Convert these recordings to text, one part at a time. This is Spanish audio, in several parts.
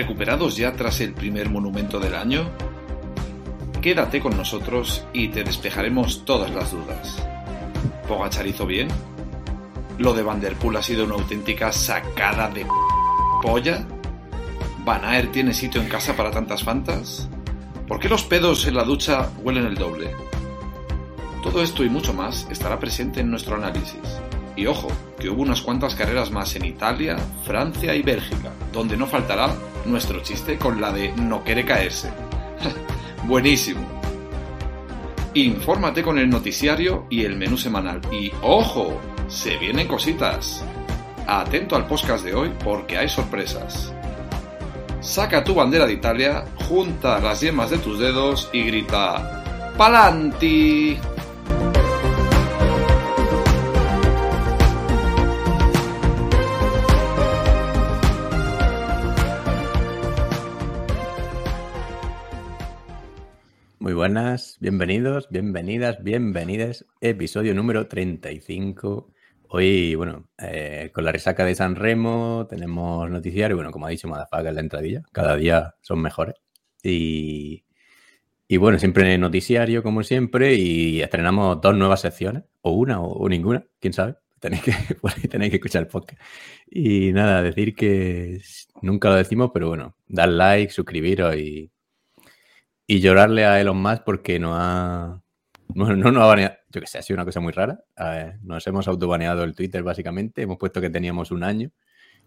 recuperados ya tras el primer monumento del año? Quédate con nosotros y te despejaremos todas las dudas. ¿Pogachar hizo bien? ¿Lo de Vanderpool ha sido una auténtica sacada de polla? ¿Van Aert tiene sitio en casa para tantas fantas? ¿Por qué los pedos en la ducha huelen el doble? Todo esto y mucho más estará presente en nuestro análisis. Y ojo, que hubo unas cuantas carreras más en Italia, Francia y Bélgica, donde no faltará nuestro chiste con la de no quiere caerse. Buenísimo. Infórmate con el noticiario y el menú semanal. Y ojo, se vienen cositas. Atento al podcast de hoy porque hay sorpresas. Saca tu bandera de Italia, junta las yemas de tus dedos y grita ¡Palanti! Buenas, bienvenidos, bienvenidas, bienvenidas. Episodio número 35. Hoy, bueno, eh, con la resaca de San Remo tenemos noticiario. Bueno, como ha dicho Madafaga en la entradilla, cada día son mejores. Y, y bueno, siempre noticiario, como siempre, y estrenamos dos nuevas secciones, o una o, ninguna, quién sabe. Tenéis que, tenéis que escuchar el podcast. Y nada, decir que nunca lo decimos, pero bueno, dar like, suscribiros y, y llorarle a Elon Musk porque no ha. No, no nos ha baneado. Yo que sé, ha sido una cosa muy rara. nos hemos autobaneado el Twitter, básicamente. Hemos puesto que teníamos un año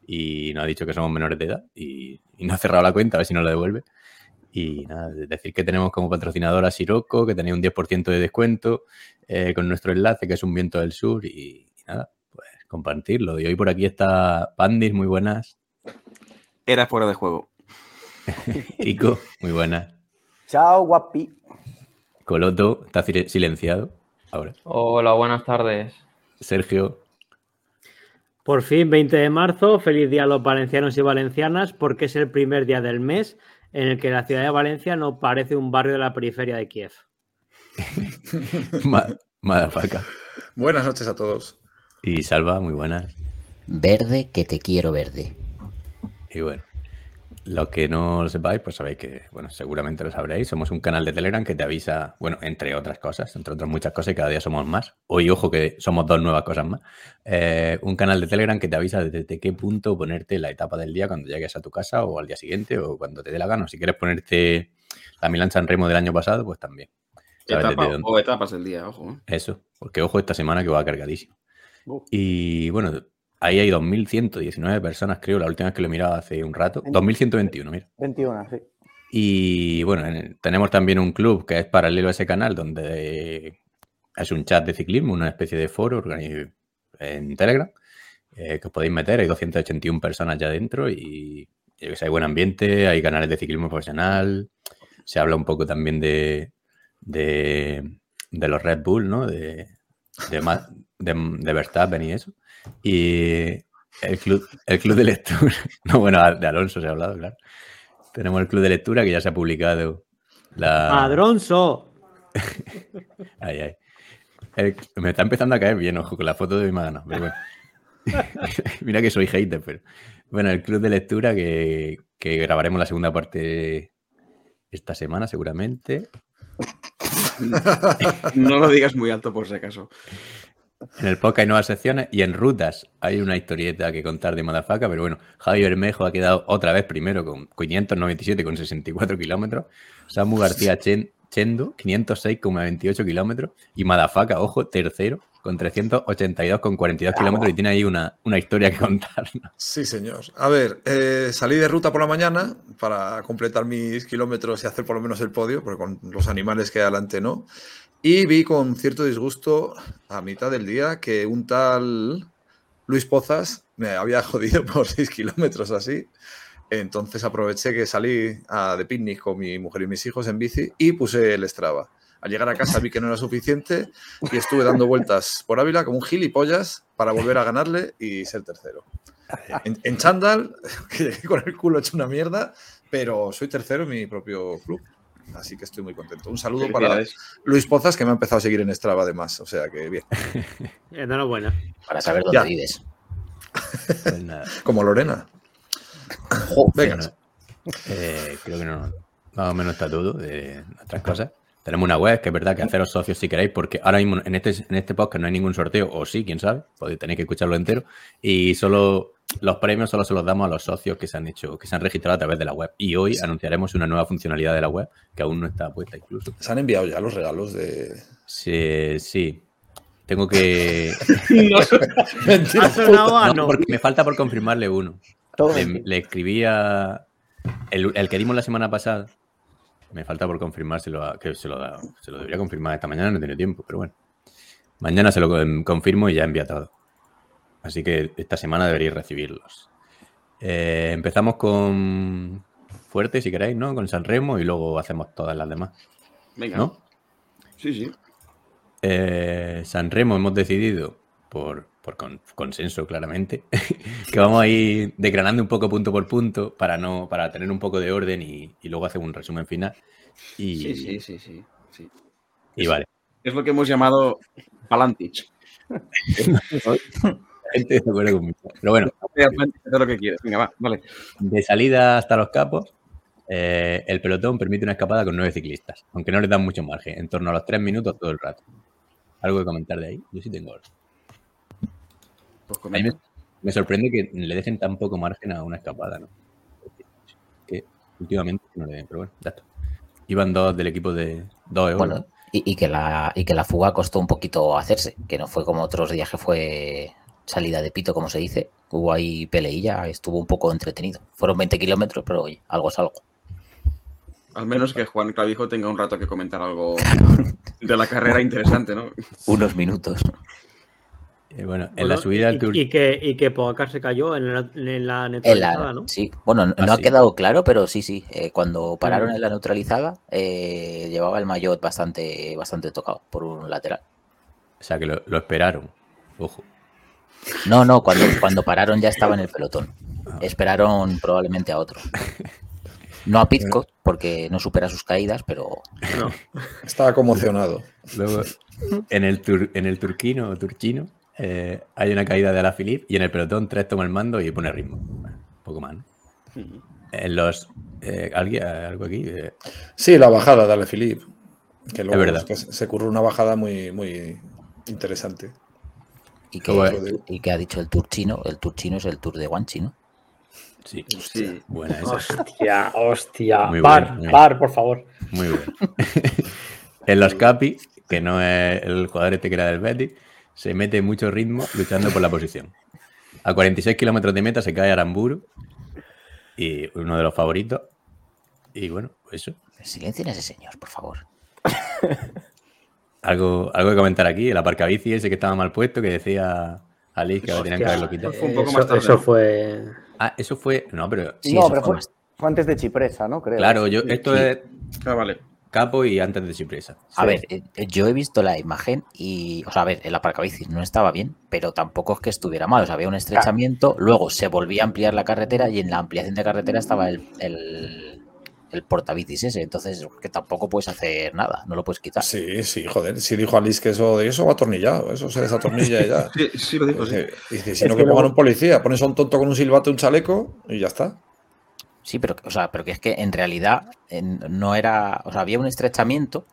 y nos ha dicho que somos menores de edad y, y no ha cerrado la cuenta, a ver si nos la devuelve. Y nada, decir que tenemos como patrocinador a Siroco, que tenía un 10% de descuento eh, con nuestro enlace, que es un viento del sur. Y, nada, pues compartirlo. Y hoy por aquí está Pandis, muy buenas. Era fuera de juego. Ico, muy buenas. Chao, guapi. Coloto, está silenciado ahora. Hola, buenas tardes. Sergio. Por fin, 20 de marzo, feliz día a los valencianos y valencianas, porque es el primer día del mes en el que la ciudad de Valencia no parece un barrio de la periferia de Kiev. Madafaka. Buenas noches a todos. Y Salva, muy buenas. Verde que te quiero verde. Y bueno, lo que no lo sepáis, pues sabéis que, bueno, seguramente lo sabréis. Somos un canal de Telegram que te avisa, bueno, entre otras cosas, entre otras muchas cosas, y cada día somos más. Hoy, ojo, que somos dos nuevas cosas más. Eh, un canal de Telegram que te avisa desde qué punto ponerte la etapa del día cuando llegues a tu casa o al día siguiente o cuando te dé la gana. Si quieres ponerte la Milan San Remo del año pasado, pues también. o etapas del día, ojo. Eso, porque ojo esta semana que va cargadísimo. Y bueno, Ahí hay 2.119 personas, creo, la última vez que lo he mirado hace un rato. 2.121, mira. 21, sí. Y bueno, tenemos también un club que es paralelo a ese canal, donde es un chat de ciclismo, una especie de foro en Telegram, eh, que os podéis meter. Hay 281 personas ya dentro y hay buen ambiente, hay canales de ciclismo profesional. Se habla un poco también de, de, los Red Bull, ¿no? De, de, de Verstappen y eso. Y el club, el club de lectura, no, bueno, de Alonso se ha hablado, claro. Tenemos el club de lectura que ya se ha publicado la. ¡Adronso! ay, ay. me está empezando a caer bien, ojo, con la foto de mi mano, pero bueno. Mira que soy hater, pero. Bueno, el club de lectura que, que grabaremos la segunda parte esta semana, seguramente. no lo digas muy alto por si acaso. En el podcast hay nuevas secciones y en rutas hay una historieta que contar de Madafaca, pero bueno, Javi Bermejo ha quedado otra vez primero con 597 con 64 kilómetros, Samu García Chendo 506,28 kilómetros y Madafaca, ojo, tercero con 382 con 42 kilómetros y tiene ahí una, una, historia que contar. Sí, señor. A ver, eh, salí de ruta por la mañana para completar mis kilómetros y hacer por lo menos el podio, porque con los animales que adelante no. Y vi con cierto disgusto a mitad del día que un tal Luis Pozas me había jodido por 6 kilómetros así. Entonces aproveché que salí a, de picnic con mi mujer y mis hijos en bici y puse el Strava. Al llegar a casa vi que no era suficiente y estuve dando vueltas por Ávila como un gilipollas para volver a ganarle y ser tercero. En, en chándal, que llegué con el culo hecho una mierda, pero soy tercero en mi propio club. Así que estoy muy contento. Un saludo para Luis Pozas, que me ha empezado a seguir en Strava además. O sea que bien. Enhorabuena. Para saber dónde vives. Pues Como Lorena. Venga. Eh, creo que no, más o menos está todo de nuestras cosas. Tenemos una web que es verdad que haceros socios si queréis, porque ahora mismo en este, en este podcast no hay ningún sorteo, o sí, quién sabe, podéis tener que escucharlo entero. Y solo los premios solo se los damos a los socios que se han hecho, que se han registrado a través de la web. Y hoy anunciaremos una nueva funcionalidad de la web que aún no está puesta incluso. ¿Se han enviado ya los regalos de.? Sí, sí. Tengo que. Mentira. no, porque me falta por confirmarle uno. Le, le escribía el, el que dimos la semana pasada me falta por confirmárselo, a, que se lo, se lo debería confirmar esta mañana, no tiene tiempo, pero bueno. Mañana se lo confirmo y ya he todo. Así que esta semana deberíais recibirlos. Eh, empezamos con Fuerte, si queréis, ¿no? Con San Remo y luego hacemos todas las demás. Venga. ¿No? Sí, sí. Eh, San Remo hemos decidido, por, consenso claramente, que vamos a ir desgranando un poco punto por punto para no para tener un poco de orden y, luego hacer un resumen final. Y, sí, sí, sí, sí, Y vale. Es lo que hemos llamado Palantich. Pero bueno. Lo que quieres. Venga, va, vale. De salida hasta los capos, eh, el pelotón permite una escapada con nueve ciclistas, aunque no les dan mucho margen, en torno a los tres minutos todo el rato. ¿Algo que comentar de ahí? Yo sí tengo algo. Pues me, sorprende que le dejen tan poco margen a una escapada, ¿no? Que últimamente no le den, pero bueno, ya está. Iban dos del equipo de dos euros. Bueno, y, que la, y que la fuga costó un poquito hacerse, que no fue como otros días que fue salida de pito, como se dice. Hubo ahí peleilla, estuvo un poco entretenido. Fueron 20 kilómetros, pero oye, algo es algo. Al menos que Juan Clavijo tenga un rato que comentar algo de la carrera interesante, ¿no? Unos minutos. Eh, bueno, en la subida del Tour. Y que, y que Pogacar se cayó en la, en la neutralizada, ¿no? Sí, bueno, no ah, ha quedado claro, pero sí, sí. Eh, cuando pararon en la neutralizada, eh, llevaba el maillot bastante, bastante tocado por un lateral. O sea, que lo, esperaron. Ojo. No, no, cuando, cuando pararon ya estaba en el pelotón. Ah. Esperaron probablemente a otro. No a Pitcock, porque no supera sus caídas, pero. No. Estaba conmocionado. Luego, en el, en el turquino o turchino, eh, hay una caída de la Philip y en el pelotón tres toma el mando y pone ritmo. poco más. En los. Eh, ¿alguien, ¿Algo aquí? Eh, sí, la bajada de la Philip. Que luego es verdad. se curró una bajada muy, muy interesante. ¿Y que, y que ha dicho el tour chino. El tour chino es el tour de Guanchi, ¿no? Sí, sí. Buena esa. Hostia, hostia. par, par, por favor. Muy bien. en los Capi, que no es el jugador este que era del Betis, se mete mucho ritmo luchando por la posición. A 46 kilómetros de meta se cae Aramburu y uno de los favoritos. Y bueno, pues eso. Silencien a ese señor, por favor. algo, algo que comentar aquí, el aparcabici ese que estaba mal puesto, que decía Alice que tenían que haberlo quitado. Fue un poco más Eso fue. Ah, eso fue. No, pero. no, pero fue, antes de Chipresa, ¿no? Creo. Claro, yo, esto es. Ah, vale. Capo y antes de Cipresa. A ver, eh, eh, yo he visto la imagen y, o sea, a ver, el aparcabicis no estaba bien, pero tampoco es que estuviera mal. O sea, había un estrechamiento, luego se volvía a ampliar la carretera y en la ampliación de carretera estaba el, el, el portabicis ese. Entonces, que tampoco puedes hacer nada, no lo puedes quitar. Sí, sí, joder. Si dijo Alice que eso de eso va atornillado, eso se desatornilla ya. sí, sí lo dijo, sí. Dice, si no que pongan un policía, pones a un tonto con un silbato, un chaleco y ya está. Sí, pero, o sea, pero que es que en realidad no era, o sea, había un estrechamiento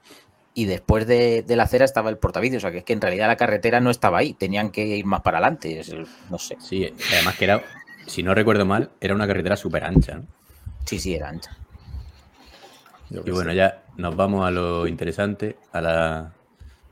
y después de, la acera estaba el portavideo, o sea, que es que en realidad la carretera no estaba ahí, tenían que ir más para adelante, no sé. Sí, además que era, si no recuerdo mal, era una carretera súper ancha, ¿no? Sí, sí, era ancha. y bueno, ya nos vamos a lo interesante, a la,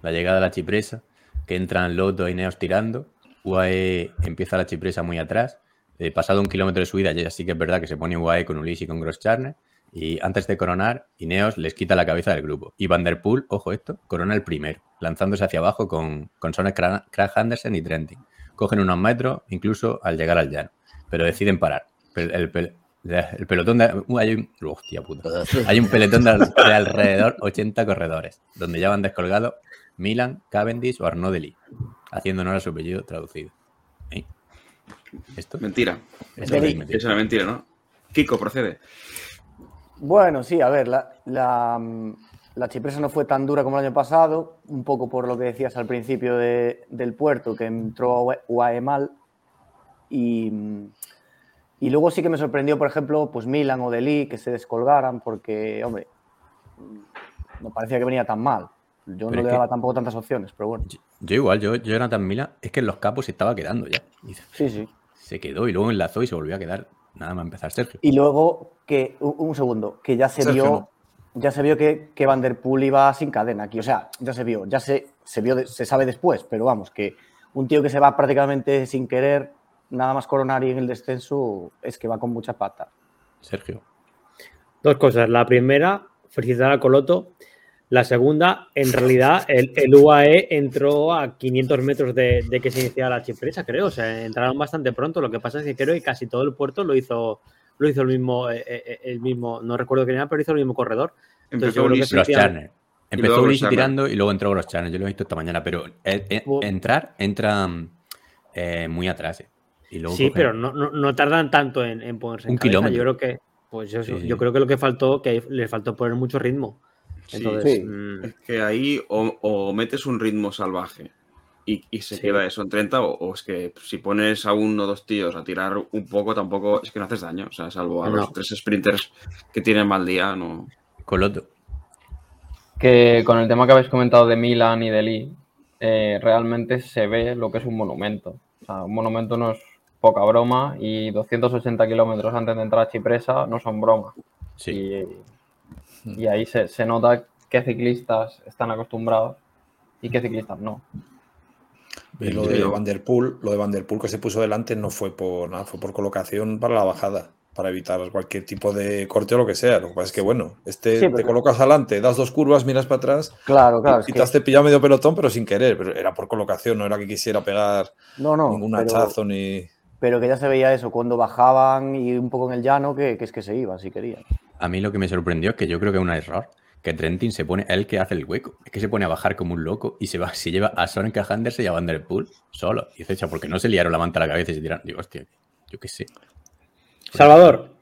llegada de la chipresa, que entran Loto y Neos tirando, UAE empieza la chipresa muy atrás, eh, pasado un kilómetro de subida, ya sí que es verdad que se pone UAE con Ulysse y con Charner. Y antes de coronar, Ineos les quita la cabeza del grupo. Y Van Der Poel, ojo esto, corona el primero, lanzándose hacia abajo con, con Sonne Krag Andersen y Trentin. Cogen unos metros, incluso al llegar al llano, pero deciden parar. El, pelotón de. Uh, hay, un, hostia puta. hay un pelotón de, alrededor 80 corredores, donde ya van descolgados Milan, Cavendish o Arnaud Delis, haciendo honor a su apellido traducido. ¿Esto? Mentira. es una mentira, ¿no? Kiko, procede. Bueno, sí, a ver, la, la, la, chipresa no fue tan dura como el año pasado, un poco por lo que decías al principio del puerto, que entró UAE mal. Y, Y luego sí que me sorprendió, por ejemplo, pues Milan o Deli que se descolgaran porque, hombre, no parecía que venía tan mal. Yo Pero no le que- daba tampoco tantas opciones, pero bueno. Yo, yo igual, yo, yo Jonathan Mila, es que en los capos se estaba quedando ya. Y Sí, sí. se quedó y luego enlazó y se volvió a quedar. Nada más empezar Sergio. Y luego que, un, un segundo, que ya se Sergio, vio, no. ya se vio que, que Van der Poel iba sin cadena aquí. O sea, ya se vio, ya se, se vio, de- se sabe después, pero vamos, que un tío que se va prácticamente sin querer, nada más coronar y en el descenso, es que va con mucha pata. Sergio. Dos cosas. La primera, felicitar a Coloto. La segunda, en realidad, el, el UAE entró a 500 metros de, de que se iniciara la chipresa, creo. O sea, entraron bastante pronto. Lo que pasa es que creo que casi todo el puerto lo hizo, lo hizo el mismo, eh, eh, el mismo, no recuerdo quién era, pero hizo el mismo corredor. Entonces, yo Empezó creo que Ulises. Los Charner. Empezó Ulises tirando y luego entró los Charner. Yo lo he visto esta mañana, pero eh, eh, entrar, entra eh, muy atrás. eh. Y luego Sí, pero no, no, no tardan tanto en, en ponerse en Un cabeza. kilómetro. Yo creo que, pues eso, Sí, sí. yo creo que lo que faltó, que le faltó poner mucho ritmo. Entonces, Sí. mm, Es que ahí o, o metes un ritmo salvaje y, y se Sí. queda eso en 30, o, o es que si pones a uno o dos tíos a tirar un poco, tampoco es que no haces daño. O sea, salvo a No. los tres sprinters que tienen mal día, no. Coloto. que con el tema que habéis comentado de Milan y de Lee, eh, realmente se ve lo que es un monumento. O sea, un monumento no es poca broma y 280 kilómetros antes de entrar a Chipresa no son broma. Sí. Y, y ahí se, se nota qué ciclistas están acostumbrados y qué ciclistas no. Y lo de Van der Poel, lo de Van der Poel que se puso delante no fue por nada, fue por colocación para la bajada, para evitar cualquier tipo de corte o lo que sea. Lo que pasa es que, bueno, este Sí, te colocas adelante, das dos curvas, miras para atrás Claro, claro. y que- cepillado medio pelotón, pero sin querer. Pero era por colocación, no era que quisiera pegar no, no. ningún pero- hachazo ni. Pero que ya se veía eso, cuando bajaban y un poco en el llano, que, que es que se iban si querían. A mí lo que me sorprendió es que yo creo que es un error. Que Trentin se pone, él que hace el hueco. Es que se pone a bajar como un loco y se va, se lleva a Soren Andersen y a Van der Poel solo. Y dice, "Cha, ¿por qué no se liaron la manta a la cabeza y se tiraron? Digo, hostia, yo qué sé. Salvador,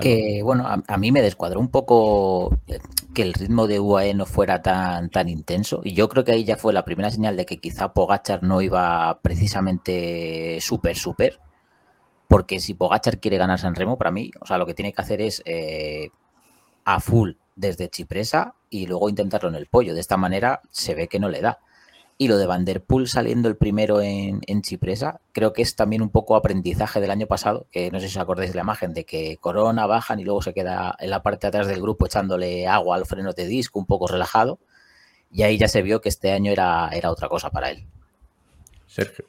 Que bueno, a, a mí me descuadró un poco eh, que el ritmo de UAE no fuera tan, tan intenso. Y yo creo que ahí ya fue la primera señal de que quizá Pogachar no iba precisamente súper, súper. Porque si Pogachar quiere ganar San Remo, para mí, o sea, lo que tiene que hacer es eh, a full desde Chipresa y luego intentarlo en el pollo. De esta manera se ve que no le da. Y lo de Van der Poel saliendo el primero en, Chipresa, creo que es también un poco aprendizaje del año pasado, que no sé si os acordáis de la imagen de que Corona bajan y luego se queda en la parte de atrás del grupo echándole agua al freno de disco, un poco relajado. Y ahí ya se vio que este año era, era otra cosa para él. Sergio.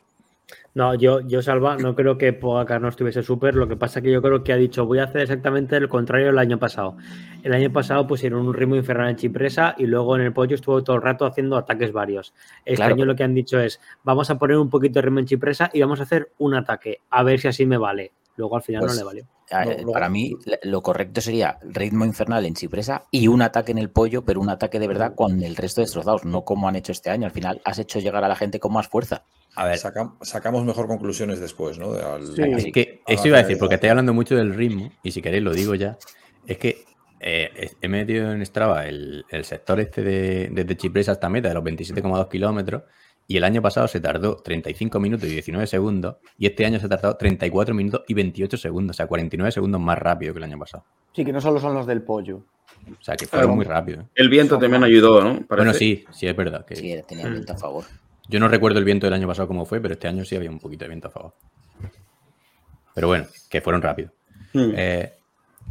No, yo, yo Salva, no creo que Pogacar no estuviese súper. Lo que pasa que yo creo que ha dicho, voy a hacer exactamente el contrario del año pasado. El año pasado pusieron un ritmo infernal en Chipresa y luego en el pollo estuvo todo el rato haciendo ataques varios. Este Claro, año lo que han dicho es, vamos a poner un poquito de ritmo en Chipresa y vamos a hacer un ataque, a ver si así me vale. Luego al final Pues, no le valió. A- No, luego- Para mí, lo correcto sería ritmo infernal en Chipresa y un ataque en el pollo, pero un ataque de verdad con el resto destrozados, no como han hecho este año. Al final has hecho llegar a la gente con más fuerza. A ver, Sacam- sacamos mejor conclusiones después, ¿no? De al- Sí. Es que eso iba a decir, porque estoy hablando mucho del ritmo, y si queréis lo digo ya, es que eh, he metido en Strava el, el sector este de, desde Chipresa hasta meta de los 27,2 kilómetros, y el año pasado se tardó 35 minutos y 19 segundos, y este año se ha tardado 34 minutos y 28 segundos, o sea, 49 segundos más rápido que el año pasado. Sí, que no solo son los del pollo. O sea, que fueron Claro. muy rápidos. El viento también ayudó, ¿no? Parece. Bueno, sí, sí, es verdad. Que Sí, tenía Mm. viento a favor. Yo no recuerdo el viento del año pasado cómo fue, pero este año sí había un poquito de viento a favor. Pero bueno, que fueron rápidos. Hmm. Eh,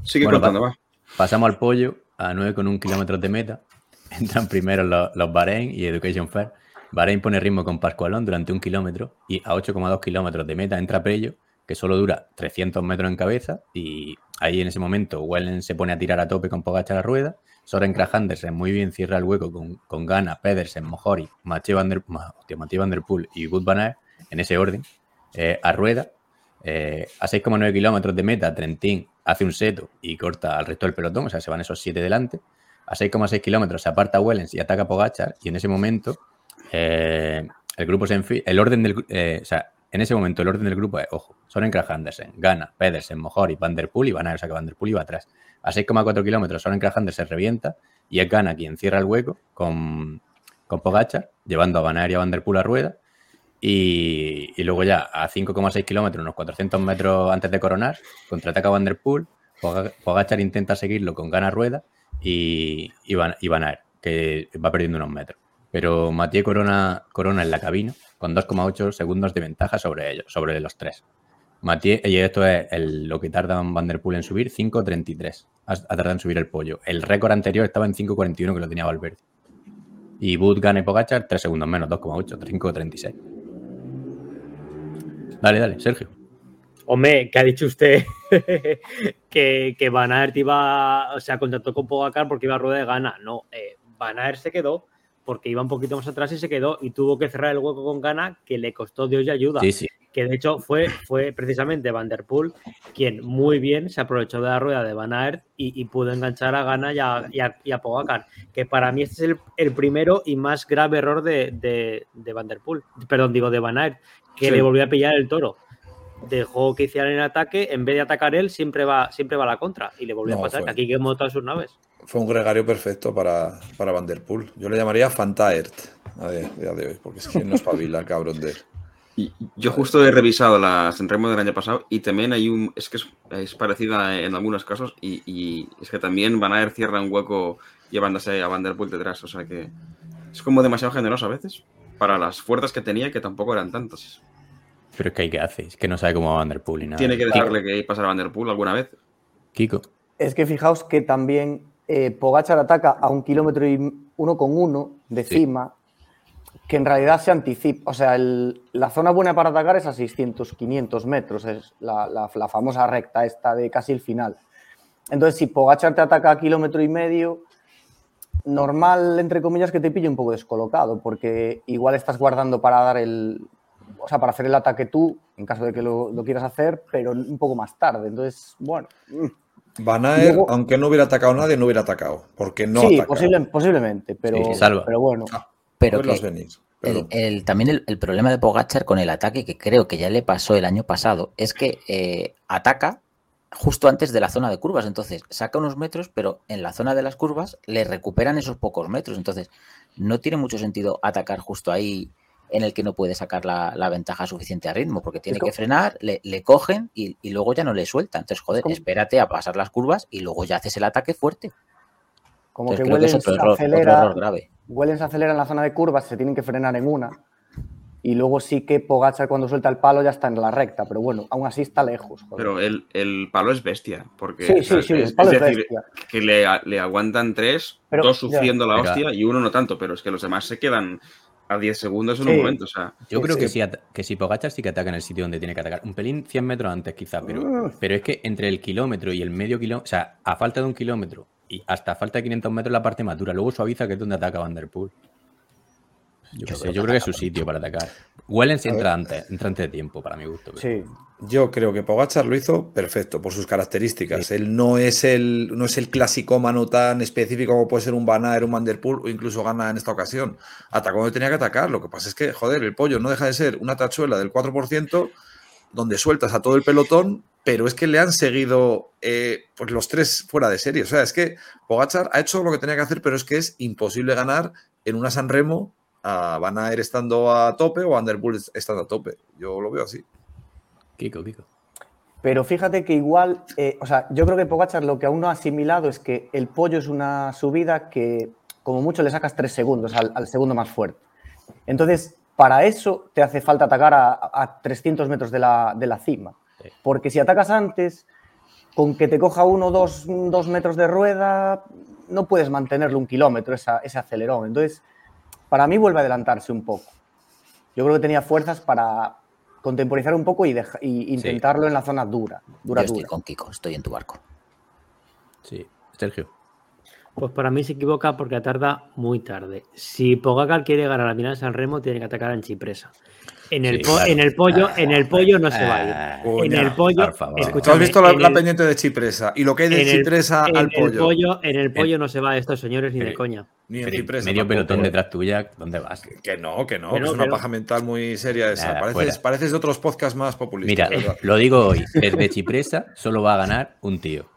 Sigue bueno, contando, va- va. Pasamos al pollo a 9,1 kilómetros de meta. Entran primero los, los Bahrein y Education Fair. Bahrein pone ritmo con Pascualón durante un kilómetro y a 8,2 kilómetros de meta entra Prello, que solo dura 300 metros en cabeza. Y ahí en ese momento Wellen se pone a tirar a tope con Pogacar a la rueda. Soren Kragh Andersen muy bien cierra el hueco con, con Gana, Pedersen, Mojori, Mathieu Van der, Mathieu Van der Poel y Wout van en ese orden eh, a rueda. Eh, a 6,9 kilómetros de meta, Trentín hace un seto y corta al resto del pelotón, o sea, se van esos siete delante. A 6,6 kilómetros se aparta Wellens y ataca Pogachar, y en ese momento eh, el grupo se enfila. El orden del, eh, o sea, en ese momento el orden del grupo es, ojo, Soren Kragh Andersen, Gana, Pedersen, Mojori, Van der Poel y Van Aert, o sea que Van der Poel iba atrás. A 6,4 kilómetros Soren Kragh Andersen revienta y es Gana quien cierra el hueco con, con Pogachar, llevando a Van Aert y a Van der Poel a rueda. Y, luego ya a 5,6 kilómetros, unos 400 metros antes de coronar, contraataca Van Der Poel, Poga- Pogacar intenta seguirlo con gana rueda y, y, Van, y Van que va perdiendo unos metros. Pero Mathieu corona, corona en la cabina con 2,8 segundos de ventaja sobre ellos, sobre los tres. Mathieu, y esto es lo que tarda Van Der Poel en subir, 5.33 ha, tardado en subir el pollo. El récord anterior estaba en 5.41 que lo tenía Valverde. Y Wood gana y Pogachar 3 segundos menos, 2,8, 5.36. Dale, dale, Sergio. Hombre, que ha dicho usted que, que Van Aert iba, o sea, contactó con Pogacar porque iba a rueda de gana. No, eh, Van Aert se quedó porque iba un poquito más atrás y se quedó y tuvo que cerrar el hueco con gana que le costó Dios y ayuda. Sí, sí. Que de hecho fue, fue precisamente Van Der Poel quien muy bien se aprovechó de la rueda de Van Aert y, y pudo enganchar a Gana y a, y a- y a Pogacar. Que para mí este es el, el primero y más grave error de, de, de Van Der Poel. Perdón, digo de Van Aert, que Sí. le volvió a pillar el toro. Dejó que hicieran el ataque, en vez de atacar él, siempre va, siempre va a la contra. Y le volvió No, a pasar. fue- Aquí quemó todas sus naves. Fue un gregario perfecto para, para Van Der Poel. Yo le llamaría Fantaert a día de hoy, porque es que no espabila el cabrón de él. Y yo justo he revisado la Sanremo del año pasado y también hay un. Es que es, es parecida en algunos casos y, y es que también Van Aert cierra un hueco llevándose a Van der Poel detrás. O sea que es como demasiado generoso a veces para las fuerzas que tenía que tampoco eran tantas. Pero es que hay que hacer, es que no sabe cómo va Van Der Poel y nada. Tiene que Kiko, dejarle que pasar a Van der Poel alguna vez. Kiko. Es que fijaos que también eh, Pogachar ataca a un kilómetro y uno con uno de Sí. cima, que en realidad se anticipa. O sea, el- la zona buena para atacar es a 600, 500 metros, es la, la- la famosa recta esta de casi el final. Entonces, si Pogachar te ataca a kilómetro y medio, normal, entre comillas, que te pille un poco descolocado, porque igual estás guardando para dar el. O sea, para hacer el ataque tú, en caso de que lo, lo quieras hacer, pero un poco más tarde. Entonces, bueno. Van Luego- aunque no hubiera atacado a nadie, no hubiera atacado. Porque no sí, posible- posiblemente, pero, Sí, salva. pero bueno. Pero Verlos que venir. el- Perdón. el- también el, el problema de Pogachar con el ataque, que creo que ya le pasó el año pasado, es que eh, ataca justo antes de la zona de curvas. Entonces, saca unos metros, pero en la zona de las curvas le recuperan esos pocos metros. Entonces, no tiene mucho sentido atacar justo ahí en el que no puede sacar la, la ventaja suficiente a ritmo, porque tiene que frenar, le, le cogen y, y luego ya no le sueltan. Entonces, joder, espérate a pasar las curvas y luego ya haces el ataque fuerte. Como Entonces, que creo que es Wellens otro error, otro acelera, error grave. Wellens acelera en la zona de curvas, se tienen que frenar en una. Y luego sí que Pogachar cuando suelta el palo ya está en la recta, pero bueno, aún así está lejos. joder. Pero el, el palo es bestia. Porque, sí, sí, sí, es, el palo es es decir, bestia. que le, le aguantan tres, Pero, dos ya. sufriendo la hostia y uno no tanto, pero es que los demás se quedan a 10 segundos en Sí. un momento. O sea, Yo Sí, creo que sí. ata- que si Pogachar sí que ataca en el sitio donde tiene que atacar. Un pelín 100 metros antes quizá, pero, pero es que entre el kilómetro y el medio kilómetro, o sea, a falta de un kilómetro y hasta falta de 500 metros la parte madura, luego suaviza que es donde ataca Van Yo, creo que es su sitio para atacar. Wellens entra antes, entra antes de tiempo, para mi gusto. pero- Sí, Yo creo que Pogachar lo hizo perfecto por sus características. Él no es el, no es el clasicómano tan específico como puede ser un Van Aert, un Van Der Poel o incluso Gana en esta ocasión. Atacó donde tenía que atacar. Lo que pasa es que, joder, el pollo no deja de ser una tachuela del 4% donde sueltas a todo el pelotón, pero es que le han seguido eh, pues los tres fuera de serie. O sea, es que Pogachar ha hecho lo que tenía que hacer, pero es que es imposible ganar en una San Remo a Van Aert estando a tope o a Van Der Poel estando a tope. Yo lo veo así. Kiko, Kiko. pero fíjate que igual, eh, o sea, yo creo que Pogachar lo que aún no ha asimilado es que el pollo es una subida que como mucho le sacas tres segundos al, al segundo más fuerte. Entonces, para eso te hace falta atacar a, a 300 metros de la, de la cima. Sí. Porque si atacas antes, con que te coja uno o dos, dos metros de rueda, no puedes mantenerlo un kilómetro, esa- ese acelerón. Entonces, para mí vuelve a adelantarse un poco. Yo creo que tenía fuerzas para contemporizar un poco y, deja- y intentarlo en la zona dura, dura, Yo estoy dura. con Kiko, estoy en tu barco. Sí, Sergio. Pues para mí se equivoca porque tarda muy tarde. Si Pogacar quiere ganar la final de San Remo, tiene que atacar en Chipresa. En el, Sí, po- claro. en el pollo, en el pollo no se va a ir. Ah, En el pollo, por favor. ¿Tú has visto la, en la el- pendiente de Chipresa? Y lo que hay de Chipresa en al el pollo. en el pollo no se va estos señores ni de coña. Ni en Pero Cipresa medio tampoco. pelotón detrás tuya, ¿dónde vas? Que no, que no, que es una paja mental muy seria esa. Nada, pareces, de otros podcasts más populistas. Mira, ¿verdad? lo digo hoy, desde Chipresa solo va a ganar un tío.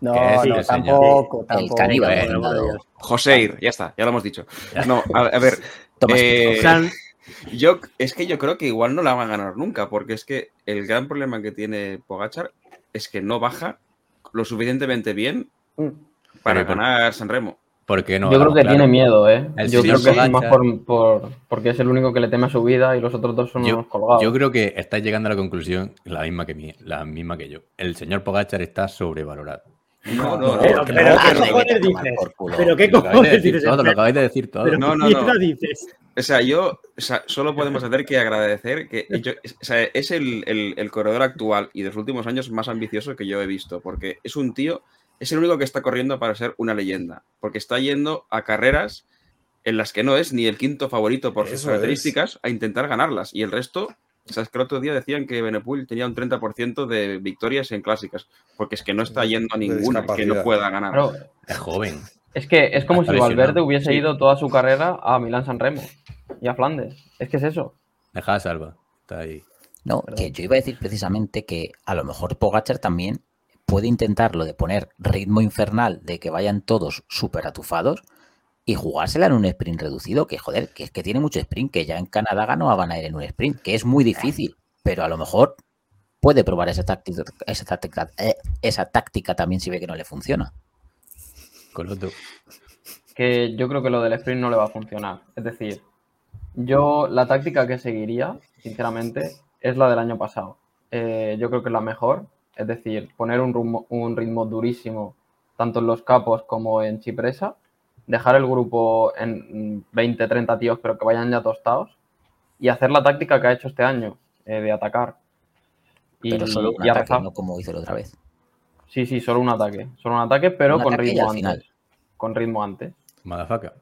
No, no, tampoco, El caníbal. Dios. Joseir, ya está, ya lo hemos dicho. No, a, a ver. Tomás eh, Yo, es que yo creo que igual no la van a ganar nunca, porque es que el gran problema que tiene Pogachar es que no baja lo suficientemente bien Mm. para Pero ganar San Remo. ¿Por qué no? Yo creo que Claro. tiene miedo, ¿eh? El Yo creo señor que es más por, por- porque es el único que le teme a su vida y los otros dos son Yo, unos colgados. yo creo que estáis llegando a la conclusión la misma que, mí, la misma que yo. El señor Pogachar está sobrevalorado. No, no, no. Pero, ¿qué cojones dices? por culo. ¿Pero qué Lo acabáis de cojones decir dices? todo, lo Pero- acabáis de decir todo. pero No, ¿qué no, dices? O sea, yo o sea, solo podemos hacer que agradecer que yo- o sea, es el, el- el corredor actual y de los últimos años más ambicioso que yo he visto, porque es un tío, es el único que está corriendo para ser una leyenda, porque está yendo a carreras en las que no es ni el quinto favorito por sus características a intentar ganarlas, y el resto, o sea, es que el otro día decían que Benepul tenía un 30% de victorias en clásicas, porque es que no está yendo a ninguna que no pueda ganar. Claro, Es joven. Es que es como si Valverde hubiese Sí. ido toda su carrera a Milán San Remo y a Flandes. Es que es eso. Deja a salva. Está ahí. No, que yo iba a decir precisamente que a lo mejor Pogachar también puede intentar lo de poner ritmo infernal, de que vayan todos súper atufados y jugársela en un sprint reducido, que joder, que es que tiene mucho sprint, que ya en Canadá ganó a Van Aert en un sprint, que es muy difícil, pero a lo mejor puede probar esa táctica, esa táctica, eh, esa táctica también si ve que no le funciona. Coloto. que yo creo que lo del sprint no le va a funcionar. Es decir, yo la táctica que seguiría, sinceramente, es la del año pasado. Eh, yo creo que es la mejor. Es decir, poner un ritmo, un ritmo durísimo tanto en los capos como en Chipresa, dejar el grupo en 20, 30 tíos, pero que vayan ya tostados, y hacer la táctica que ha hecho este año, eh, de atacar. Y, Pero solo un y a ataque, rezar. no como hizo la otra vez. Sí, sí, solo un ataque. Solo un ataque, pero Un con ataque ritmo antes. final. Con ritmo antes. Madafaca.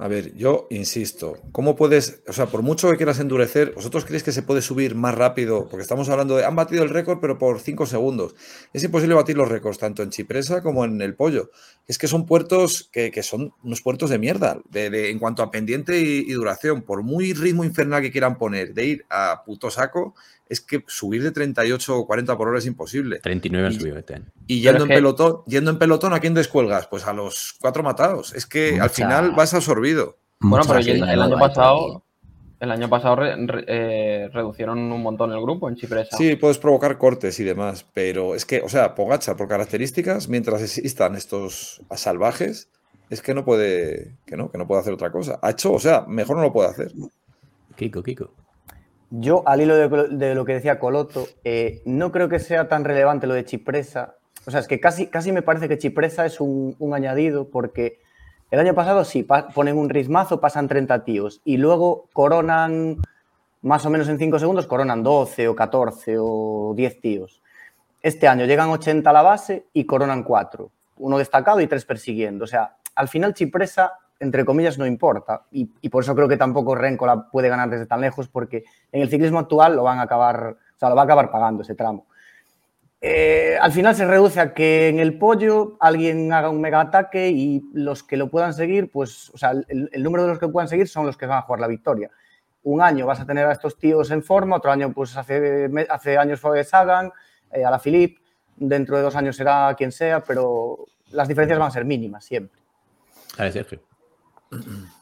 A ver, yo insisto, ¿cómo puedes, o sea, por mucho que quieras endurecer, ¿vosotros creéis que se puede subir más rápido? Porque estamos hablando de, han batido el récord, pero por 5 segundos. Es imposible batir los récords, tanto en Chipresa como en el Pollo. Es que son puertos que, que son unos puertos de mierda, de, de- en cuanto a pendiente y, y duración. Por muy ritmo infernal que quieran poner, de ir a puto saco, es que subir de 38 o 40 por hora es imposible. 39 han Y- subido este año. Y yendo en que- pelotón, yendo en pelotón, ¿a quién descuelgas? Pues a los cuatro matados. Es que al final vas absorbido. Bueno, Mucha pero el, año pasado, el año pasado re- re- eh, reducieron un montón el grupo en Chipresa. Sí, puedes provocar cortes y demás, pero es que, o sea, Pogacha, por características, mientras existan estos salvajes, es que no puede, que no, que no puede hacer otra cosa. Ha hecho, o sea, mejor no lo puede hacer. Kiko, Kiko. Yo, al hilo de, lo que decía Coloto, eh, no creo que sea tan relevante lo de Chipresa. O sea, es que casi, casi me parece que Chipresa es un, un añadido porque el año pasado sí, ponen un ritmazo, pasan 30 tíos y luego coronan más o menos en 5 segundos, coronan 12 o 14 o 10 tíos. Este año llegan 80 a la base y coronan 4. Uno destacado y tres persiguiendo. O sea, al final Chipresa, entre comillas, no importa. Y, por eso creo que tampoco Renko la puede ganar desde tan lejos, porque en el ciclismo actual lo van a acabar, o sea, lo va a acabar pagando ese tramo. Eh, al final se reduce a que en el pollo alguien haga un mega ataque y los que lo puedan seguir, pues, o sea, el, número de los que puedan seguir son los que van a jugar la victoria. Un año vas a tener a estos tíos en forma, otro año, pues hace, años fue Sagan, eh, a la Philippe, dentro de dos años será quien sea, pero las diferencias van a ser mínimas siempre. Sergio.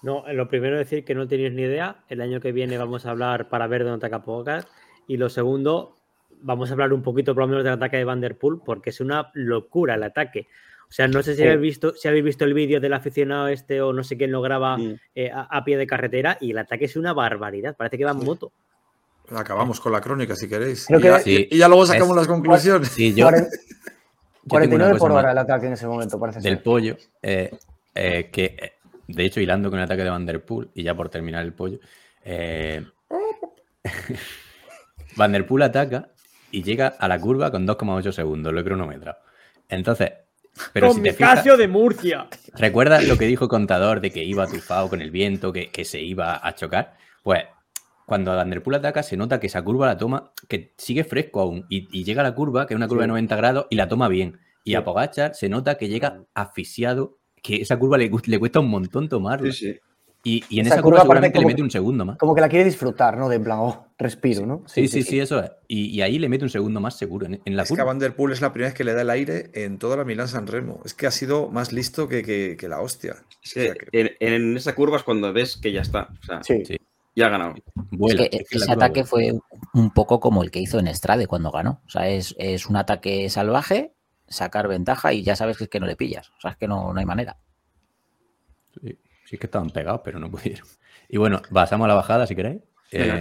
No, lo primero decir que no tenéis ni idea. El año que viene vamos a hablar para ver dónde ataca Pogacar. Y lo segundo, vamos a hablar un poquito por lo menos del ataque de Van Der Poel, porque es una locura el ataque. O sea, no sé si Sí. habéis visto, si habéis visto el vídeo del aficionado este o no sé quién lo graba eh, a, a pie de carretera y el ataque es una barbaridad. Parece que va en moto. Acabamos con la crónica, si queréis. Y, ya, que- Sí. y ya luego sacamos Es- las conclusiones. Sí, yo, Cuaren- yo tengo una 49 por hora el ataque en ese momento, parece del ser. pollo. eh, eh, que, eh, de hecho, hilando con el ataque de Van Der Poel, y ya por terminar el pollo, eh, Van Der Poel ataca y llega a la curva con 2,8 segundos, lo he cronometrado. Entonces, pero Con si te fijas, de Murcia. ¿Recuerdas lo que dijo Contador de que iba atufado con el viento, que, que se iba a chocar? Pues cuando Van Der Poel ataca, se nota que esa curva la toma, que sigue fresco aún, y, y llega a la curva, que es una curva de 90 grados, y la toma bien. Y a Pogachar se nota que llega asfixiado, que esa curva le, cuesta un montón tomarla. Sí, sí. Y, y en Esa esa, curva, curva seguramente le mete un segundo más. Como que la quiere disfrutar, ¿no? De en plan, oh, respiro, ¿no? Sí, sí, sí, eso es. Y, y ahí le mete un segundo más seguro en, en la Es que a curva. Van Der Poel es la primera vez que le da el aire en toda la Milán San Remo. Es que ha sido más listo que, que- que la hostia. Es O sea que que- en, en esa curva es cuando ves que ya está. O sea, Sí. Sí. y ha ganado. Vuela. Es que es ese curva ataque vuela. fue un poco como el que hizo en Estrade cuando ganó. O sea, es, es un ataque salvaje, sacar ventaja y ya sabes que es que no le pillas. O sea, es que no, no hay manera. Sí, sí que estaban pegados, pero no pudieron. Y bueno, pasamos a la bajada, si queréis. Eh,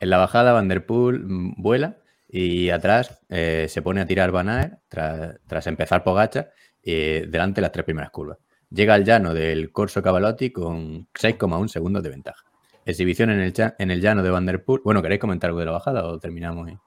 en la bajada, Van Der Poel mm, vuela y atrás eh, se pone a tirar Van Aert tras, tras empezar Pogacar eh, delante de las tres primeras curvas. Llega al llano del Corso Cavalotti con 6,1 segundos de ventaja. Exhibición en el, en el llano de Van Der Poel. Bueno, ¿queréis comentar algo de la bajada o terminamos ahí?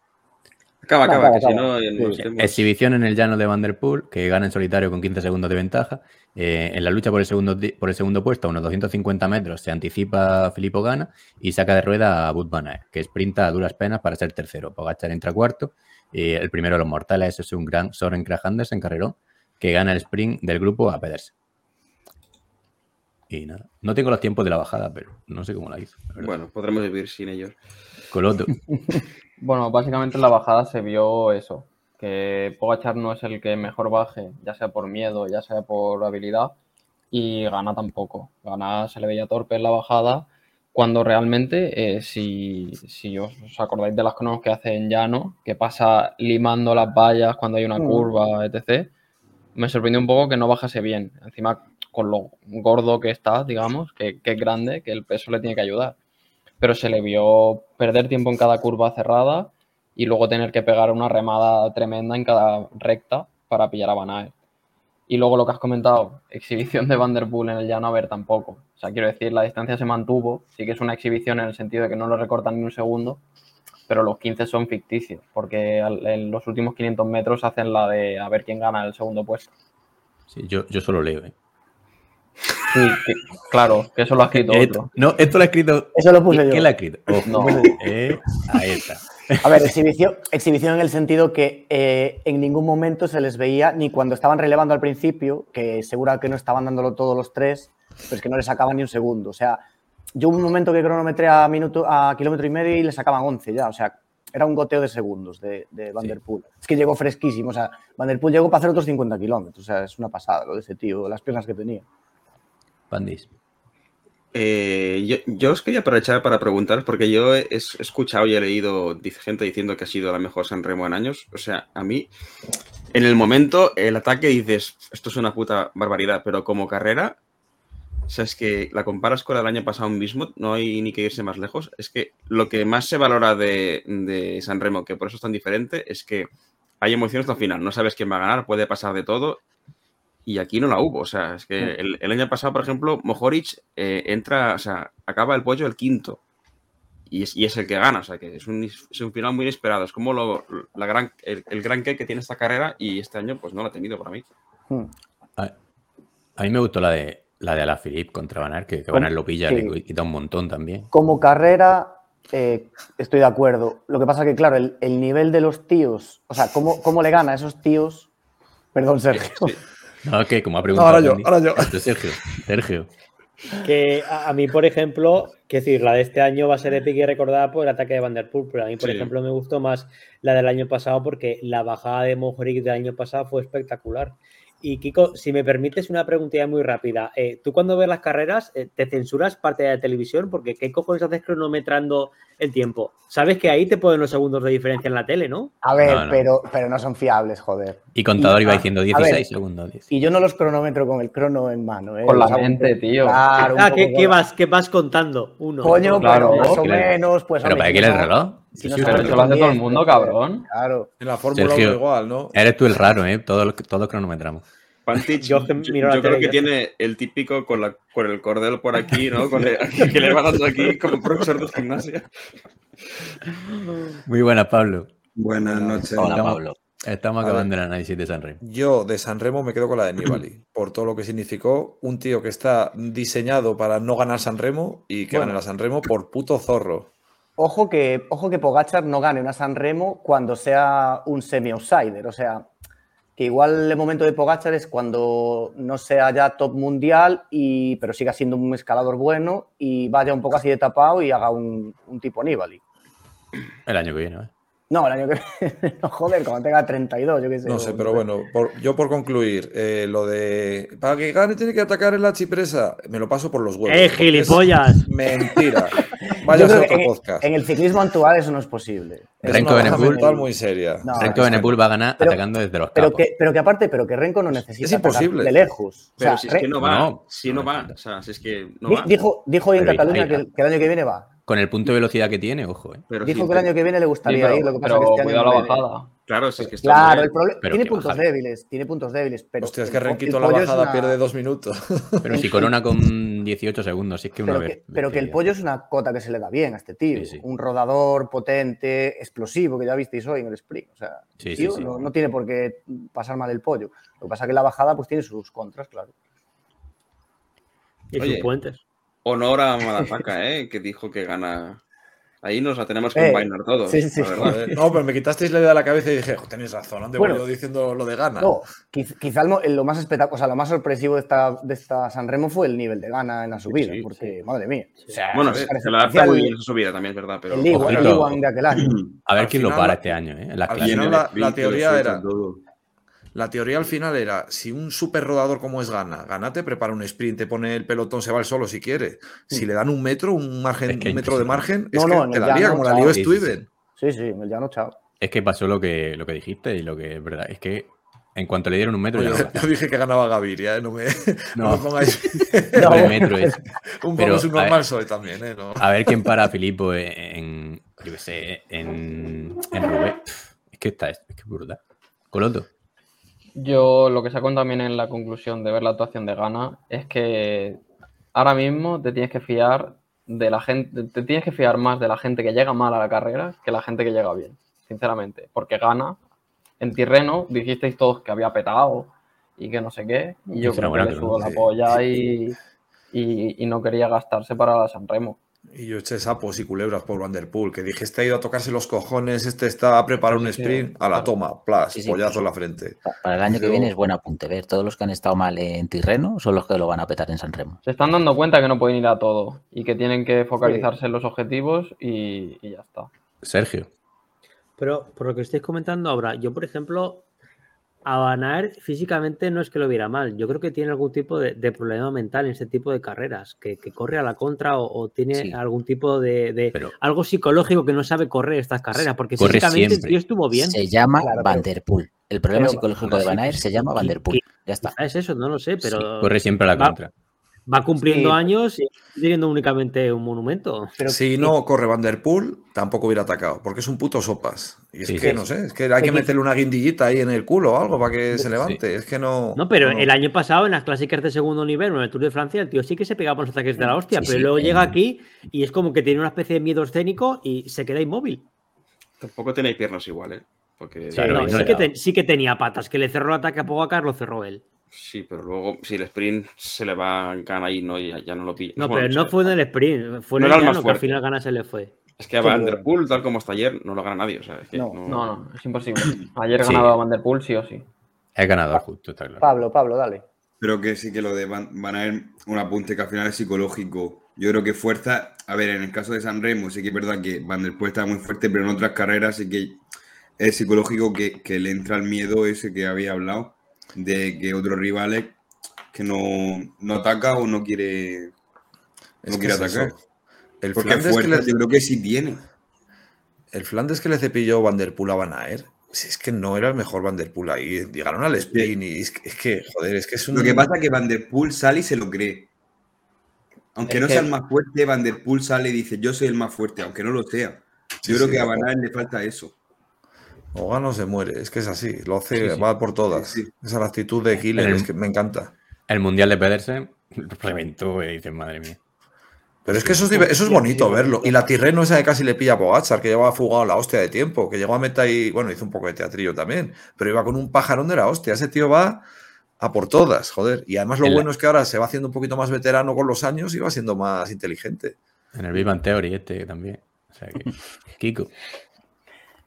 Acaba, acaba, acaba, que si no, Sí, hemos- Exhibición en el llano de Van Der Poel, que gana en solitario con 15 segundos de ventaja. Eh, en la lucha por el, segundo, por el segundo puesto, a unos 250 metros, se anticipa Filippo Gana y saca de rueda a van Aert, que sprinta a duras penas para ser tercero. Pogacar entra cuarto. Y el primero de los mortales es un gran Soren Kragh Andersen, carrerón, que gana el sprint del grupo a Pedersen. Y nada, no tengo los tiempos de la bajada, pero no sé cómo la hizo. la. Bueno, podremos vivir sin ellos. Coloto. Bueno, básicamente en la bajada se vio eso, que Pogachar no es el que mejor baje, ya sea por miedo, ya sea por habilidad, y Gana tampoco. Gana se le veía torpe en la bajada, cuando realmente, eh, si, si os, acordáis de las cronos que hace en llano, que pasa limando las vallas cuando hay una Mm. curva, etc., me sorprendió un poco que no bajase bien. Encima, con lo gordo que está, digamos, que, que es grande, que el peso le tiene que ayudar pero se le vio perder tiempo en cada curva cerrada y luego tener que pegar una remada tremenda en cada recta para pillar a Van Aert. Y luego lo que has comentado, exhibición de Van Der Poel en el llano, a ver, tampoco. O sea, quiero decir, la distancia se mantuvo, sí que es una exhibición en el sentido de que no lo recortan ni un segundo, pero los 15 son ficticios, porque en los últimos 500 metros hacen la de a ver quién gana el segundo puesto. Sí, yo, yo solo leo. ¿eh? Sí, que- claro, que eso lo ha escrito otro. no, esto lo ha escrito. Eso lo puse yo. ¿Quién lo ha escrito? Ojo, No. eh, ahí está. A ver, exhibición, exhibición en el sentido que eh, en ningún momento se les veía, ni cuando estaban relevando al principio, que seguro que no estaban dándolo todos los tres, pues que no le sacaban ni un segundo. O sea, yo hubo un momento que cronometré a, minuto, a kilómetro y medio y le sacaban 11 ya. O sea, era un goteo de segundos de, de Van. Der Poel. Es que llegó fresquísimo. O sea, Van Der Poel llegó para hacer otros 50 kilómetros. O sea, es una pasada lo de ese tío, las piernas que tenía. Eh, yo, os quería aprovechar para preguntaros, porque yo he, escuchado y he leído gente diciendo que ha sido la mejor San Remo en años. O sea, a mí, en el momento, el ataque dices, esto es una puta barbaridad, pero como carrera, o sea, es que la comparas con el año pasado mismo, no hay ni que irse más lejos. Es que lo que más se valora de, San Remo, que por eso es tan diferente, es que hay emociones hasta final. No sabes quién va a ganar, puede pasar de todo. Y aquí no la hubo. O sea, es que el, el año pasado, por ejemplo, Mojoric eh, entra, o sea, acaba el pollo el quinto. Y es, y es el que gana. O sea, que es un, es un final muy inesperado. Es como lo, la gran, el, el gran que que tiene esta carrera y este año, pues no lo ha tenido para mí. Hmm. A, a mí me gustó la de la de Alaphilippe contra Van Aert, que, que Aert lo pilla, sí. le quita un montón también. Como carrera, eh, estoy de acuerdo. Lo que pasa que, claro, el, el nivel de los tíos, o sea, cómo, cómo le gana a esos tíos. Perdón, Sergio. Sí. No, que como ha preguntado. ahora yo, ahora yo. Sergio. Sergio. Que a, a mí, por ejemplo, que decir, la de este año va a ser épica y recordada por el ataque de Van Der Poel, pero a mí, por Sí. ejemplo, me gustó más la del año pasado porque la bajada de Mohoric del año pasado fue espectacular. Y Kiko, si me permites una preguntilla muy rápida. Eh, ¿Tú cuando ves las carreras eh, te censuras parte de la televisión? Porque ¿qué cojones haces cronometrando el tiempo? Sabes que ahí te ponen los segundos de diferencia en la tele, ¿no? A ver, No, no. Pero, pero no son fiables, joder. Y contador Y- iba diciendo a 16 ver, segundos. 10. Y yo no los cronometro con el crono en mano. ¿eh? Con la mente, tío. Claro, Ah, ¿qué, vas, qué vas contando? Uno. Coño, Claro, pero más o menos, pues. Pero hombre, para qué el reloj. Si no Sí, sabes pero eso lo hace todo el mundo, cabrón. Claro. En la Fórmula 1 Sergio. igual, ¿no? Eres tú el raro, ¿eh? Todos, todos cronometramos. Pantich, Yo yo, yo creo tele que tiene el típico con, la, con el cordel por aquí, ¿no? Con el- que le va dando aquí como profesor de gimnasia. Muy buena, Pablo. Buenas noches. Hola, Estamos- Pablo. Estamos acabando el análisis de San Remo. Yo de San Remo me quedo con la de Nibali, por todo lo que significó un tío que está diseñado para no ganar San Remo y que Bueno. gane la San Remo por puto zorro. Ojo que, ojo que Pogachar no gane una San Remo cuando sea un semi-outsider. O sea, que igual el momento de Pogachar es cuando no sea ya top mundial, y, pero siga siendo un escalador bueno y vaya un poco así de tapado y haga un, un tipo Nibali. El año que viene, ¿eh? No, el año que viene, no, joder, cuando tenga 32, yo qué sé. No sé, pero bueno, por- yo por concluir, eh, lo de para que gane tiene que atacar en la chipresa, me lo paso por los huevos. ¡Eh, gilipollas! Mentira. Vaya otro en, podcast. en el ciclismo actual eso no es posible. Renko mental muy seria. No, Renko Benepul va a ganar pero- atacando desde los Pero capos. que, pero que aparte, pero que Renko no necesita Es imposible. de lejos. O Pero sea, si es que no va, No, si no va, o sea, si es que no va. dijo, dijo hoy en Pero Cataluña ahí que, el- que el año que viene va. Con el punto de velocidad que tiene, ojo, ¿eh? Pero Dijo sí, que el año que viene le Sí, gustaría pero, ir, lo que pasa pero es que este año cuidado la bajada. Claro, si es que está Claro, el problema Pero tiene puntos débiles, tiene puntos débiles, pero Hostia, es que Renquito la bajada una- pierde dos minutos. Pero si corona con 18 segundos, si es que uno Pero ve- que, pero que el pollo es una cota que se le da bien a este tío. Sí, sí. Un rodador potente, explosivo, que ya visteis hoy en el sprint. O sea, Sí, sí, tío sí. No, no tiene por qué pasar mal el pollo. Lo que pasa es que la bajada pues tiene sus contras, claro. Y Oye. sus puentes. Honor a Madafaka, ¿eh? Que dijo que gana. Ahí nos la tenemos que Eh, envainar todos. sí, sí. No, pero me quitasteis la idea de la cabeza y dije, "Jo, tenéis razón, ande Bueno. diciendo lo de gana. No, quiz- quizá lo más espectacular, o sea, lo más sorpresivo de esta, de esta San Remo fue el nivel de gana en la subida, sí, porque, madre mía. O sea, Bueno, es se, se la especial muy bien esa subida también, es verdad. Pero el Iguan, el. Iguan de aquel año. A ver Al quién lo para la- este año, ¿eh? La- teoría era- todo. La teoría al final era, si un super rodador como es Gana, Gana te prepara un sprint, te pone el pelotón, se va el solo si quiere. Si le dan un metro, un margen, Es que un metro de margen, es No, que no, en te el la lía como la chao. lió Sí, sí, sí. Stuyven. Sí, sí, en el llano, chao. Es que pasó lo que, lo que dijiste y lo que es verdad. Es que en cuanto le dieron un metro, ya Oye, no yo dije que ganaba Gaviria, ¿eh? no, me, no. No. me pongáis No, el metro es. un Pero, poco su a ver. normal soy también, ¿eh? No. A ver quién para a Filipo en. Yo qué sé, en. En Rubén. Es que está. Es que es brutal. Coloto. Yo lo que saco también en la conclusión de ver la actuación de Gana es que ahora mismo te tienes que fiar de la gente, te tienes que fiar más de la gente que llega mal a la carrera que la gente que llega bien, sinceramente. Porque Gana, en Tirreno, dijisteis todos que había petado y que no sé qué, y yo creo que le la polla y, y, y no quería gastarse para la San Remo. Y yo eché sapos y culebras por Vanderpool, que dije, este ha ido a tocarse los cojones, este está a preparar un sprint, a la toma, plas, Sí, sí, pollazo sí. en la frente. Pa- Para el año que viene es buen apunte. Ver, todos los que han estado mal en Tirreno son los que lo van a petar en San Remo. Se están dando cuenta que no pueden ir a todo y que tienen que focalizarse en los objetivos y, y ya está. Sergio. Pero por lo que estáis comentando ahora, yo, por ejemplo, a Van Aert físicamente no es que lo viera mal. Yo creo que tiene algún tipo de, de problema mental en este tipo de carreras, que, que corre a la contra o, o tiene Sí. algún tipo de, de- Pero- algo psicológico que no sabe correr estas carreras, porque físicamente siempre. el tío estuvo bien. Se llama Claro, pero- Van Der Poel. El problema pero- psicológico de Van Aert se llama Van Der Poel. Ya está. Es eso, no lo sé, pero Corre siempre a la va- contra. Va cumpliendo Sí. años y teniendo únicamente un monumento. Pero si no corre Vanderpool, tampoco hubiera atacado, porque es un puto sopas. Y es Sí, que, sí. no sé, es que hay que meterle una guindillita ahí en el culo o algo para que se levante. Es que no... No, pero no. el año pasado en las clásicas de segundo nivel en el Tour de Francia, el tío sí que se pegaba por los ataques de la hostia, Sí, pero sí, luego llega aquí y es como que tiene una especie de miedo escénico y se queda inmóvil. Tampoco tenéis piernas igual, ¿eh? Porque Claro, No, y sí, que sí que tenía patas, que le cerró el ataque a Pogacar, lo cerró él. Sí, pero luego si el sprint se le va en gana y no, ya, ya no lo pilla. No, Bueno, pero no fue en el sprint, fue en No el llano que al final gana se le fue. Es que a Van Der Poel, tal como está ayer, no lo gana nadie. O sea, es que No. no- No, no, es imposible. Ayer Sí. ganaba Van Der Poel sí o sí. Es ganador, justo, está claro. Pablo, Pablo, dale. Pero que sí que lo de Van, Van Aert, un apunte que al final es psicológico. Yo creo que fuerza, a ver, en el caso de San Remo, sí que es verdad que Van der Poel está muy fuerte, pero en otras carreras sí que es psicológico que, que le entra el miedo ese que había hablado, de que otros rivales que no, no ataca o no quiere, Es no quiere es atacar. eso. El Porque Flandes, que fuerza le, yo creo que sí tiene. el Flandes que le cepilló Vanderpool a Van Aert, si es que no era el mejor Vanderpool ahí. Llegaron al sprint y es que, es que, joder, es que es un... Lo que pasa es que Van der Poel sale y se lo cree. Aunque Es no que- sea el más fuerte, Van der Poel sale y dice, yo soy el más fuerte, aunque no lo sea. Sí, Yo creo sí, que a Van. Aert le falta eso. O gana o se muere, es que es así, lo hace, Sí, sí. va por todas. Sí, sí. Esa es la actitud de Killer, El- es que me encanta. El mundial de Pedersen reventó y dices, madre mía. Pero es que eso es, diver- eso es bonito verlo. Y la Tirreno esa de casi le pilla a Pogachar, que llevaba fugado la hostia de tiempo, que llegó a meta y, bueno, hizo un poco de teatrillo también, pero iba con un pajarón de la hostia. Ese tío va a por todas, joder. Y además lo El- bueno es que ahora se va haciendo un poquito más veterano con los años y va siendo más inteligente. En el Big Bang Theory este también. O sea que, Kiko.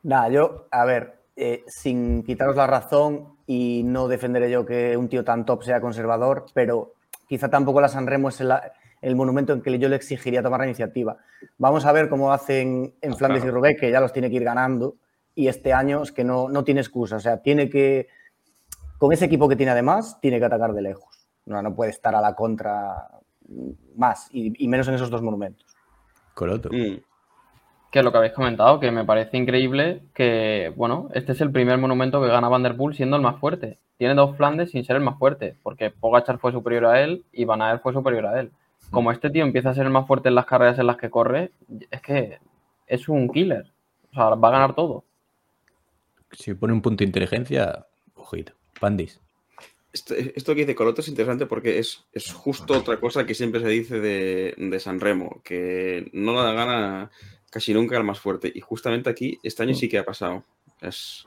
Nada, yo, a ver, eh, sin quitaros la razón y no defenderé yo que un tío tan top sea conservador, pero quizá tampoco la San Remo es el, el monumento en que yo le exigiría tomar la iniciativa. Vamos a ver cómo hacen en Ah, Flandes claro. y Roubaix, que ya los tiene que ir ganando, y este año es que no, no tiene excusa, o sea, tiene que, con ese equipo que tiene además, tiene que atacar de lejos. No, no puede estar a la contra más, y, y menos en esos dos monumentos. Coloto. Mm. Que lo que habéis comentado, que me parece increíble que, bueno, este es el primer monumento que gana Van der Poel siendo el más fuerte. Tiene dos Flandes sin ser el más fuerte, porque Pogachar fue superior a él y Van Aert fue superior a él. Como este tío empieza a ser el más fuerte en las carreras en las que corre, es que es un killer. O sea, va a ganar todo. Si pone un punto de inteligencia, ojito. Pandis. Esto, esto que dice Coloto es interesante porque es, es justo otra cosa que siempre se dice de, de San Remo, que no la gana casi nunca el más fuerte. Y justamente aquí, este año sí que ha pasado. Es,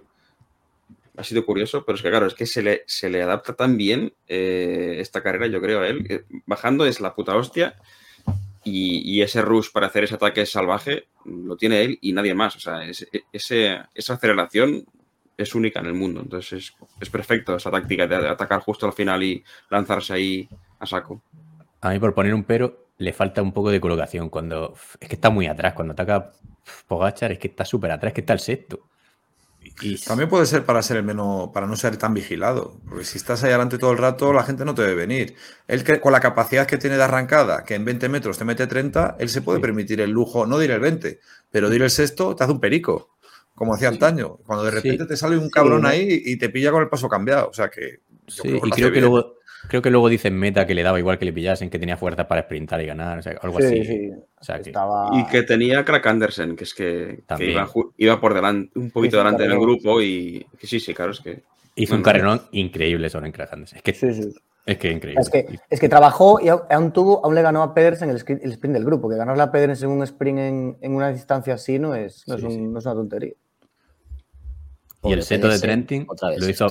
ha sido curioso, pero es que claro, es que se le, se le adapta tan bien eh, esta carrera, yo creo, a él. que Bajando es la puta hostia y, y ese rush para hacer ese ataque salvaje lo tiene él y nadie más. O sea, es- ese- esa aceleración es única en el mundo. Entonces es, es perfecto esa táctica de atacar justo al final y lanzarse ahí a saco. A mí, por poner un pero, le falta un poco de colocación. Cuando es que está muy atrás. Cuando ataca Pogachar, es que está súper atrás, que está el sexto. Y También puede ser para ser el menos, para no ser tan vigilado. Porque si estás ahí adelante todo el rato, la gente no te debe venir. Él que con la capacidad que tiene de arrancada, que en 20 metros te mete 30, él se puede permitir el lujo, no diré el 20, pero dir el sexto, te hace un perico, como hacía antaño. Cuando de repente Sí. te sale un cabrón ¿no? ahí y te pilla con el paso cambiado. O sea que. yo Sí, creo que y creo que, bien. luego, creo que luego dicen meta que le daba igual que le pillasen, que tenía fuerza para sprintar y ganar, o sea, algo Sí, así. sí. O sea, que- Estaba... Y que tenía Crack Andersen, que es que, que También. iba, por delante, un poquito Sí, delante en el carrerón. grupo y que sí, sí, claro, es que hizo un carrerón increíble sobre Craig Anderson. Es que, Sí, sí. es que increíble. Es que, es que trabajó y aún tuvo, aún le ganó a Pedersen el, sprint del grupo. Que ganarle a Pedersen en un sprint en, en una distancia así no es, no, es Sí, un- sí. no es una tontería. ¿Y el seto de Trentin otra vez lo hizo,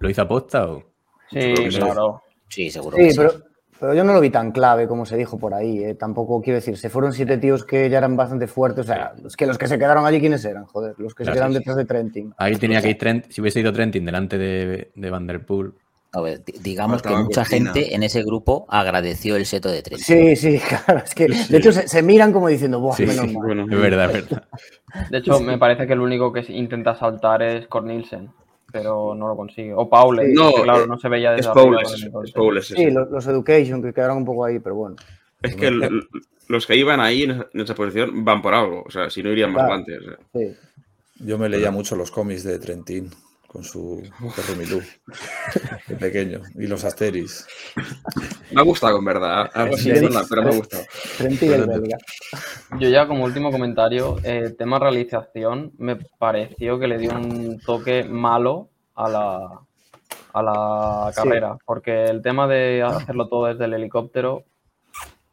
lo hizo aposta o? Sí, claro. Sí, seguro Sí, que sí. pero, pero yo no lo vi tan clave como se dijo por ahí. ¿eh? Tampoco quiero decir, se fueron siete tíos que ya eran bastante fuertes. O sea, es que los que se quedaron allí, ¿quiénes eran? Joder, los que Claro, se quedaron sí, detrás de Trentin. Ahí tenía que ir Trent, si hubiese ido Trentin delante de, de Van Der Poel. A ver, di- digamos que mucha gente en ese grupo agradeció el seto de tres. Sí, sí, claro. Es que, de hecho, se, se miran como diciendo, Buah, Sí, menos sí, mal". bueno, Es verdad, es verdad. De hecho, me parece que el único que intenta saltar es Cornelsen, pero no lo consigue. O Paule, Sí. No, que claro, eh, no se veía es desde Paul, es, el es. Paul, es Sí, los, los Education que quedaron un poco ahí, pero bueno. Es que los que iban ahí en esa- posición van por algo, o sea, si no irían más adelante. o sea. Sí. Yo me leía mucho los cómics de Trentín con su perro Milú, de pequeño, y los Asteris. Me ha gustado, en verdad. Algo pero me ha gustado. El belga. Yo ya como último comentario, eh, tema realización, me pareció que le dio un toque malo a la, a la Sí. carrera, porque el tema de hacerlo todo desde el helicóptero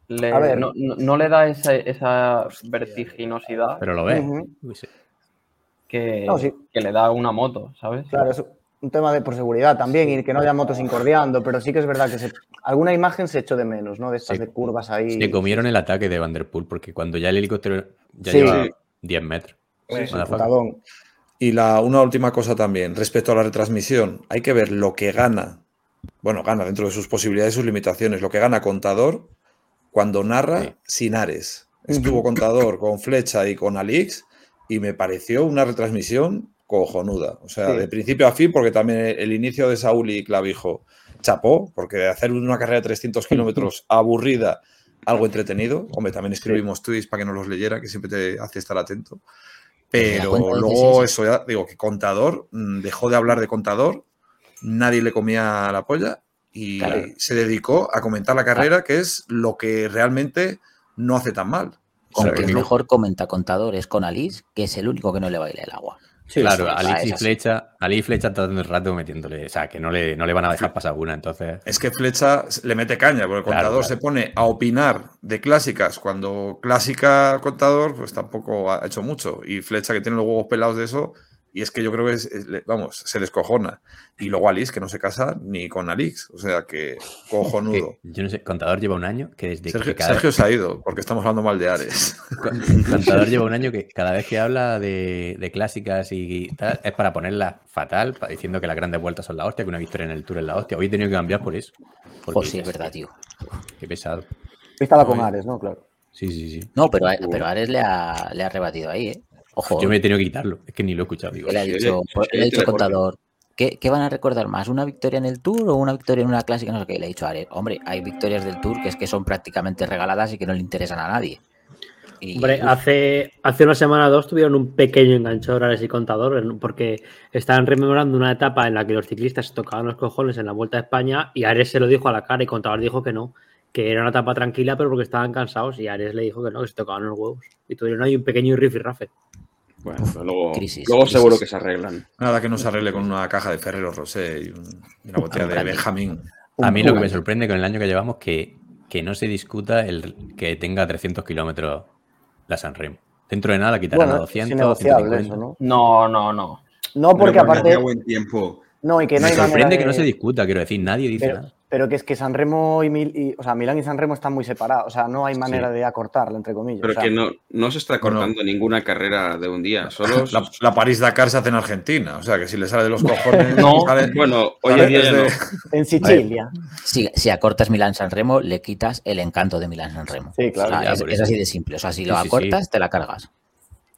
le- A ver. no, no- no le da esa, esa vertiginosidad Pero lo ves. Uy, sí. Que, No, sí. que le da una moto, ¿sabes? Claro, es un tema de por seguridad también y que no haya motos incordiando, pero sí que es verdad que se- alguna imagen se echó de menos, ¿no? De estas Se- de curvas ahí. Se comieron el ataque de Van Der Poel porque cuando ya el helicóptero ya Sí. lleva 10 metros. Sí, sí. Y la, una última cosa también, respecto a la retransmisión, hay que ver lo que gana, bueno, gana dentro de sus posibilidades y sus limitaciones, lo que gana Contador cuando narra Sí. sin Ares. Estuvo Contador con Flecha y con Alix y me pareció una retransmisión cojonuda. O sea, Sí. de principio a fin, porque también el inicio de Saúl y Clavijo chapó, porque hacer una carrera de 300 kilómetros aburrida, algo entretenido. Hombre, también escribimos tweets para que no los leyera, que siempre te hace estar atento. Da Pero de luego sí, eso ya, digo, que contador, mm, dejó de hablar de contador, nadie le comía la polla y Claro. se dedicó a comentar la carrera, que es lo que realmente no hace tan mal. Con no- mejor comentador es con Alice, que es el único que no le baila el agua. claro, sí, Alix y. Flecha, Alix y Flecha todo el rato metiéndole, o sea, que no le, no le van a dejar pasar una, entonces. Es que Flecha le mete caña, porque el Claro, contador claro. se pone a opinar de clásicas cuando clásica contador, pues tampoco ha hecho mucho. Y Flecha que tiene los huevos pelados de eso, y es que yo creo que, es- vamos, se descojona. Y luego Alix, que no se casa ni con Alix, o sea que cojonudo. que yo no sé, Contador lleva un año que desde Sergio, que cada Sergio se ha ido, porque estamos hablando mal de Ares. Con- Contador lleva un año que cada vez que habla de, de clásicas y tal, es para ponerla fatal, diciendo que las grandes vueltas son la hostia, que una victoria en el Tour es la hostia. Hoy he tenido que cambiar por eso. Porque Pues sí, es verdad, tío. Qué pesado. Estaba con. Ares, ¿no? Claro. Sí, sí, sí. No, pero, a- pero Ares le ha, le ha rebatido ahí, ¿eh? Ojo, Yo me he tenido que quitarlo. Es que ni lo he escuchado. Digo, le ha dicho, pues, sí, le ha dicho teleporte. contador. ¿Qué, qué van a recordar más? ¿Una victoria en el Tour o una victoria en una clásica? No sé qué. Le ha dicho a Ares, hombre, hay victorias del Tour que es que son prácticamente regaladas y que no le interesan a nadie. Y- Hombre, uf, hace, hace una semana o dos tuvieron un pequeño enganchador Ares y Contador porque estaban rememorando una etapa en la que los ciclistas se tocaban los cojones en la Vuelta a España y Ares se lo dijo a la cara y Contador dijo que no, que era una etapa tranquila pero porque estaban cansados y Ares le dijo que no, que se tocaban los huevos. Y tuvieron ahí un pequeño rifirrafe. Bueno, pero luego, Crisis, luego crisis. seguro que se arreglan. Nada que no se arregle con una caja de Ferrero Rosé y, un- y una botella de. Benjamín. A mí lo que me sorprende con el año que llevamos que, que no se discuta el que tenga 300 kilómetros la San Remo. Dentro de nada la quitarán a Bueno, 200, es innegociable 150. eso, ¿no? No, no, no. No, porque aparte. buen tiempo. No, y que no Me hay sorprende que de- no se discuta, quiero decir, nadie dice Pero, nada. Pero que es que San Remo y, Mil- y- o sea, Milán y San Remo están muy separados. O sea, no hay manera Sí. de acortarla, entre comillas. Pero o sea, que no, no se está cortando ninguna carrera de un día. Solo La, la París-Dakar se hace en Argentina. O sea, que si le sale de los cojones... No, sale- bueno, hoy en día no. En Sicilia. Si, si acortas Milán-San Remo, le quitas el encanto de Milán-San Remo. Sí, claro. O sea, Ya, es, así de simple. O sea, si Sí, lo sí, sí. acortas, te la cargas.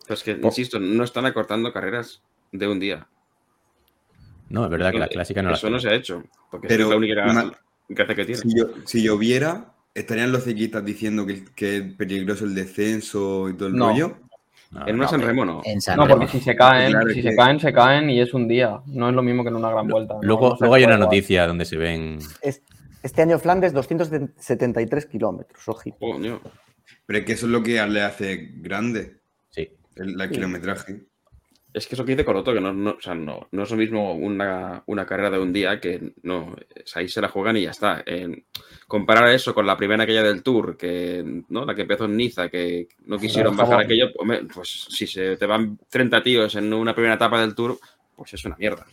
Pero es que, insisto, no están acortando carreras de un día. No, es verdad que las clásicas no las Eso no se ha hecho. Porque Pero es la única una- gracia que tiene. Si, yo- si lloviera, ¿estarían los ciclistas diciendo que, que es peligroso el descenso y todo el No. rollo? No, en una no, San Remo no. En San No, Remo. porque si se caen, Claro, si se caen, se caen y es un día. No es lo mismo que en una gran vuelta. Luego, luego hay una noticia donde se ven. Es- este año Flandes, 273 kilómetros, ojito. Pero es que eso es lo que le hace grande, Sí. el, el kilometraje. Es que eso que dice Coroto, que no, no, o sea, no, no es lo mismo una, una carrera de un día que no, o sea, ahí se la juegan y ya está. Comparar eso con la primera aquella del Tour, que no la que empezó en Niza, que no quisieron bajar aquello, pues si se te van 30 tíos en una primera etapa del Tour, pues es una mierda.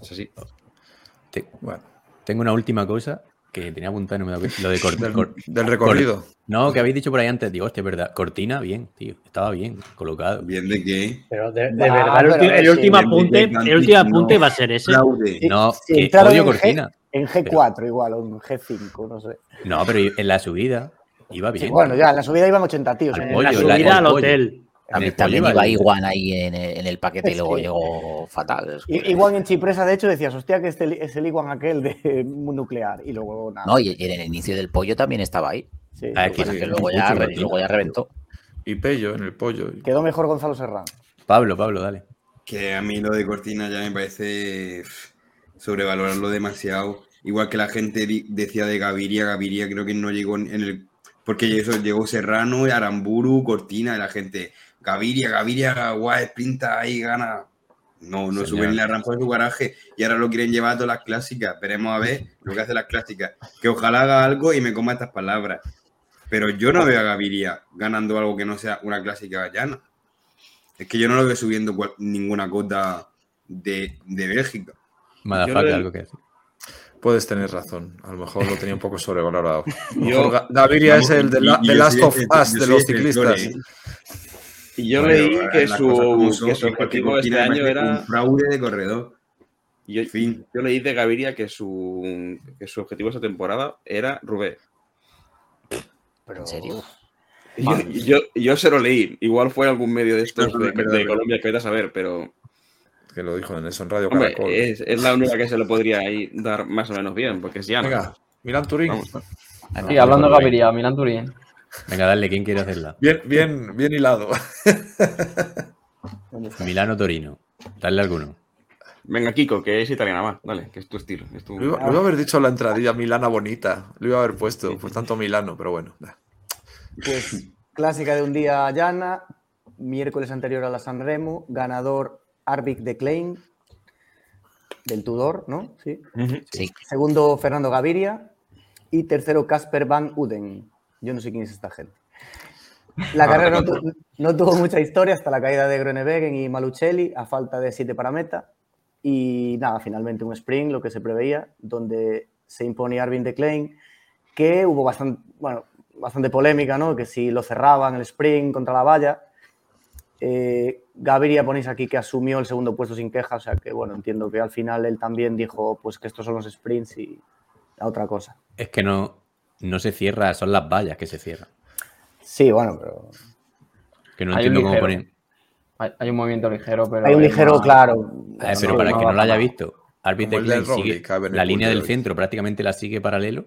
Es así. Te- Bueno, tengo una última cosa que tenía apuntado y no me cuenta. Lo de cor- del, cor- del recorrido. No, que habéis dicho por ahí antes. Digo, hostia, es verdad. Cortina, bien, tío. Estaba bien colocado. ¿Bien de qué? Pero de, de Ah, verdad, el, pero el último de- apunte, de- el último no. apunte va a ser ese. Sí, No, sí, que entraron odio en G- Cortina. En G4 igual, o en G5, no sé. No, pero en la subida iba Sí, bien. bueno, ya, en la subida iban 80 tíos. Al en pollo, la subida al pollo. hotel. A mí también iba. Iguan ahí en el, en el paquete y luego que- llegó fatal. I- Igual en Chipresa, de hecho, decías, hostia, que este es el Iguan aquel de nuclear. Y luego nada. No, y, y en el inicio del pollo también estaba ahí. Sí, Ah, sí, que- sí. que sí, luego, mucho ya, luego reventó. Y Pello en el pollo. Quedó mejor Gonzalo Serrano. Pablo, Pablo, dale. Que a mí lo de Cortina ya me parece sobrevalorarlo demasiado. Igual que la gente decía de Gaviria, Gaviria creo que no llegó en el... Porque eso llegó Serrano, Aramburu, Cortina, la gente, Gaviria, Gaviria, guay, sprinta ahí, gana. No, no Señor. suben ni la rampa de su garaje y ahora lo quieren llevar a todas las clásicas. Veremos a ver lo que hace las clásicas. Que ojalá haga algo y me coma estas palabras. Pero yo no veo a Gaviria ganando algo que no sea una clásica llana. Es que yo no lo veo subiendo cual- ninguna cota de, de Bélgica. Madafaca, le- algo que decir. Puedes tener razón. A lo mejor lo tenía un poco sobrevalorado. Yo- Gaviria es el de, la, de Last of Us de los ciclistas. Y yo Bueno, leí que su, son, que su igual que objetivo este año era. Un fraude de corredor. Yo, En fin. yo leí de Gaviria que su, que su objetivo esta temporada era Rubé. Pero, ¿En serio? Yo, yo, se lo leí. Igual fue algún medio de estos No, de, no, no, de no. Colombia que vete a saber, pero Que lo dijo en eso en Radio hombre, Caracol. es, es la única que se lo podría ahí dar más o menos bien, porque es llano. Venga, Milán Turín. Vamos. Sí, hablando de Gaviria, Milán Turín. Venga, dale, ¿quién quiere hacerla? Bien, bien, bien hilado. Milano Torino. Dale alguno. Venga, Kiko, que es italiana más. Dale, que es tu estilo. es tu- Lo iba, lo iba a haber dicho la entradilla Milana bonita. Lo iba a haber puesto, por tanto Milano, pero bueno. Pues clásica de un día llana, miércoles anterior a la San Remo, ganador Arvik de Klein, del Tudor, ¿no? Sí. Sí. Segundo, Fernando Gaviria. Y tercero, Casper Van Uden. Yo no sé quién es esta gente. La carrera no, te tu- no tuvo mucha historia hasta la caída de Groenewegen y Malucelli a falta de siete para meta. Y nada, finalmente un sprint, lo que se preveía, donde se impone Arvin de Klein, que hubo bastante, bueno, bastante polémica, ¿no? Que si lo cerraban el sprint contra la valla. Eh, Gaviria ponéis aquí que asumió el segundo puesto sin queja, o sea que bueno, entiendo que al final él también dijo pues que estos son los sprints y la otra cosa. Es que no, no se cierra, son las vallas que se cierran. Sí, bueno, pero Que no Hay un entiendo cómo ponen. Hay, hay un movimiento ligero, pero. hay un ligero, más- claro. Eh, pero para no el que no lo haya visto, Arbit Como de el del Klein sigue- la línea de del centro prácticamente la sigue paralelo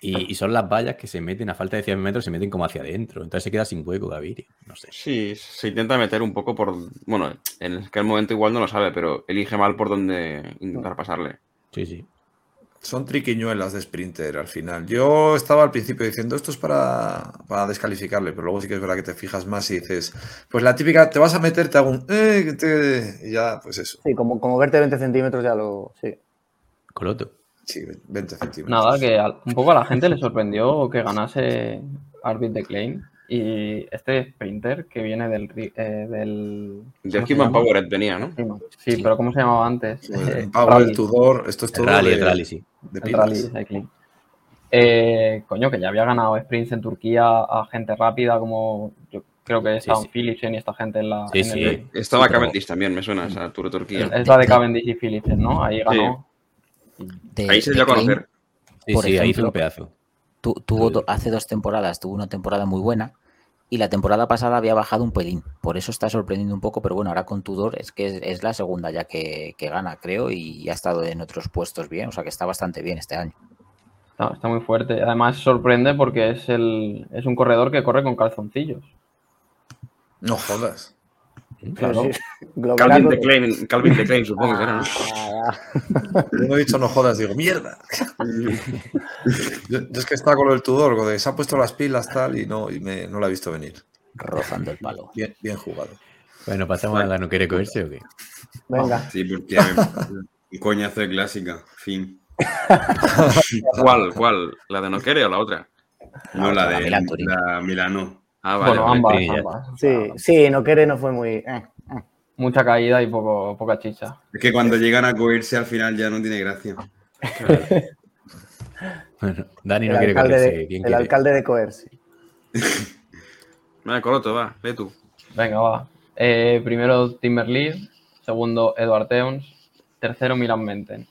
y, y son las vallas que se meten a falta de 100 metros, se meten como hacia adentro. Entonces se queda sin hueco Gaviria. No sé. Sí, se intenta meter un poco por. Bueno, en aquel momento igual no lo sabe, pero elige mal por dónde intentar pasarle. Sí, sí. Son triquiñuelas de sprinter al final. Yo estaba al principio diciendo esto es para, para descalificarle, pero luego sí que es verdad que te fijas más y dices, pues la típica, te vas a meter, te hago un... "Eh", te- y ya, pues eso. Sí, como, como verte 20 centímetros ya lo. Sí. Coloto. Sí, 20 centímetros. Nada, que un poco a la gente le sorprendió que ganase Arbit de Klein y este sprinter que viene del. eh, del De ¿cómo se Human llama? Powered venía, ¿no? Sí, Sí, pero ¿cómo se llamaba antes? Eh, el Power, el Tudor, esto es El todo rally, de, el rally, sí. de El. Rally Cycling. Eh, coño, que ya había ganado sprints en Turquía a gente rápida como yo creo que estaban sí. Philipsen y esta gente en la. Sí, en sí. el- Estaba Pero- Cavendish también, me suena esa Tour de Turquía. es la de Cavendish y Philipsen, ¿no? Ahí ganó. De- Ahí se dio a conocer. Sí, sí, ahí hizo ejemplo, un pedazo. tu- tuvo Sí. hace dos temporadas, tuvo una temporada muy buena y la temporada pasada había bajado un pelín. Por eso está sorprendiendo un poco, pero bueno, ahora con Tudor es que es, es la segunda ya que, que gana, creo, y ha estado en otros puestos bien, o sea que está bastante bien este año. Está, está muy fuerte. Además sorprende porque es el es un corredor que corre con calzoncillos. No jodas. Claro. Sí, sí. Calvin de Klein, Calvin de Klein, supongo que era, ¿no? Ah, Yo no he dicho no jodas, digo, mierda. yo, yo es que estaba con lo del Tudor, con de se ha puesto las pilas tal y no, y me, no la he visto venir. Rozando el palo. Bien, bien jugado. Bueno, pasamos a la no quiere cogerse o qué. Venga. Sí, porque coñazo de clásica. Fin. ¿Cuál? ¿Cuál? ¿La de Noquere o la otra? No, la la de la Milano. Ah, vale. bueno, ambas, ambas. Sí, sí, no quiere, no fue muy. eh, eh. Mucha caída y poco, poca chicha. Es que cuando llegan a cogerse al final ya no tiene gracia. Bueno, Dani El, no quiere alcalde cogerse. de, ¿Quién el quiere? alcalde de Coerci. Vale, Coloto, va, ve tú. Venga, va. Eh, primero Timberleaf, segundo Edward Teuns, tercero Milan Menten.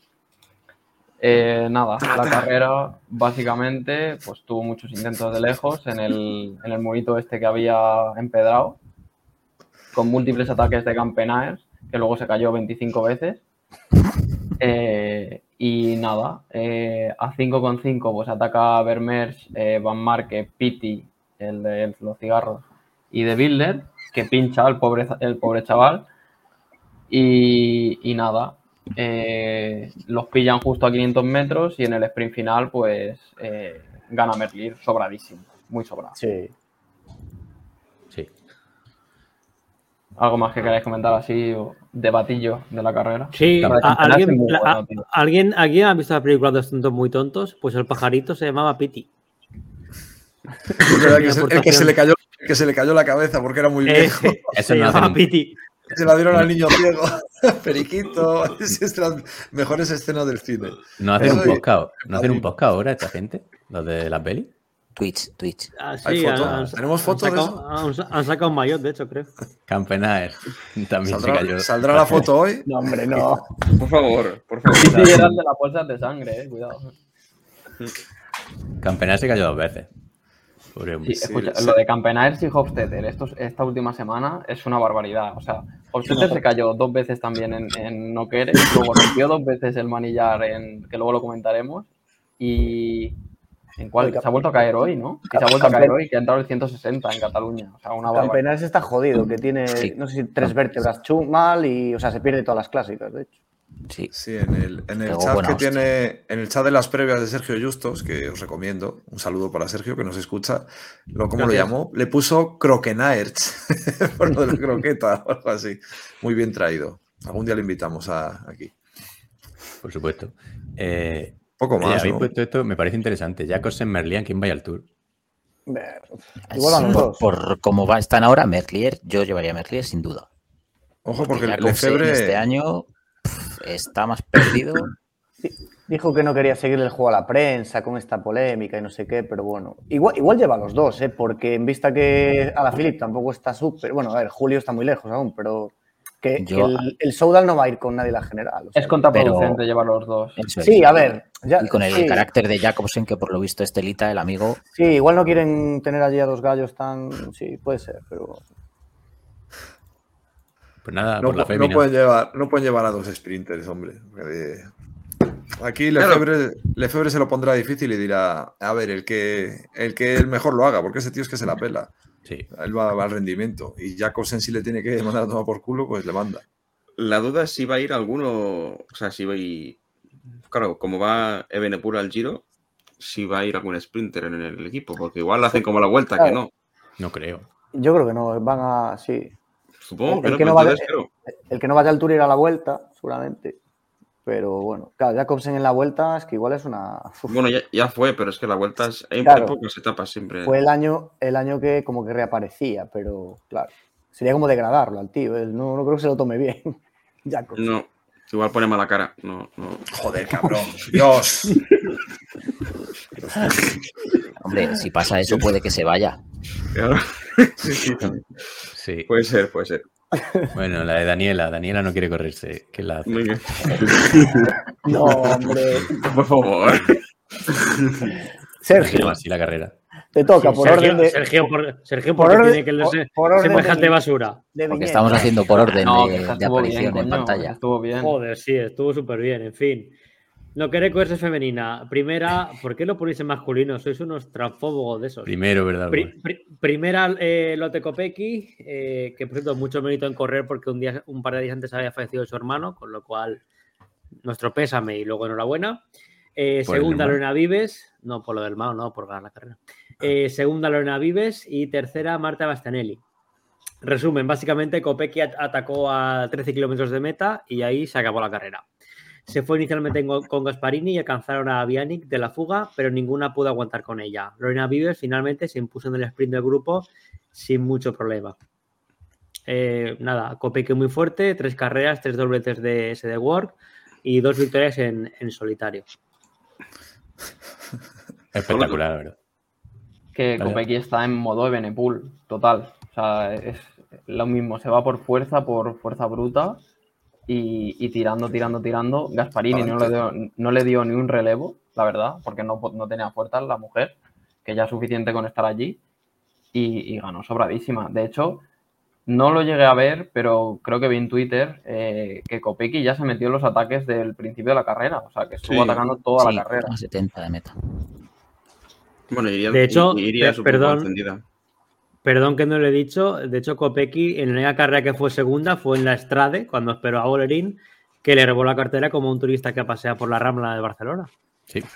Eh, nada, la carrera básicamente pues tuvo muchos intentos de lejos en el, en el murito este que había empedrado, con múltiples ataques de Campenaers, que luego se cayó 25 veces. Eh, y nada, eh, a 5,5 pues ataca Vermeers, eh, Van Marke, Pitti, el de los cigarros, y de Bilder, que pincha al pobre, el pobre chaval. Y, y nada, eh, los pillan justo a 500 metros y en el sprint final pues eh, gana Merlir sobradísimo, muy sobrado. Sí. Sí. ¿Algo más que queráis comentar así, o de batillo de la carrera? Sí, La de alguien, la- bueno, a-. ¿alguien, ¿alguien ha visto la película Dos tontos muy tontos? Pues el pajarito se llamaba Piti. Es verdad que Mi se- el que se le cayó, que se le cayó la cabeza porque era muy Eh, viejo. Eso se no llamaba Piti. Se la dieron al niño ciego. Periquito. Es las mejores escenas del cine. ¿No hacen un Eso podcast? ¿No hacen un podcast ahora esta gente? ¿Los de la peli? Twitch, Twitch. Ah, Hay sí, foto. han- han- ¿Tenemos han foto de sacado- Han, han sacado un maillot, de hecho, creo. Campenaer. También se ¿Saldrá, cayó. saldrá la foto hoy? No, hombre, no. Por favor, por favor. Eran de las bolsas de sangre, eh, cuidado. Campenaer se cayó dos veces. Pobre Sí, hombre. escucha, sí. lo de Campenaers y Hofstetter estos, esta última semana es una barbaridad. O sea, Hofstetter se cayó dos veces también en, en Noquere, luego rompió dos veces el manillar, en, que luego lo comentaremos. Y en cuál se ha vuelto a caer hoy, ¿no? Se ha vuelto a caer hoy, que ha entrado el 160 en Cataluña. O sea, una barbaridad. Campenares está jodido, que tiene, Sí. no sé si tres vértebras mal y, o sea, se pierde todas las clásicas, de hecho. Sí. Sí, en el, en el chat que hostia. tiene, en el chat de las previas de Sergio Justos, que os recomiendo, un saludo para Sergio que nos escucha, lo, ¿cómo lo llamó? Le puso croquenaerts, por lo de la croqueta o algo así. Muy bien traído. Algún día le invitamos a, aquí. Por supuesto. Eh, Poco más, habéis ¿no? puesto esto, me parece interesante. Jacobsen, Merlian, ¿quién vaya al Tour? Ver, Igual por, por cómo va, están ahora, Merlier, yo llevaría a Merlier sin duda. Ojo, porque Jacobsen Lefebvre... este año está más perdido. Dijo que no quería seguir el juego a la prensa con esta polémica y no sé qué, pero bueno. Igual, igual lleva los dos, ¿eh? porque en vista que a la Philip tampoco está súper. Bueno, a ver, Julio está muy lejos aún, pero que, el, el Soudal no va a ir con nadie la general. o sea, Es contraproducente Pero- llevar los dos. Es. Sí, a ver. ya- Y con el sí, carácter de Jacobsen, que por lo visto Estelita, el amigo, Sí, igual no quieren tener allí a dos gallos tan. Sí, puede ser, pero. Pues nada, No, por la no fémina. pueden llevar, no pueden llevar a dos sprinters, hombre. porque Aquí Claro. Lefebvre, se lo pondrá difícil y dirá, a ver, el que, el que el mejor lo haga, porque ese tío es que se la pela. Sí. Él va, va al rendimiento. Y Jacobsen si le tiene que mandar a tomar por culo, pues le manda. La duda es si va a ir alguno, o sea, si va a ir, claro, como va Ebenepur al Giro, si va a ir algún sprinter en el equipo, porque igual hacen como la vuelta, que no. No creo. Yo creo que no, van a. Sí. Supongo El que no, que no va a- entonces, claro, El que no vaya al Tour irá a la vuelta, seguramente. Pero bueno, claro, Jacobsen en la vuelta es que igual es una. Uf, Bueno, ya, ya fue, pero es que la vuelta es, hay Claro. pocas etapas siempre. fue el año, el año que como que reaparecía, pero claro. Sería como degradarlo al tío. no creo que se lo tome bien. Jacobsen. No, igual pone mala cara. No, no. Joder, cabrón. Dios. Hombre, si pasa eso, puede que se vaya. Claro. Sí, sí. Sí. Puede ser, puede ser. Bueno, la de Daniela. Daniela no quiere correrse. ¿Qué la hace? No, hombre. Por favor. Se Sergio, así la carrera. te toca por Sergio, orden de. Sergio, por, Sergio, por porque orden- tiene que por- por orden semejante de- basura. de Porque estamos haciendo por orden No, de, que de aparición bien, en pantalla. Estuvo bien. Joder, sí, estuvo súper bien, en fin. No queréis cogerse femenina. Primera, ¿por qué lo ponéis en masculino? Sois unos transfóbos de esos. Primero, ¿verdad? Pri- Bueno, pri- primera, eh, Lotte Kopecky, eh, que por cierto, mucho mérito en correr porque un, día, un par de días antes había fallecido su hermano, con lo cual nuestro pésame y luego enhorabuena. Eh, segunda. Lorena Vives, no por lo del Mao, no, por ganar la carrera. Eh, segunda, Lorena Vives y tercera, Marta Bastianelli. Resumen, básicamente Kopecky at- atacó a 13 kilómetros de meta y ahí se acabó la carrera. Se fue inicialmente con, Gasparini y alcanzaron a Vianic de la fuga, pero ninguna pudo aguantar con ella. Lorena Vives finalmente se impuso en el sprint del grupo sin mucho problema. Eh, nada, Kopecky muy fuerte, tres carreras, tres dobletes de SD Work y dos victorias en, en solitario. espectacular, la ¿verdad? que Vale. Kopecky está en modo Benepool, total. O sea, es lo mismo, se va por fuerza, por fuerza bruta y, y tirando, tirando, tirando. Gasparini no le, dio, no le dio ni un relevo, la verdad, porque no, no tenía fuerza la mujer, que ya es suficiente con estar allí y, y ganó sobradísima. De hecho, no lo llegué a ver, pero creo que vi en Twitter eh, que Kopecky ya se metió en los ataques del principio de la carrera, o sea, que estuvo Sí. atacando toda Sí, la carrera. a 70 de meta. Bueno, iría, De hecho, iría súper perdón. Perdón que no lo he dicho, de hecho Kopecky en la única carrera que fue segunda fue en la Estrade, cuando esperó a Bolerín, que le robó la cartera como un turista que pasea por la Rambla de Barcelona. Sí.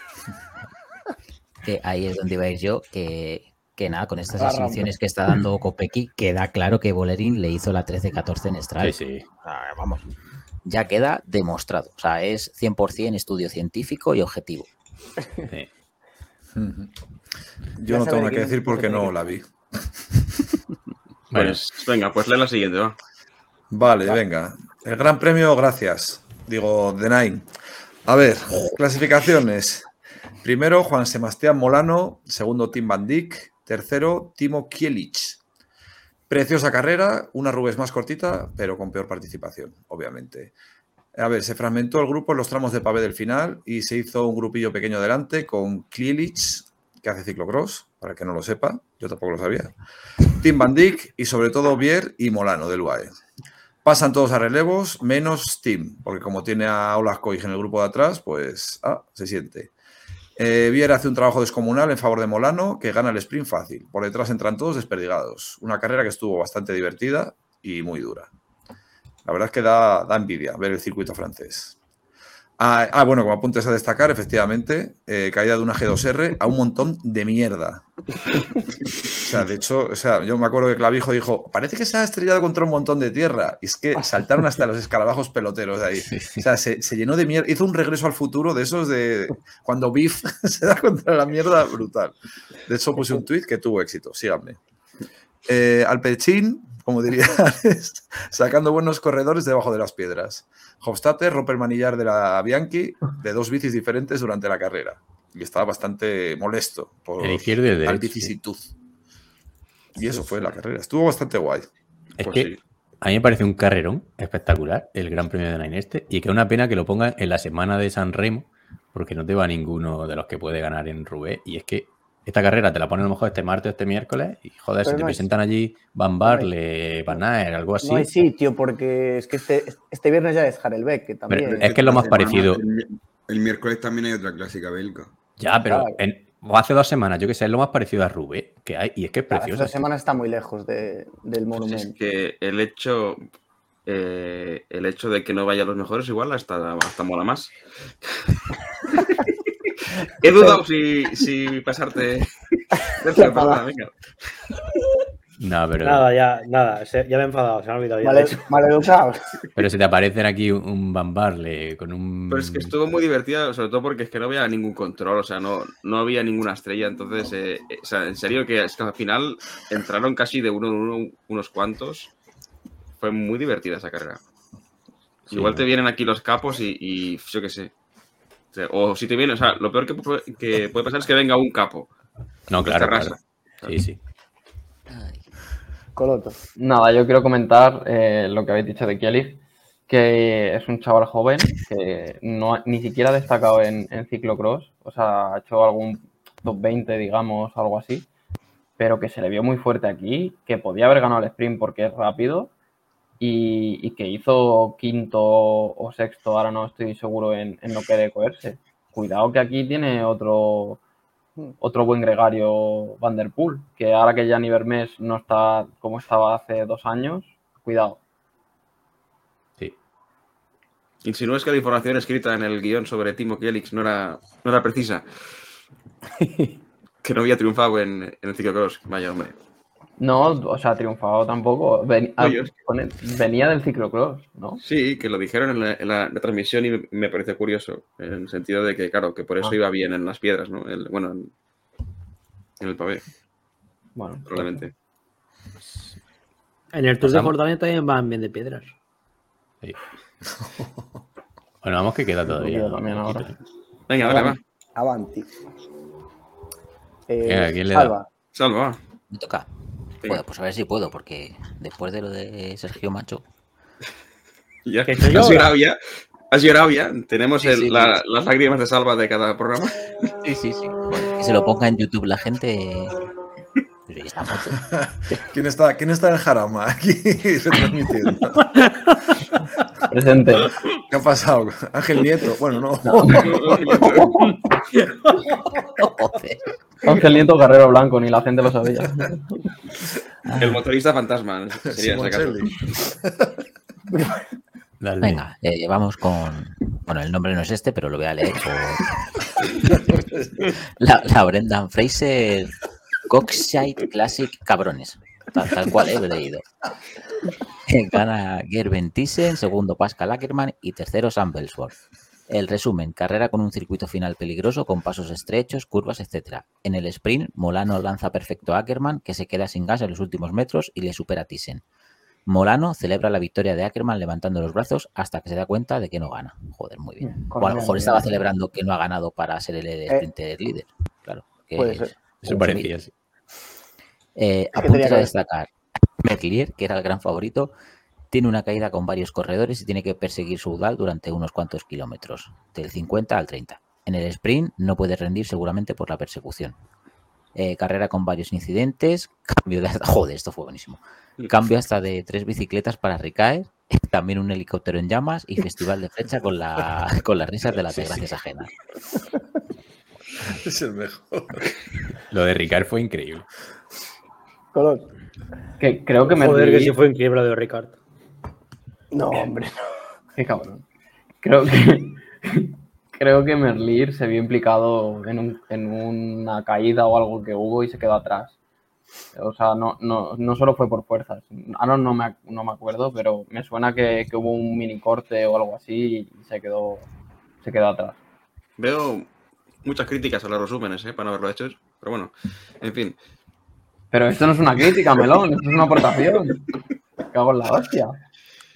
Que ahí es donde iba a ir yo, que, que nada, con estas La exhibiciones que está dando Kopecky, queda claro que Bolerín le hizo la 13-14 en Strade. Sí, sí. Vamos, ya queda demostrado. O sea, es 100% estudio científico y objetivo. sí. Yo no tengo nada que decir porque no la vi. Bueno, Pues venga, pues lee la siguiente, va. Vale, venga. El Gran Premio, gracias. Digo, The Nine. A ver, clasificaciones. Primero, Juan Sebastián Molano. Segundo, Tim Van Dijk. Tercero, Timo Kielic. Preciosa carrera, una Rubes más cortita, pero con peor participación, obviamente. A ver, se fragmentó el grupo en los tramos de pavé del final y se hizo un grupillo pequeño delante con Kielic, que hace ciclocross, para el que no lo sepa, yo tampoco lo sabía. Tim Van Dijk y sobre todo Bier y Molano del UAE. Pasan todos a relevos, menos Tim, porque como tiene a Olaf Koig en el grupo de atrás, pues ah, se siente. Eh, Bier hace un trabajo descomunal en favor de Molano, que gana el sprint fácil. Por detrás entran todos desperdigados. Una carrera que estuvo bastante divertida y muy dura. La verdad es que da, da envidia ver el circuito francés. Ah, ah, bueno, como apuntes a destacar, efectivamente, eh, caída de una G2R a un montón de mierda. O sea, de hecho, o sea, yo me acuerdo que Clavijo dijo, parece que se ha estrellado contra un montón de tierra. Y es que saltaron hasta los escarabajos peloteros de ahí. O sea, se, se llenó de mierda. Hizo un regreso al futuro de esos de cuando Biff se da contra la mierda brutal. De hecho, puse un tweet que tuvo éxito. Síganme. Eh, Alpecin, como diría, Alex, sacando buenos corredores debajo de las piedras. Hofstadter rompe el manillar de la Bianchi de dos bicis diferentes durante la carrera. Y estaba bastante molesto por la vicisitud. Y eso fue la carrera. Estuvo bastante guay. Es Pues que sí. a mí me parece un carrerón espectacular el Gran Premio de Nine este y que una pena que lo pongan en la semana de San Remo porque no te va ninguno de los que puede ganar en Roubaix y es que esta carrera te la ponen a lo mejor este martes o este miércoles y joder, Pero si te presentan allí Van Barle, Van algo así. No hay sitio porque es que este, este viernes ya es Harelbeck, que también. Pero es que es lo más parecido. El, El miércoles también hay otra clásica belga. Ya, pero Claro. en- o hace dos semanas, yo que sé, es lo más parecido a Rubé que hay. Y es que es precioso. Esta semana está muy lejos de- del Pues es monumento. que el hecho, eh, el hecho de que no vayan los mejores igual hasta, hasta mola más. He dudado si, si pasarte. Venga. No, pero, Nada, ya, nada, se- ya me he enfadado, se me ha olvidado ya. Vale, hecho. maleducados. pero si te aparecen aquí un, un Van Barle con un. Pero es que estuvo muy divertida, sobre todo porque es que no había ningún control, o sea, no, no había ninguna estrella. Entonces, eh, eh, o sea, en serio que es que al final entraron casi de uno en uno unos cuantos. Fue muy divertida esa carrera. Sí, Igual te vienen aquí los capos y, y yo qué sé. O, sea, o si te viene, o sea, lo peor que, pu- que puede pasar es que venga un capo. No, claro, Terrassa. claro. Sí, sí. Coloto. Nada, yo quiero comentar eh, lo que habéis dicho de Kielif, que es un chaval joven que no ha- ni siquiera ha destacado en, en ciclocross, o sea, ha hecho algún top 20, digamos, algo así, pero que se le vio muy fuerte aquí, que podía haber ganado el sprint porque es rápido y, y que hizo quinto o sexto, ahora no estoy seguro en, en lo que de coerse. Cuidado que aquí tiene otro, otro buen gregario Van Der Poel, que ahora que Gianni Vermes no está como estaba hace dos años, cuidado. sí. Insinúes que la información escrita en el guion sobre Timo Kielix no era, no era precisa. que no había triunfado en, en el ciclocross. Vaya, hombre. No, o sea, triunfado tampoco. Ven- ah, venía del ciclocross, ¿no? Sí, que lo dijeron en la, en la- la transmisión y me, me parece curioso, en el sentido de que, claro, que por eso Ah. iba bien en las piedras, ¿no? El- bueno, en, en el pavé, Bueno, probablemente. En el Tour de. Jordania también van bien de piedras. sí. Bueno, vamos que queda todavía. Ahora. Venga, vale, va. Avanti. Eh, Venga, ¿quién le da? Salva. Salva, va. me toca. Pues a ver si puedo, porque después de lo de Sergio Macho, Ya. ¿Has llorado ya? ¿Has llorado ya? Tenemos Sí, el- sí, la- sí. las lágrimas de salva de cada programa. sí, sí, sí. que se lo ponga en YouTube la gente. Pero ¿y esta foto? ¿Quién está, ¿Quién está en Jarama aquí retransmitiendo? presente. ¿Qué ha pasado? Ángel Nieto. Bueno, no. Ángel Nieto Guerrero Blanco, ni la gente lo sabía. el motorista fantasma. Sería. Dale. Venga, eh, vamos con. Bueno, el nombre no es este, pero lo voy a leer. por- La, la Brendan Fraser Coxside Classic Cabrones. Tal, tal cual, eh, he leído. Eh, Gana Gerben Thyssen, segundo Pascal Ackermann y tercero Sam Belsworth. El resumen, carrera con un circuito final peligroso con pasos estrechos, curvas, etc. En el sprint, Molano lanza perfecto a Ackermann, que se queda sin gas en los últimos metros y le supera a Thyssen. Molano celebra la victoria de Ackerman levantando los brazos hasta que se da cuenta de que no gana. Joder, muy bien. O a lo mejor estaba celebrando que no ha ganado para ser el sprinter líder. Claro. que Puede es- ser. Eso parecía así. Eh, a ver. destacar. Merlier, que era el gran favorito, tiene una caída con varios corredores y tiene que perseguir su Udal durante unos cuantos kilómetros, del 50 al 30. En el sprint no puede rendir seguramente por la persecución. Eh, carrera con varios incidentes, cambio de hasta, joder, esto fue buenísimo. Cambio hasta de tres bicicletas para Ricaer, también un helicóptero en llamas y festival de flecha con, la, con las risas de las desgracias ajenas. Es el mejor. Lo de Ricard fue increíble. Que creo que me Joder, que sí fue increíble lo de Ricard. No, hombre. Qué cabrón. Creo que creo que Merlir se vio implicado en, un- en una caída o algo que hubo y se quedó atrás. O sea, no, no, no solo fue por fuerzas. Ahora no me, no me acuerdo, pero me suena que, que hubo un mini corte o algo así y se quedó, se quedó atrás. Veo muchas críticas a los resúmenes, ¿eh? Para no haberlo hecho. Pero bueno, en fin. Pero esto no es una crítica, Melón, esto es una aportación. Me Cago en la hostia.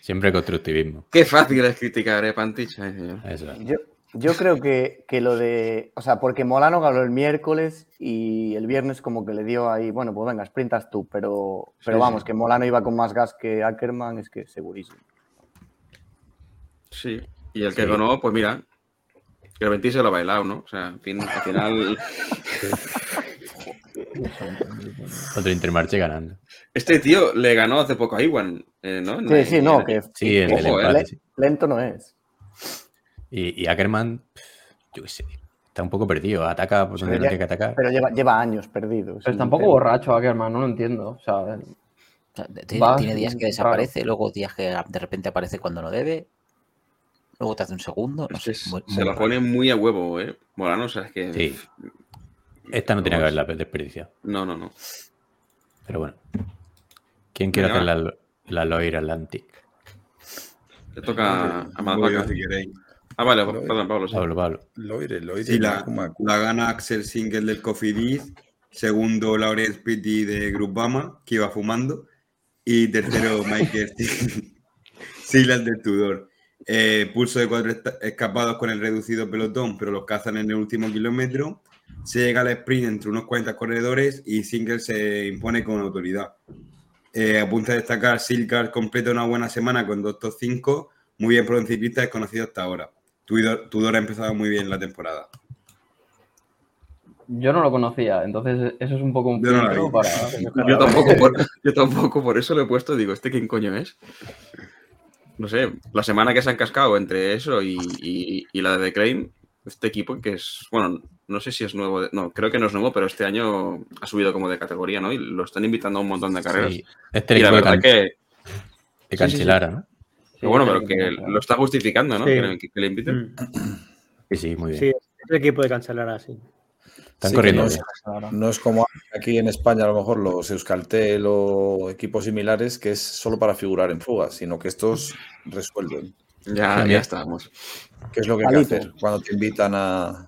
Siempre constructivismo. Qué fácil es criticar, ¿eh, Pantich? Ay, señor. Eso es. Yo, yo creo que, que lo de. O sea, porque Molano ganó el miércoles y el viernes como que le dio ahí. Bueno, pues venga, sprintas tú. Pero, pero Sí, vamos, sí. que Molano iba con más gas que Ackerman, es que segurísimo. Sí. Y el que Sí. ganó, pues mira, que el 20 se lo ha bailado, ¿no? O sea, fin, al final. Otro Intermarché ganando. Este tío le ganó hace poco a Iwan, eh, ¿no? Sí, sí, no, que Sí, el Ojo, eh. empate, le- sí. lento no es. Y, y Ackerman, yo qué sé, está un poco perdido. Ataca por donde Pero no tiene que atacar. Pero lleva, lleva años perdidos. Pero está un poco borracho Ackerman, no lo entiendo. O sea, tiene, Va, tiene días que desaparece, luego días que de repente aparece cuando no debe, luego te hace un segundo, no sé. Se, muy- se muy la raro. pone muy a huevo, ¿eh? Morano, o sea, es que. Sí. Esta no tiene que haberla desperdiciado. No, no, no. Pero bueno. ¿Quién quiere Venga, hacer la, la Loire Atlantic? Le toca a Madvaca. si queréis. Ah, vale, Lo- perdón, Pablo. sí. Pablo, Pablo. Loire, Loire. Sí, la, la gana Axel Single del Cofidis, segundo Laurent Pitti de Grupama, que iba fumando, y tercero Michael Silas del Tudor. Eh, pulso de cuatro escapados con el reducido pelotón, pero los cazan en el último kilómetro. Se llega al sprint entre unos 40 corredores y Single se impone con autoridad. Eh, apunta a destacar, Silcar completa una buena semana con dos top 5, muy bien por un ciclista desconocido hasta ahora. Tudor, Tudor ha empezado muy bien la temporada. yo no lo conocía, entonces eso es un poco un Yo no para. Yo tampoco, por, yo tampoco por eso lo he puesto. Digo, ¿este quién coño es? No sé, la semana que se han cascado entre eso y, y- y la de The Claim, este equipo que es, bueno, no sé si es nuevo, de- no, creo que no es nuevo, pero este año ha subido como de categoría, ¿no? Y lo están invitando a un montón de carreras. Sí, este y la de, verdad can- que, de sí, sí. Cancelara, ¿no? Sí, bueno, sí, pero sí, que sí, lo está justificando, ¿no? Sí. Que, le- que le inviten. Mm. Sí, sí, muy bien. Sí, es el equipo de cancelar así. Están Sí, corriendo. No es como aquí en España, a lo mejor los Euskaltel o equipos similares, que es solo para figurar en fugas, sino que estos resuelven. Ya, ya estamos. ¿Qué es lo que hay que Palito. hacer cuando te invitan a,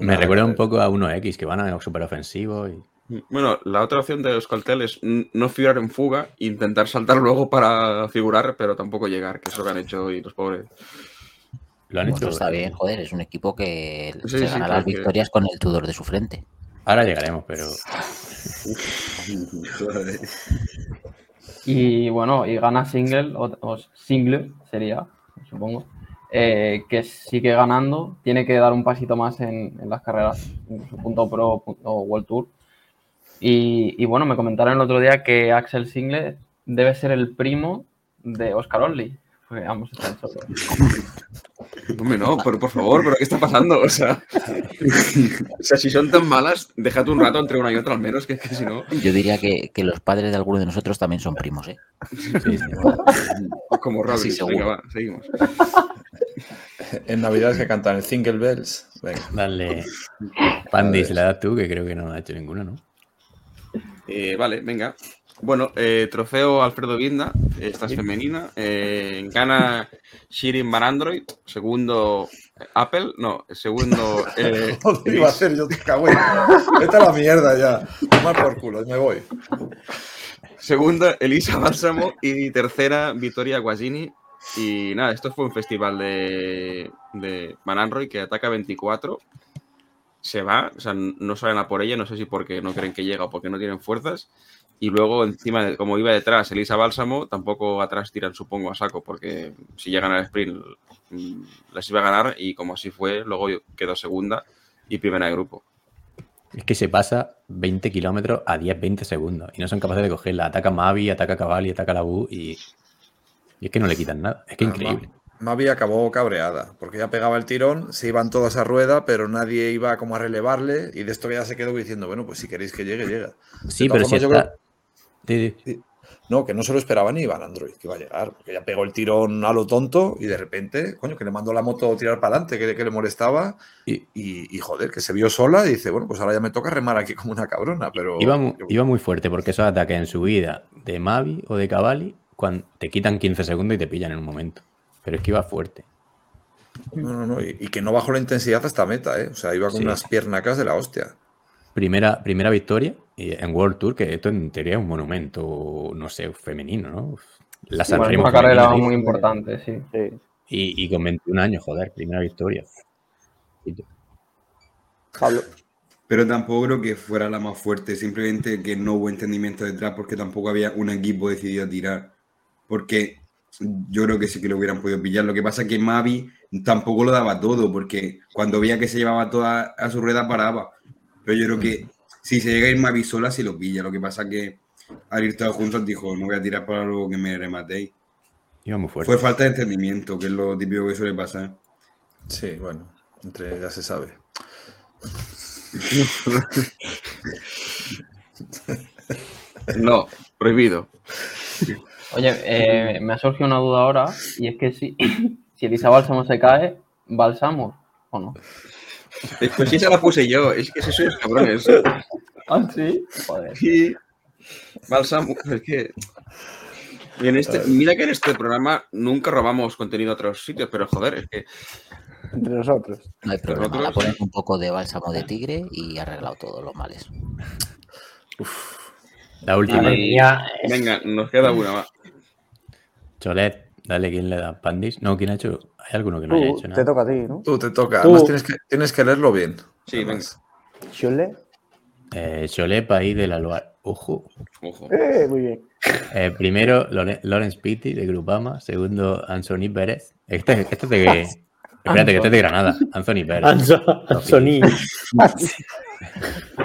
Me recuerda un poco a 1X, que van a súper ofensivo y Bueno, la otra opción de Euskaltel es no figurar en fuga, intentar saltar luego para figurar, pero tampoco llegar, que es lo que han hecho hoy los pobres. lo han Bueno, hecho. está bien, joder, es un equipo que Sí, se sí, gana las que- victorias con el Tudor de su frente. Ahora llegaremos, pero Joder. Y bueno, y gana single, o, o single sería, supongo, eh, que sigue ganando, tiene que dar un pasito más en, en las carreras, incluso punto pro punto World Tour. Y, y bueno, me comentaron el otro día que Axel Single debe ser el primo de Oscar Only. Porque ambos están solos. Hombre, no, pero por favor, ¿pero qué está pasando? O sea, o sea, si son tan malas, déjate un rato entre una y otra al menos, que, es que si no, Yo diría que, que los padres de alguno de nosotros también son primos, ¿eh? sí, sí. como Rodri. Sí, Venga, va, seguimos. En Navidades que cantan el Single Bells. Venga. Dale. Pandy, se la das tú, que creo que no ha hecho ninguna, ¿no? Eh, vale, venga. Bueno, eh, trofeo Alfredo Guinda, esta es femenina. Eh, gana Shirin Van Android, segundo eh, Apple, no, segundo eh, Joder, iba a hacer yo, te cago en- Vete a la mierda ya. Tomar por culo, me voy. Segunda, Elisa Bálsamo. Y tercera, Vittoria Guasini. Y nada, esto fue un festival de, de Van Anroy que ataca 24. Se va, o sea, no salen a por ella, no sé si porque no creen que llega o porque no tienen fuerzas. Y luego, encima, de- como iba detrás Elisa Bálsamo, tampoco atrás tiran, supongo, a saco, porque si llegan al sprint mm, las iba a ganar. Y como así fue, luego quedó segunda y primera de grupo. Es que se pasa 20 kilómetros a 10-20 segundos y no son capaces de cogerla. Ataca Mavi, ataca Cavalli, ataca la Bu y, y es que no le quitan nada. Es que Ah, increíble. Ma- Mavi acabó cabreada, porque ya pegaba el tirón, se iban todas a rueda, pero nadie iba como a relevarle, y de esto ya se quedó diciendo, bueno, pues si queréis que llegue, llega. Sí, pero si está. Sí, sí. No, que no se lo esperaba ni Iván Android, que iba a llegar, porque ya pegó el tirón a lo tonto y de repente, coño, que le mandó la moto a tirar para adelante, que, que le molestaba, Y- y, y, joder, que se vio sola y dice, bueno, pues ahora ya me toca remar aquí como una cabrona, pero... Iba, iba muy fuerte porque esos ataques en subida de Mavi o de Cavalli cuando te quitan 15 segundos y te pillan en un momento. Pero es que iba fuerte. No, no, no, y, y que no bajó la intensidad hasta meta, ¿eh? O sea, iba con Sí. unas piernacas de la hostia. Primera, primera victoria y en World Tour, que esto en teoría es un monumento, no sé, femenino, ¿no? La San Bueno, Remo una carrera muy importante, sí. Sí. y, y con 21 años, joder, primera victoria. Pablo. Pero tampoco creo que fuera la más fuerte, simplemente que no hubo entendimiento detrás porque tampoco había un equipo decidido a tirar. Porque yo creo que sí que lo hubieran podido pillar. Lo que pasa es que Mavi tampoco lo daba todo, porque cuando veía que se llevaba toda a su rueda paraba. Pero yo creo que si se llega a ir Mavi sola, sí lo pilla. Lo que pasa es que al ir todos juntos dijo, no voy a tirar para luego que me rematéis. Iba muy fuerte. Fue falta de entendimiento, que es lo típico que suele pasar. Sí, bueno. Entre, ya se sabe. No, prohibido. Oye, eh, me ha surgido una duda ahora y es que si, si Elisa Bálsamo se cae, ¿balsamos o no? Pues sí, esa la puse yo. Es que sois cabrones. Ah, sí. Joder. Sí. Balsamo. Es que. y en este, mira que en este programa nunca robamos contenido a otros sitios, pero joder, es que. Entre nosotros. No hay problema. La Nosotros- ponen un poco de bálsamo de tigre y arreglado todos los males. La última. Venga, nos queda una más. Cholet, dale, ¿quién le da? ¿Pandis? No, ¿quién ha hecho? Hay alguno que no haya Tú, hecho te nada. toca a ti, ¿no? Tú te toca. Tú- Además, tienes que, tienes que leerlo bien. Sí, Además. Chole. Eh, Cholet, país de la Loire. Ojo. Ojo. Eh, muy bien. Eh, primero, Lawrence Pitti de Grupama. Segundo, Anthony Pérez. Este, este es de. Espérate, que este es de Granada. Anthony Pérez. Ansoni.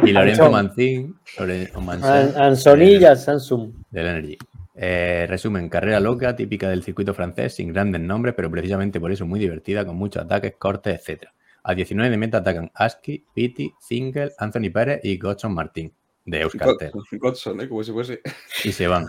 Y Lorenzo. Mancín. Lorenzo An- Mancín. Ansoni y a Samsung. Del Energy. Eh, resumen, carrera loca, típica del circuito francés, sin grandes nombres, pero precisamente por eso muy divertida, con muchos ataques, cortes, etc. A 19 de meta atacan Aski, Pitti, Single, Anthony Pérez y Gotson Martín, de Euskaltel. Godson, ¿eh? Como si fuese. Y se van.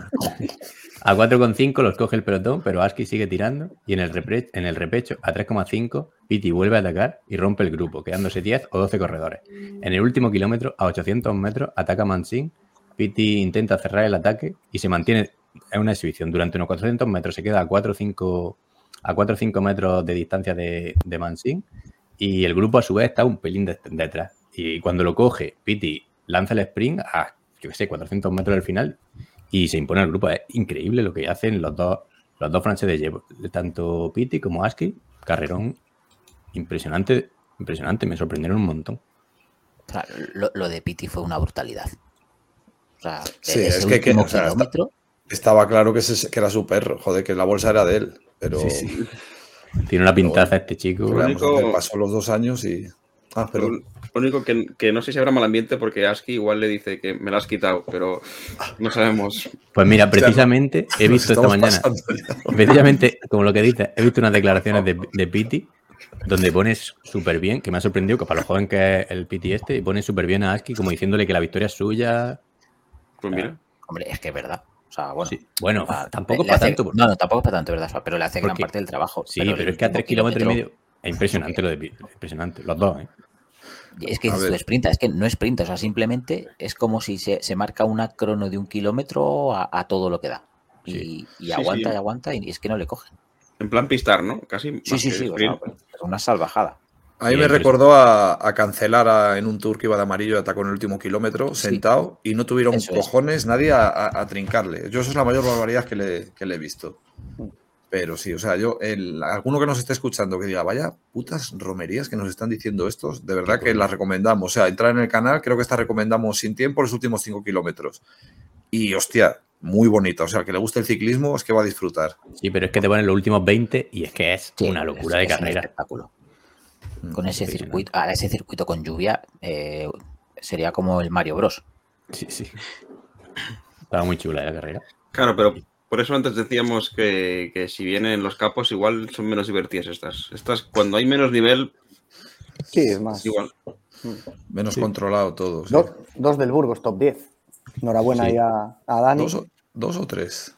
A 4,5 los coge el pelotón, pero Aski sigue tirando. Y en el, repre- en el repecho, a 3,5, Pitti vuelve a atacar y rompe el grupo, quedándose 10 o 12 corredores. En el último kilómetro, a 800 metros, ataca Mansing. Pitti intenta cerrar el ataque y se mantiene en una exhibición. Durante unos 400 metros se queda a 4 o 5, a 4 o 5 metros de distancia de, de Mansing. Y el grupo, a su vez, está un pelín de- detrás. Y cuando lo coge, Pitti lanza el sprint a, yo qué sé, 400 metros del final y se impone al grupo. Es increíble lo que hacen los dos, los dos franceses, Llevo- tanto Pitti como Aski. Carrerón impresionante, impresionante, me sorprendieron un montón. Lo, lo de Piti fue una brutalidad. O sea, Sí, ese es que- que, último o sea, está- kilómetro, Estaba claro que, ese- que era su perro. Joder, que la bolsa era de él. Pero Sí, sí. Tiene una pintaza este chico. pasó los dos años y. Ah, Lo perdón. lo único que, que no sé si habrá mal ambiente porque Aski igual le dice que me la has quitado, pero no sabemos. Pues mira, precisamente he visto esta mañana, precisamente como lo que dices, he visto unas declaraciones de, de Pitti donde pones súper bien, que me ha sorprendido que para lo joven que es el Pitti este, y pone súper bien a Aski como diciéndole que la victoria es suya. Pues mira. hombre, es que es verdad. O sea, bueno. Sí. Bueno, tampoco para hace- tanto. porque- No, no, tampoco para tanto, ¿verdad? Pero le hace gran Porque- parte del trabajo. sí, pero, es que a último tres kilómetros y medio es impresionante lo de. Impresionante, los dos, ¿eh? Es que ver. sprinta, es que no sprinta, o sea, simplemente es como si se, se marca una crono de un kilómetro a, a todo lo que da. Y, Sí. y Sí, aguanta sí. y aguanta y es que no le cogen. En plan pistar, ¿no? Casi. Sí, sí, sí, o sprint. sea, es una salvajada. A mí me pero- recordó a, a cancelar a- en un tour que iba de amarillo y atacó en el último kilómetro, Sí. sentado, y no tuvieron Eso es. cojones nadie a, a- a trincarle. Yo eso es la mayor barbaridad que le, que le he visto. Pero sí, o sea, yo, el, alguno que nos esté escuchando que diga, vaya putas romerías que nos están diciendo estos, de verdad que las recomendamos. O sea, entrar en el canal, creo que esta recomendamos sin tiempo los últimos 5 kilómetros. Y hostia, muy bonita. O sea, que le guste el ciclismo es que va a disfrutar. Sí, pero es que te ponen los últimos 20 y es que es Sí, una locura es- de es un carrera. espectáculo. Mm. Con ese circuito, ahora ese circuito con lluvia eh, sería como el Mario Bros. Sí, sí. Estaba muy chula ¿eh, la carrera. Claro, pero por eso antes decíamos que, que si vienen los capos, igual son menos divertidas estas. Estas, cuando hay menos nivel, Sí, es más. igual. Menos controlado todo. sí. Dos, dos del Burgos, top 10. Enhorabuena Sí. ahí a, a Dani. ¿Dos, o, dos o tres.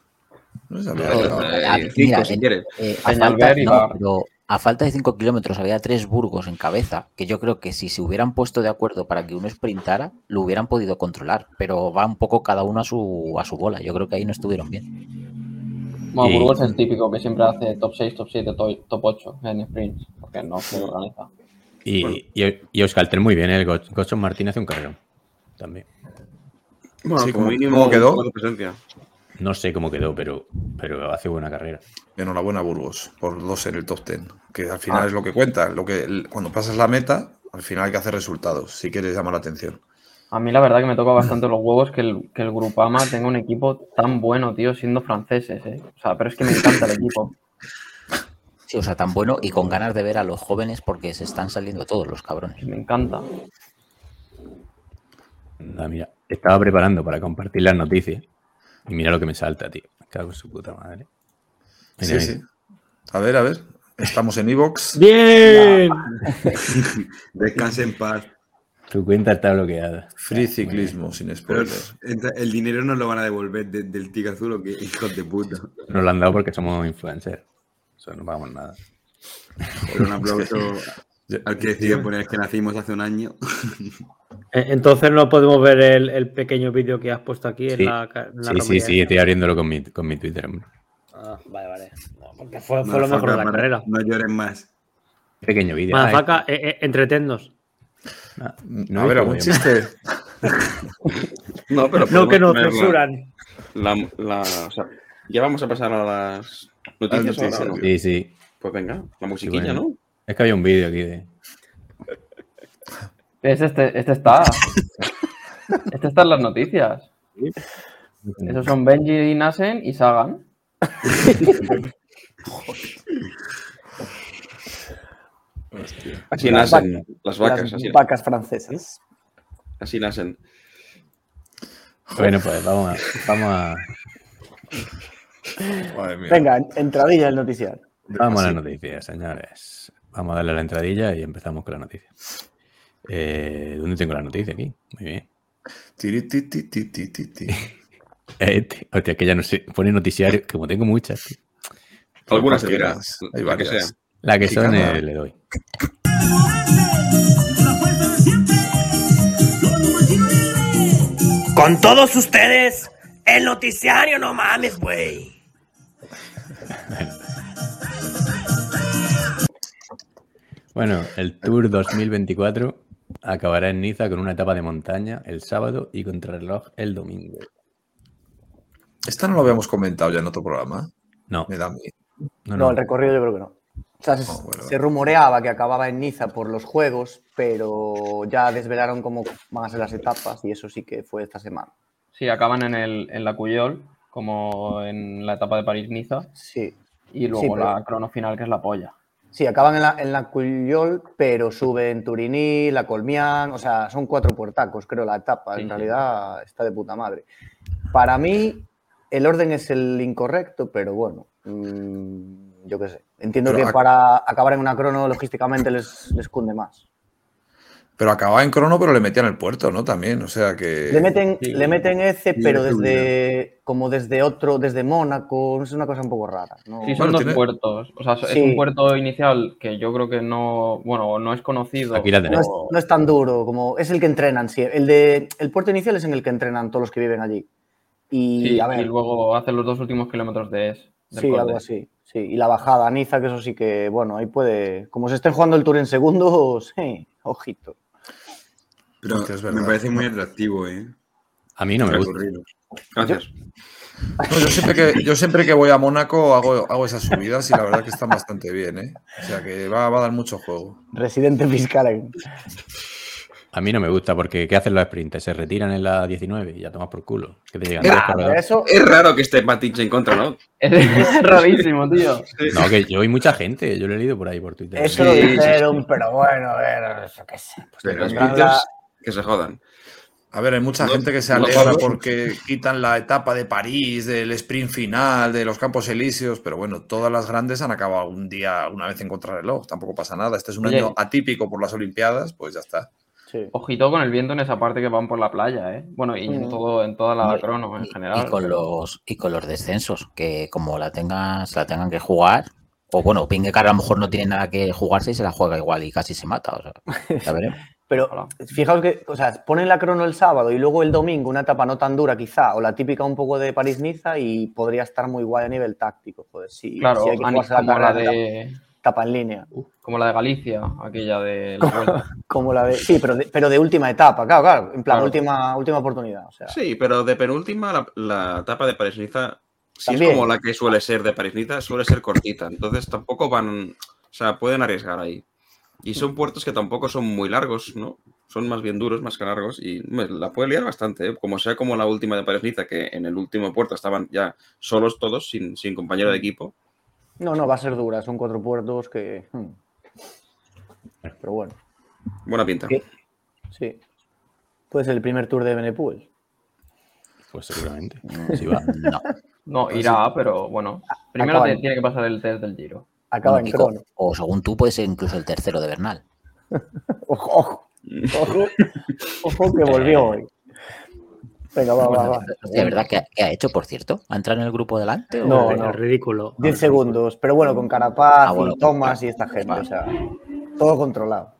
No Eh, Ah, eh, mira, cinco, si en- quieres. Eh, falta, no, pero a falta de 5 kilómetros había tres Burgos en cabeza, que yo creo que si se hubieran puesto de acuerdo para que uno sprintara, lo hubieran podido controlar, pero va un poco cada uno a su, a su bola. Yo creo que ahí no estuvieron bien. Bueno, Y- Burgos es el típico que siempre hace top 6, top 7, to- top 8 en sprints, porque no se organiza. Y, Bueno. y, y muy bien, ¿eh? el Gotson Martín hace un carrerón. También. Bueno, Sí, como ¿cómo- mínimo, quedó? presencia. No sé cómo quedó, pero, pero hace buena carrera. Enhorabuena, Burgos, por dos en el top ten. Que al final Ah. es lo que cuenta. Lo que, cuando pasas la meta, al final hay que hacer resultados, si quieres llamar la atención. A mí la verdad que me toca bastante los huevos que el, que el Grupama tenga un equipo tan bueno, tío, siendo franceses, ¿eh? O sea, pero es que me encanta el equipo. Sí, o sea, tan bueno y con ganas de ver a los jóvenes porque se están saliendo todos los cabrones. Me encanta. Mira, estaba preparando para compartir las noticias y mira lo que me salta, tío. Me cago en su puta madre. Mira, Sí, mira. sí. A ver, a ver. Estamos en Evox. ¡Bien! Descanse en paz. Tu cuenta está bloqueada. Free ciclismo, sin Pero spoilers. el dinero nos lo van a devolver de- del tic azul o qué, hijos de puta. Nos lo han dado porque somos influencers. Eso no pagamos nada. Pero un aplauso al que decide poner que nacimos hace un año. Eh, Entonces no podemos ver el, el pequeño vídeo que has puesto aquí en Sí. la, en la Sí, sí, sí, estoy abriéndolo con mi, con mi Twitter. hombre. Ah, vale, vale. No, porque fue, lo mejor de la carrera. No llores más. Pequeño vídeo. Ah, Madafaka, eh, eh, entretennos. ah, no algún visto chiste. No, pero No que nos censuran. La, la- o sea, ya vamos a pasar a las noticias. Sí, sí. Pues venga, la musiquilla, bueno. ¿no? Es que había un vídeo aquí de. Es este, este está. Este está en las noticias. Esos son Benji, Nasen y Sagan. Así Las nacen las vacas, Las así, vacas francesas. así nacen. Bueno, pues vamos a. Vamos a, Madre mía. Venga, entradilla el noticiario. vamos a las noticias, señores. Vamos a darle a la entradilla y empezamos con la noticia. Eh, ¿Dónde tengo la noticia aquí? Muy bien. Tiri, hostia, que ya no sé. Pone noticiario, que como tengo muchas. tío. Algunas dirá, varias, hay la que varias. sea. La que son eh, le doy. Con todos ustedes, el noticiario, no mames, güey. Bueno, el Tour 2024 acabará en Niza con una etapa de montaña el sábado y contrarreloj el domingo. Esta no lo habíamos comentado ya en otro programa. No, Me da mí. no, No, no. el recorrido yo creo que no. O sea, se, Oh, bueno, se rumoreaba que acababa en Niza por los juegos, pero ya desvelaron cómo van a ser las etapas y eso sí que fue esta semana. Sí, acaban en, el, en la Cuyol, como en la etapa de París-Niza. Sí, Y luego Sí, pero- la crono final, que es la polla. Sí, acaban en la, en la Cuyol, pero suben Turiní, la Colmián, o sea, son cuatro puertacos, creo, la etapa. En sí. realidad está de puta madre. Para mí, el orden es el incorrecto, pero bueno, mm, yo qué sé. Entiendo Pero que para acabar en una crono, logísticamente les, les cunde más. Pero acababa en crono, pero le metían el puerto, ¿no? También, o sea que. Le meten, Sí. le meten ese, Sí, pero es desde como desde otro, desde Mónaco, es una cosa un poco rara. ¿no? Sí, son Bueno, dos tiene- puertos. O sea, es Sí. un puerto inicial que yo creo que no, bueno, no es conocido. Aquí la No es, o- no es tan duro como es el que entrenan. sí. El de el puerto inicial es en el que entrenan todos los que viven allí. Y Sí, a ver, y luego hace los dos últimos kilómetros de es. sí, algo así. Sí, y la bajada a Niza, que eso sí que, bueno, ahí puede. Como se estén jugando el tour en segundos, sí, ojito. Pero Sí, es me parece muy atractivo, ¿eh? A mí no me gusta. Gracias. No, yo, siempre que, yo siempre que voy a Mónaco hago, hago esas subidas y la verdad que están bastante bien, ¿eh? O sea que va, va a dar mucho juego. Residente fiscal. en- A mí no me gusta porque ¿qué hacen los sprints? Se retiran en la 19 y ya tomas por culo. Que te llegan Eh, Ah, eso, Es raro que esté Matic en contra, ¿no? Es rarísimo, tío. No, que yo oí mucha gente. Yo lo he leído por ahí por Twitter. eso lo Sí, sí, dijeron, pero bueno, a ver, eso qué sé. Pues Pero los sprinters que se jodan. A ver, hay mucha No- gente que se no alegra porque quitan la etapa de París, del sprint final, de los Campos Elíseos, pero bueno, todas las grandes han acabado un día, una vez en contrarreloj, tampoco pasa nada. Este es un Oye. año atípico por las Olimpiadas, pues ya está. sí. Ojito con el viento en esa parte que van por la playa, ¿eh? Bueno, y en, Mm. todo, en toda la crono en y- general. Y con los, y con los descensos, que como la tengas, la tengan que jugar, o bueno, Pinguecar a lo mejor no tiene nada que jugarse y se la juega igual y casi se mata. O sea, ya veremos. Pero fijaos que, o sea, ponen la crono el sábado y luego el domingo una etapa no tan dura quizá, o la típica un poco de París-Niza y podría estar muy guay a nivel táctico, joder, si, Claro, si hay que la como, la carrera, de, etapa en línea, como la de Galicia, aquella de la vuelta. como la de, sí, pero de, pero de última etapa, claro, claro, en plan Claro. última, última oportunidad, o sea, Sí, pero de penúltima, la, la etapa de París-Niza, si También. es como la que suele ser de París-Niza, suele ser cortita. Entonces tampoco van, o sea, pueden arriesgar ahí. Y son puertos que tampoco son muy largos, ¿no? Son más bien duros, más que largos, y me la puede liar bastante, ¿eh? Como sea como la última de París-Niza, que en el último puerto estaban ya solos todos, sin, sin compañero de equipo. no, no, va a ser dura, son cuatro puertos que, hmm. pero bueno, Buena pinta. ¿Qué? sí, puede ser el primer tour de Benepul, Pues seguramente. Va. No. No, irá, pero bueno. Primero Acaban. te- tiene que pasar el test del Giro. Acaba Bueno, en Kiko, o según tú, puede ser incluso el tercero de Bernal. Ojo, ojo, ojo, ojo que volvió hoy. Venga, va, va, va. ¿De verdad qué, qué ha hecho, por cierto? ¿Ha entrado en el grupo delante? o- No, Es no. ridículo. 10 segundos, pero bueno, con Carapaz Ah, bueno, y Thomas y esta gente, Vale. o sea, todo controlado.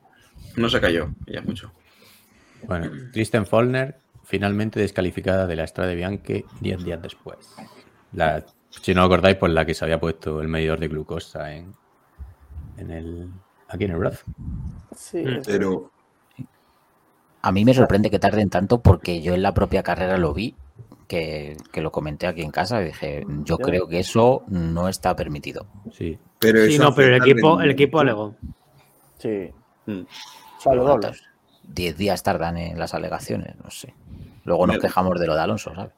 No se cayó, ya mucho. Bueno, Kristen Follner finalmente descalificada de la Estrada de Bianchi 10 días después. La, si no os acordáis, pues la que se había puesto el medidor de glucosa en, en el, aquí en el brazo. Sí, Mm. Pero A mí me sorprende que tarden tanto porque yo en la propia carrera lo vi, que, que lo comenté aquí en casa y dije, yo creo que eso no está permitido. Sí. pero Sí, no, pero el equipo, el equipo alegó. sí. Mm. O sea, lo doblas. ¿Cuántos? Diez días tardan en las alegaciones, no sé. Luego nos quejamos de lo de Alonso, ¿sabes?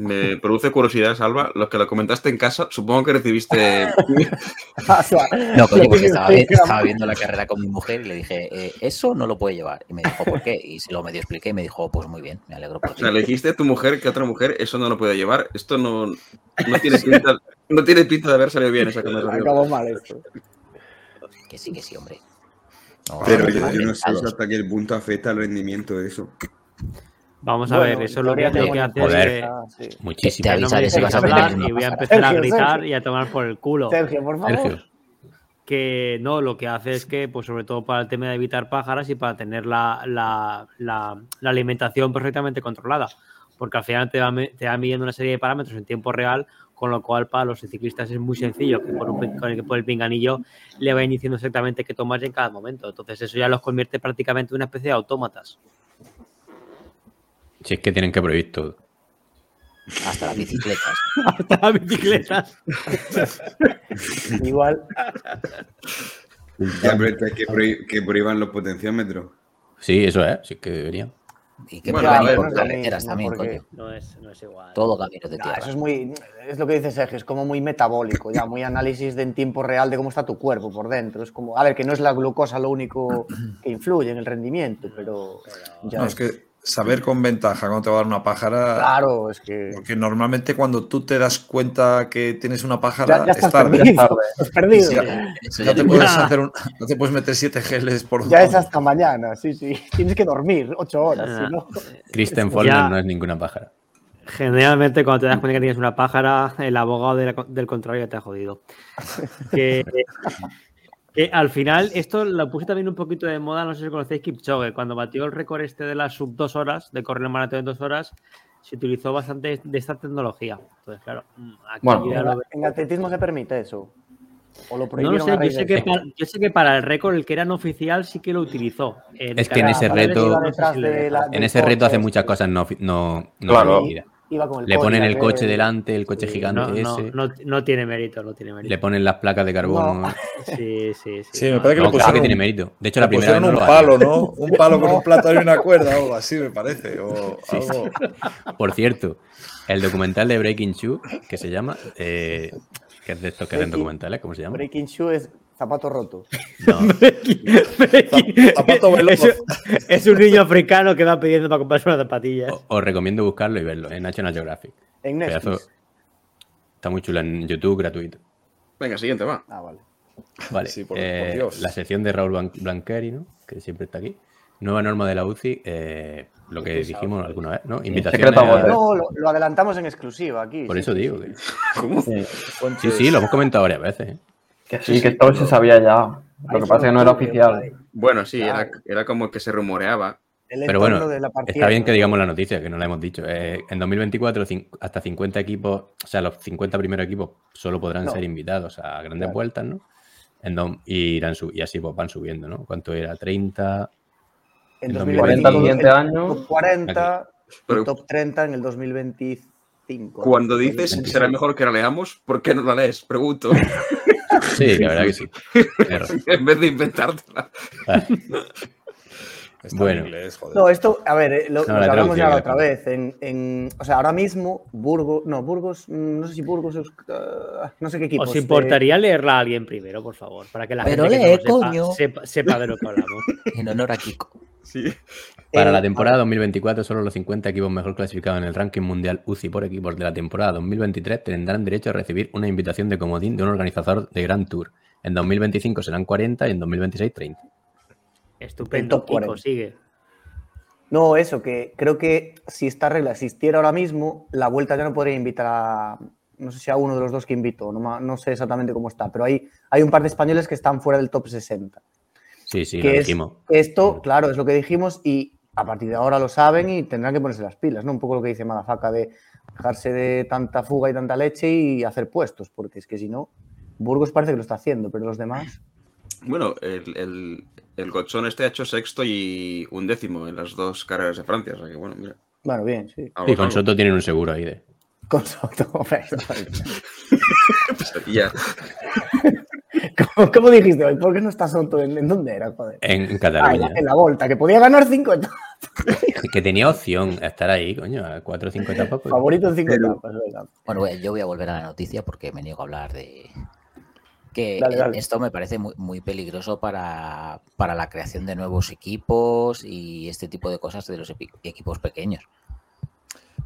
Me produce curiosidad, Salva, lo que lo comentaste en casa, supongo que recibiste... O No, coño, porque que estaba, viendo la carrera con mi mujer y le dije, eh, eso no lo puede llevar. Y me dijo, ¿por qué? Y se lo medio expliqué y me dijo, pues muy bien, me alegro por O ti. sea, le dijiste a tu mujer que otra mujer eso no lo puede llevar. Esto no, no, tiene, pinta, no tiene pinta de haber salido bien esa conversación. Acabó mal esto. Que sí, que sí, hombre. No, Pero yo, no, yo no sé hasta qué punto afecta el rendimiento de eso. Vamos a Bueno, ver, eso lo que, lo que hace Joder. es que sí. Muchísimo. Te no si dejes vas a hablar y voy a empezar a gritar Sergio. y a tomar por el culo. Sergio, por favor. Sergio. que no, lo que hace es que, pues sobre todo para el tema de evitar pájaras y para tener la, la- la- la alimentación perfectamente controlada, porque al final te va, te va midiendo una serie de parámetros en tiempo real, con lo cual para los ciclistas es muy sencillo que por, un, con el, por el pinganillo le vayan diciendo exactamente qué tomar en cada momento. Entonces eso ya los convierte prácticamente en una especie de autómatas. Si es que tienen que prohibir todo. Hasta las bicicletas. Hasta las bicicletas. Igual, Ya, pero esto es que, prohí- que prohíban los potenciómetros. Sí, eso es. Sí que deberían. Y que Bueno, prohíban a ver, por no carreteras también, porque- coño. No es, no es igual. Todo caminos de tierra. eso es muy, es lo que dice Sergio, es como muy metabólico, ya muy análisis de en tiempo real de cómo está tu cuerpo por dentro. Es como, a ver, que no es la glucosa lo único que influye en el rendimiento, pero ya No, es que saber con ventaja cuando te va a dar una pájara. claro, es que Porque normalmente cuando tú te das cuenta que tienes una pájara, ya, ya es tarde. perdido. tarde. Estás perdido. Ya. No ya te, puedes hacer un- no te puedes meter siete geles por Ya es hasta mañana, sí, sí. Tienes que dormir ocho horas, Ah. si no. Kristen Follner Ya. no es ninguna pájara. Generalmente, cuando te das cuenta que tienes una pájara, el abogado de la- del contrario te ha jodido. Que, que al final, esto lo puse también un poquito de moda, no sé si conocéis Kipchoge, cuando batió el récord este de las sub dos horas, de correr el maratón en dos horas, se utilizó bastante de esta tecnología. Entonces, claro, mm, aquí Bueno. ya En, lo atletismo se permite eso. O lo No prohibieron lo sé, a yo sé, que para, yo sé que para el récord, el que era no oficial, sí que lo utilizó. Es que en ese reto- no En ese reto hace coche, muchas cosas no, no, no Claro. permitidas. Iba con el Le ponen el coche delante, el coche Sí. gigante No, no, ese. no, no tiene mérito, no tiene mérito. Le ponen las placas de carbono. Sí, sí, sí. Sí, me no, parece que No, le claro pusieron que tiene un- mérito. De hecho, la primera vez pusieron no un lo palo, haría. ¿no? Un palo con un plátano y una cuerda o algo así, me parece. O algo. Por cierto, el documental de Breaking Shoe, que se llama, eh, que es de estos que hacen Breaking- documentales, ¿cómo se llama? Breaking shoe es zapato roto. No, Zapato veloz. es, es un niño africano que va pidiendo para comprarse unas zapatillas. o- os recomiendo buscarlo y verlo en National Geographic. En Netflix. Pedazo- Está muy chulo en YouTube, gratuito. Venga, siguiente, va. Ah, vale. Vale. Sí, por- eh, por Dios. La sección de Raúl Blan- Blanqueri, ¿no? Que siempre está aquí. Nueva norma de la UCI, eh, lo que dijimos alguna vez, ¿no? Invitaciones a voces. No, lo, lo adelantamos en exclusiva aquí. Por sí, eso sí, digo. sí. que- Sí, Sí, sí, lo hemos comentado varias veces. ¿eh? Que sí, que esto se sabía ya. Lo que pasa es que no era oficial. Bueno, sí, Claro. era, era como que se rumoreaba. El Pero bueno, de la partida, está bien que digamos la noticia, que no la hemos dicho. Eh, en 2024 cin- hasta 50 equipos, o sea, los 50 primeros equipos solo podrán No. ser invitados a grandes Claro. vueltas, ¿no? En dom- y, irán sub- y así pues van subiendo, ¿no? ¿Cuánto era? 30. En en 2020, 40 el siguiente el año. Top 40, Pero- y top 30 en el 2025. Cuando dices 2026. será mejor que la leamos, ¿por qué no la lees? Pregunto. Sí, la verdad que sí. En vez de inventártela. Ah, Está Bueno. en inglés, joder. No, esto, a ver, eh, lo, No, lo que hablamos ya la otra vez. En, en- o sea, ahora mismo, Burgos, no, Burgos, mm, no sé si Burgos, es, ah, no sé qué equipo. ¿Os importaría leerla a alguien primero, por favor? Para que la Pero gente que no lo coño. sepa, sepa, sepa de lo que hablamos. En honor a Kiko. Sí. Para Eh, la temporada 2024, solo los 50 equipos mejor clasificados en el ranking mundial UCI por equipos de la temporada 2023 tendrán derecho a recibir una invitación de comodín de un organizador de Grand Tour, En 2025 serán 40 y en 2026 30. Estupendo, Kiko, 40. sigue. No, eso, que creo que si esta regla existiera ahora mismo, la vuelta ya no podría invitar a. No sé si a uno de los dos que invito, no, no sé exactamente cómo está, pero hay, hay un par de españoles que están fuera del top 60. Sí, sí, que lo es- dijimos. Esto, claro, es lo que dijimos y a partir de ahora lo saben y tendrán que ponerse las pilas, ¿no? Un poco lo que dice Madafaka de dejarse de tanta fuga y tanta leche y hacer puestos, porque es que si no, Burgos parece que lo está haciendo, pero los demás. Bueno, el, el, el Gotzón este ha hecho sexto y un décimo en las dos carreras de Francia. O sea que, bueno, mira. Bueno, bien, sí. es con. Soto tienen un seguro ahí de. Con Soto, hombre, Y ya. ¿Cómo, cómo dijiste hoy? ¿Por qué no está Soto? ¿En, en dónde era? Joder. En, en Ah, en, Cataluña. la, en la Volta, que podía ganar 5 etapas. Que tenía opción a estar ahí, coño, a 4 o 5 etapas. pues. Favorito en 5 Pero- etapas. venga. Bueno, yo voy a volver a la noticia porque me niego a hablar de que Dale, dale. esto me parece muy, muy peligroso para, para la creación de nuevos equipos y este tipo de cosas de los equipos pequeños.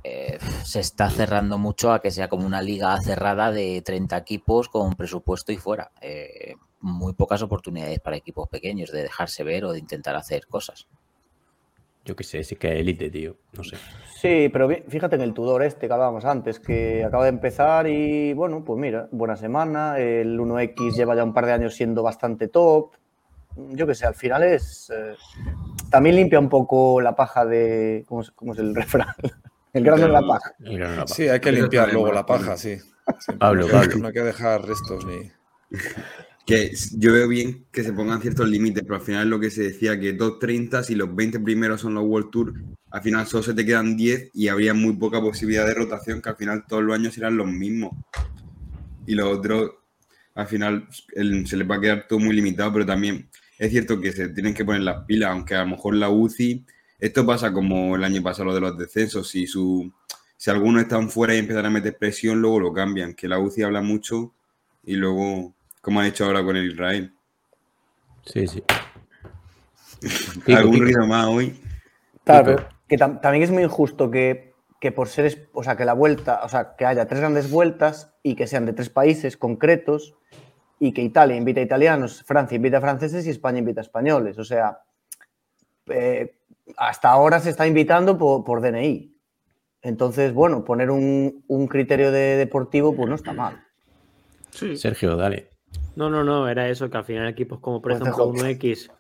Eh, se está cerrando mucho a que sea como una liga cerrada de 30 equipos con presupuesto y fuera. Eh, muy pocas oportunidades para equipos pequeños de dejarse ver o de intentar hacer cosas. Yo qué sé, sí que es élite, tío. No sé. Sí, pero fíjate en el Tudor este que hablábamos antes, que acaba de empezar y bueno, pues mira, buena semana. El 1X lleva ya un par de años siendo bastante top. Yo qué sé, al final es. eh, también limpia un poco la paja de. ¿Cómo es, cómo es el refrán? El grano de la paja. Sí, hay que limpiar luego la paja, sí. Siempre. Pablo, no, hay que- Pablo. no hay que dejar restos ni. Que yo veo bien que se pongan ciertos límites, pero al final es lo que se decía, que top 30, si los 20 primeros son los World Tour, al final solo se te quedan 10 y habría muy poca posibilidad de rotación, que al final todos los años serán los mismos. Y los otros, al final, el- se les va a quedar todo muy limitado, pero también es cierto que se tienen que poner las pilas, aunque a lo mejor la UCI, esto pasa como el año pasado lo de los descensos, si, su, si algunos están fuera y empiezan a meter presión, luego lo cambian, que la UCI habla mucho y luego, como han hecho ahora con el Israel. Sí, sí. ¿Algún ruido más hoy? Claro, pero que tam- también es muy injusto que, que por ser, o sea, que la vuelta, o sea, que haya tres grandes vueltas y que sean de tres países concretos y que Italia invita a italianos, Francia invita a franceses y España invita a españoles. O sea, eh, hasta ahora se está invitando por, por DNI. Entonces, bueno, poner un, un criterio de deportivo, pues no está mal. Sí. Sergio, dale. No, no, no, era eso, que al final equipos como por ejemplo dejo- 1X.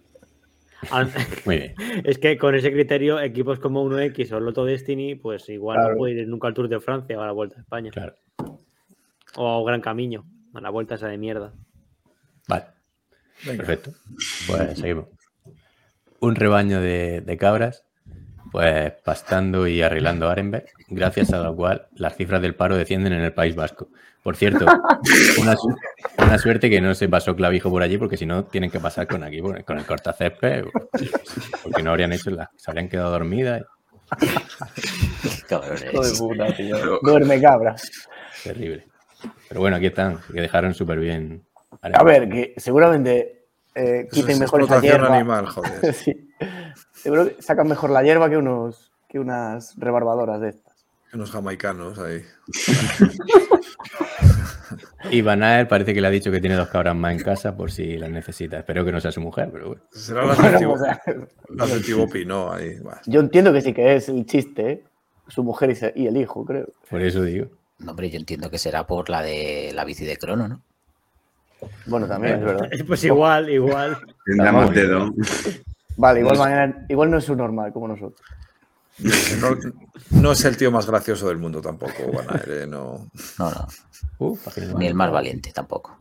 al- Muy bien. Es que con ese criterio, equipos como 1X o Lotto Destiny, pues igual Claro. no puede ir nunca al Tour de Francia o a la Vuelta a España. Claro. O a Gran Camino, a la Vuelta esa de mierda. Vale. Venga. Perfecto. Pues seguimos. Un rebaño de, de cabras, pues pastando y arreglando Arenberg, gracias a lo cual las cifras del paro descienden en el País Vasco. Por cierto, una, su- una suerte que no se pasó clavijo por allí, porque si no tienen que pasar con aquí, con el cortacésped, porque no habrían hecho las, se habrían quedado dormidas. Cabrones. Puta, tío. Duerme cabra. Terrible. Pero bueno, aquí están, que dejaron súper bien. A ver, que seguramente eh, quiten es mejor esa explotación hierba. animal, joder. sí. Seguro que sacan mejor la hierba que, unos, que unas rebarbadoras de estas. Unos jamaicanos ahí. Y Van Aert parece que le ha dicho que tiene dos cabras más en casa por si las necesita. Espero que no sea su mujer, pero bueno. Será la Bueno, o sea, Pinot ahí. va. yo entiendo que sí que es el chiste, ¿eh? Su mujer y, se- y el hijo, creo. Por eso digo. No, hombre, yo entiendo que será por la de la bici de crono, ¿no? Bueno, también es verdad. Pues igual, igual. Más dedo. Vale, igual, mañana- igual no es un normal como nosotros. No, no es el tío más gracioso del mundo tampoco, eh, no. No, no. Uh, Ni el más valiente tampoco.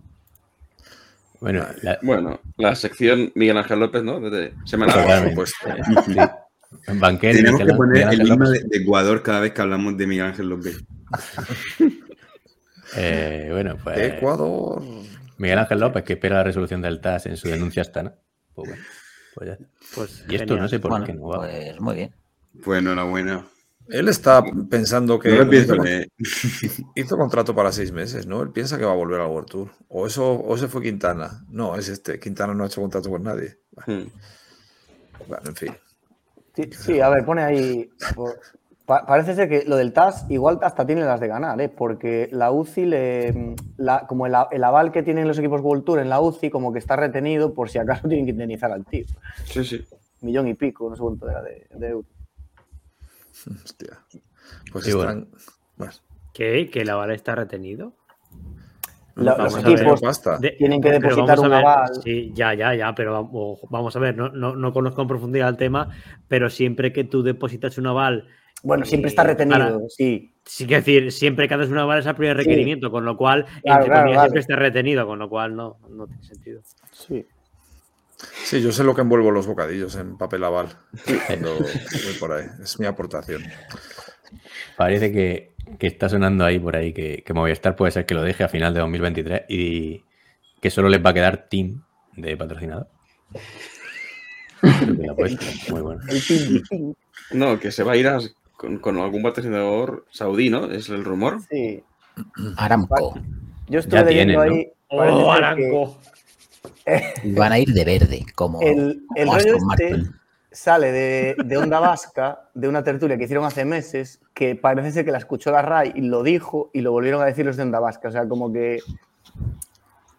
Bueno, la- Bueno, la sección Miguel Ángel López, ¿no? Desde semana Totalmente. Pues, sí. En banquete, Tenemos Miguel- que poner Miguel el himno de Ecuador cada vez que hablamos de Miguel Ángel López. Eh, bueno, pues Ecuador. Miguel Ángel López que espera la resolución del TAS en su denuncia astana. Pues bueno, pues ya. Pues Y esto genial. no sé por Bueno, qué no va. pues muy bien. Pues enhorabuena. Él está pensando que No lo pienso hizo, contrato para seis meses, ¿no? Él piensa que va a volver al World Tour. O eso, o ese fue Quintana. No, es este. Quintana no ha hecho contrato con nadie. Hmm. Bueno, en fin. Sí, sí, a ver, pone ahí. Pa- parece ser que lo del TAS igual hasta tiene las de ganar, ¿eh? porque la UCI, le, la- como el, aval que tienen los equipos World Tour en la UCI, como que está retenido por si acaso tienen que indemnizar al tío. Sí, sí. Millón y pico, no sé cuánto era de, de euros. Hostia. Pues Sí, están. bueno, ¿Qué? ¿Que el aval está retenido? La- los equipos. De- tienen que depositar un ver, aval. Sí, ya, ya, ya, pero vamos, vamos a ver, no, no, no conozco en profundidad el tema, pero siempre que tú depositas un aval, Bueno, siempre está Eh, retenido, para- sí. sí que decir, siempre que haces un aval es el primer Sí. requerimiento, con lo cual, Claro, entre claro, comillas, claro. siempre está retenido, con lo cual no, no tiene sentido. sí. Sí, yo sé lo que envuelvo los bocadillos en papel aval. Cuando voy por ahí. Es mi aportación. Parece que, que está sonando ahí por ahí que, que Movistar puede ser que lo deje a final de 2023 y que solo les va a quedar Team de patrocinador. Muy bueno. No, que se va a ir a- con, con algún patrocinador saudí, ¿no? Es el rumor. sí. Aramco. Yo estuve Ya leyendo ahí. ¡Oh, que! Y van a ir de verde, como, El, el rollo este sale de, de Onda Vasca, de una tertulia que hicieron hace meses, que parece ser que la escuchó la RAI y lo dijo y lo volvieron a decir los de Onda Vasca. O sea, como que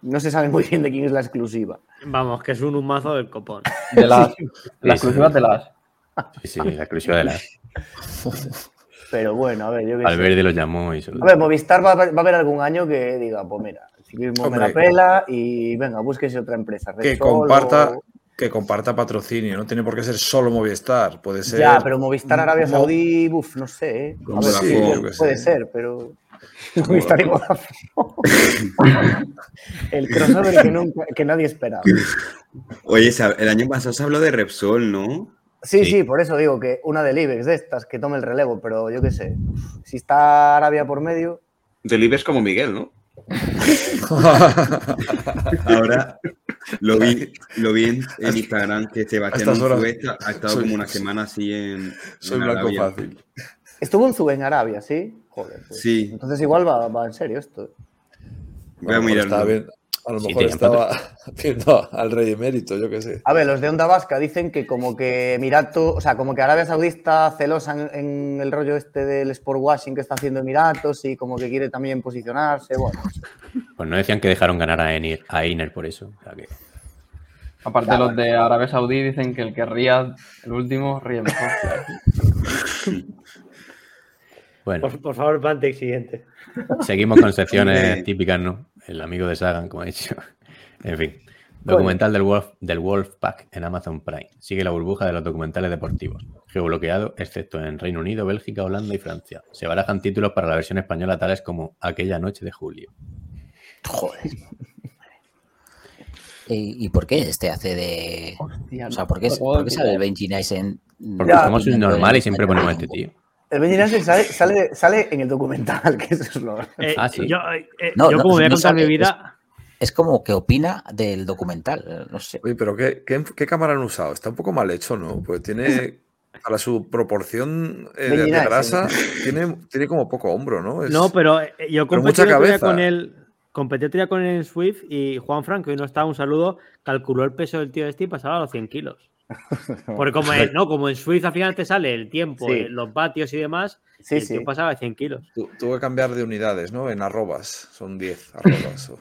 no se sabe muy bien de quién es la exclusiva. Vamos, que es un humazo del copón. De las, Sí, la sí. exclusiva de las. Sí, sí, la exclusiva de la. Pero bueno, a ver, yo sé. Valverde lo llamó y se lo- A ver, Movistar va, a va a haber algún año que diga, pues mira, el ciclismo Hombre. me la pela y venga, búsquese otra empresa. Que comparta, o- que comparta patrocinio. No tiene por qué ser solo Movistar. Puede ser. Ya, pero Movistar Arabia Mo- Saudí, uff, no sé. ¿eh? A ver, Sí, puede sé. ser, pero. Movistar y Vodafone. El crossover que, nunca- que nadie esperaba. Oye, el año pasado se habló de Repsol, ¿no? Sí, Sí. sí, por eso digo que una del IBEX de estas que tome el relevo, pero yo qué sé. Si está Arabia por medio, Delibes como Miguel, ¿no? Ahora lo vi, lo vi en, en Instagram que Sebastián Unzué está- ha estado soy- como una semana así en. Soy en blanco Arabia. fácil. estuvo en Zube en Arabia, ¿sí? Joder. pues. Sí. Entonces igual va, va en serio esto. Voy a mirarlo. A lo mejor estaba viendo al rey emérito, yo qué sé. A ver, los de Onda Vasca dicen que como que Emirato, o sea, como que Arabia Saudí está celosa en, en el rollo este del sport washing que está haciendo Emiratos y como que quiere también posicionarse. Bueno. Pues no decían que dejaron ganar a Einer, a Einer por eso. O sea que- Aparte, los de Arabia Saudí dicen que el que ría, el último, ríe mejor. Bueno, Por, por favor, Pantec, siguiente. seguimos con secciones típicas, ¿no? El amigo de Sagan, como he dicho. En fin. Documental del Wolf, del Wolfpack en Amazon Prime. Sigue la burbuja de los documentales deportivos. Geobloqueado, excepto en Reino Unido, Bélgica, Holanda y Francia. Se barajan títulos para la versión española tales como Aquella noche de julio. Joder. ¿Y, y por qué este hace de.? O sea, ¿por qué, por qué sale el Benji Nice en.? Porque Ya. somos un normal y siempre ponemos este tío. El Benji Nasser sale, sale, sale en el documental, que eso es lo... Eh, Ah, sí. Yo, eh, No, yo no, como voy a contar mi vida, Es como que opina del documental. No sé. Oye, pero ¿qué, qué, qué cámara han usado? Está un poco mal hecho, ¿no? Porque tiene, para su proporción eh, de, grasa, tiene, tiene como poco hombro, ¿no? Es- No, pero eh, yo competí el con él. Competí con él en Swift y Juan Franco, y no estaba un saludo, calculó el peso del tío este y pasaba a los 100 kilos. Porque como en, no, como en Swift al final te sale el tiempo, Sí. eh, los vatios y demás, Sí, el pasaba de 100 kilos. Tu- tuve que cambiar de unidades, ¿no? En arrobas. Son 10 arrobas. o-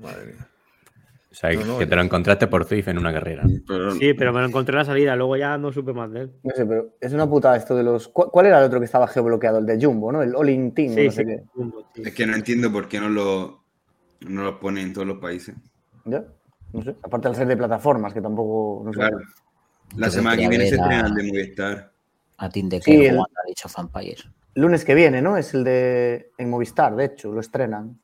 Madre mía. O sea, No, no, que te lo encontraste por Zwift en una carrera. Pero Sí, pero me lo encontré en la salida, luego ya no supe más de él. No sé, pero es una putada esto de los... ¿Cuál, era el otro que estaba geobloqueado? El de Jumbo, ¿no? El All In Team, Sí, no sé sí. qué. Jumbo. Es que no entiendo por qué no lo, no lo ponen en todos los países. ¿Ya? No sé. Aparte al ser de plataformas, que tampoco... No sé. La Yo semana que viene se ver a- estrena el de Movistar. A de Sí, que el- ha dicho Vampire. Lunes que viene, ¿no? Es el de... En Movistar, de hecho, lo estrenan.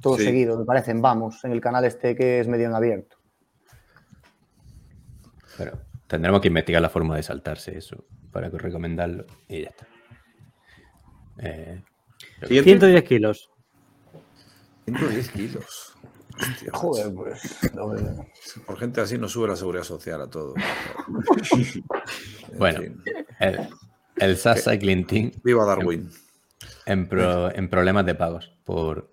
Todo Sí. seguido, me parecen. Vamos, en el canal este que es medio en abierto. Pero tendremos que investigar la forma de saltarse eso para que- recomendarlo y ya está. Eh, Siguiente. 110 kilos. 110 kilos. Hostia, Joder, pues... no, Por gente así no sube la seguridad social a todo. En Bueno. fin. el, el SAS Cycling Team Viva Darwin. en, pro- en problemas de pagos por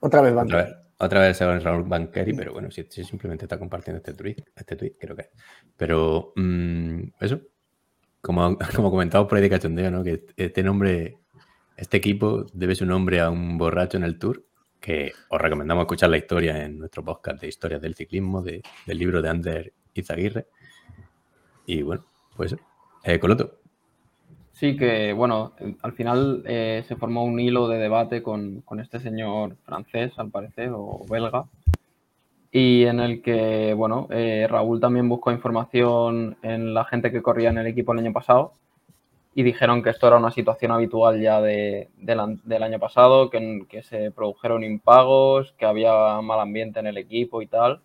Otra vez, otra vez, otra vez según Raúl Banqueri, pero bueno, si, si simplemente está compartiendo este tweet, este tweet creo que es. Pero mm, eso, como, como comentaba por ahí de cachondeo, ¿no? Que este nombre, este equipo debe su nombre a un borracho en el Tour, que os recomendamos escuchar la historia en nuestro podcast de historias del ciclismo, de- del libro de Ander Izaguirre. Y bueno, pues eh, Coloto. Sí, que bueno, al final eh, se formó un hilo de debate con, con este señor francés, al parecer, o belga, y en el que, bueno, eh, Raúl también buscó información en la gente que corría en el equipo el año pasado y dijeron que esto era una situación habitual ya de- del an- del año pasado, que, que se produjeron impagos, que había mal ambiente en el equipo y tal,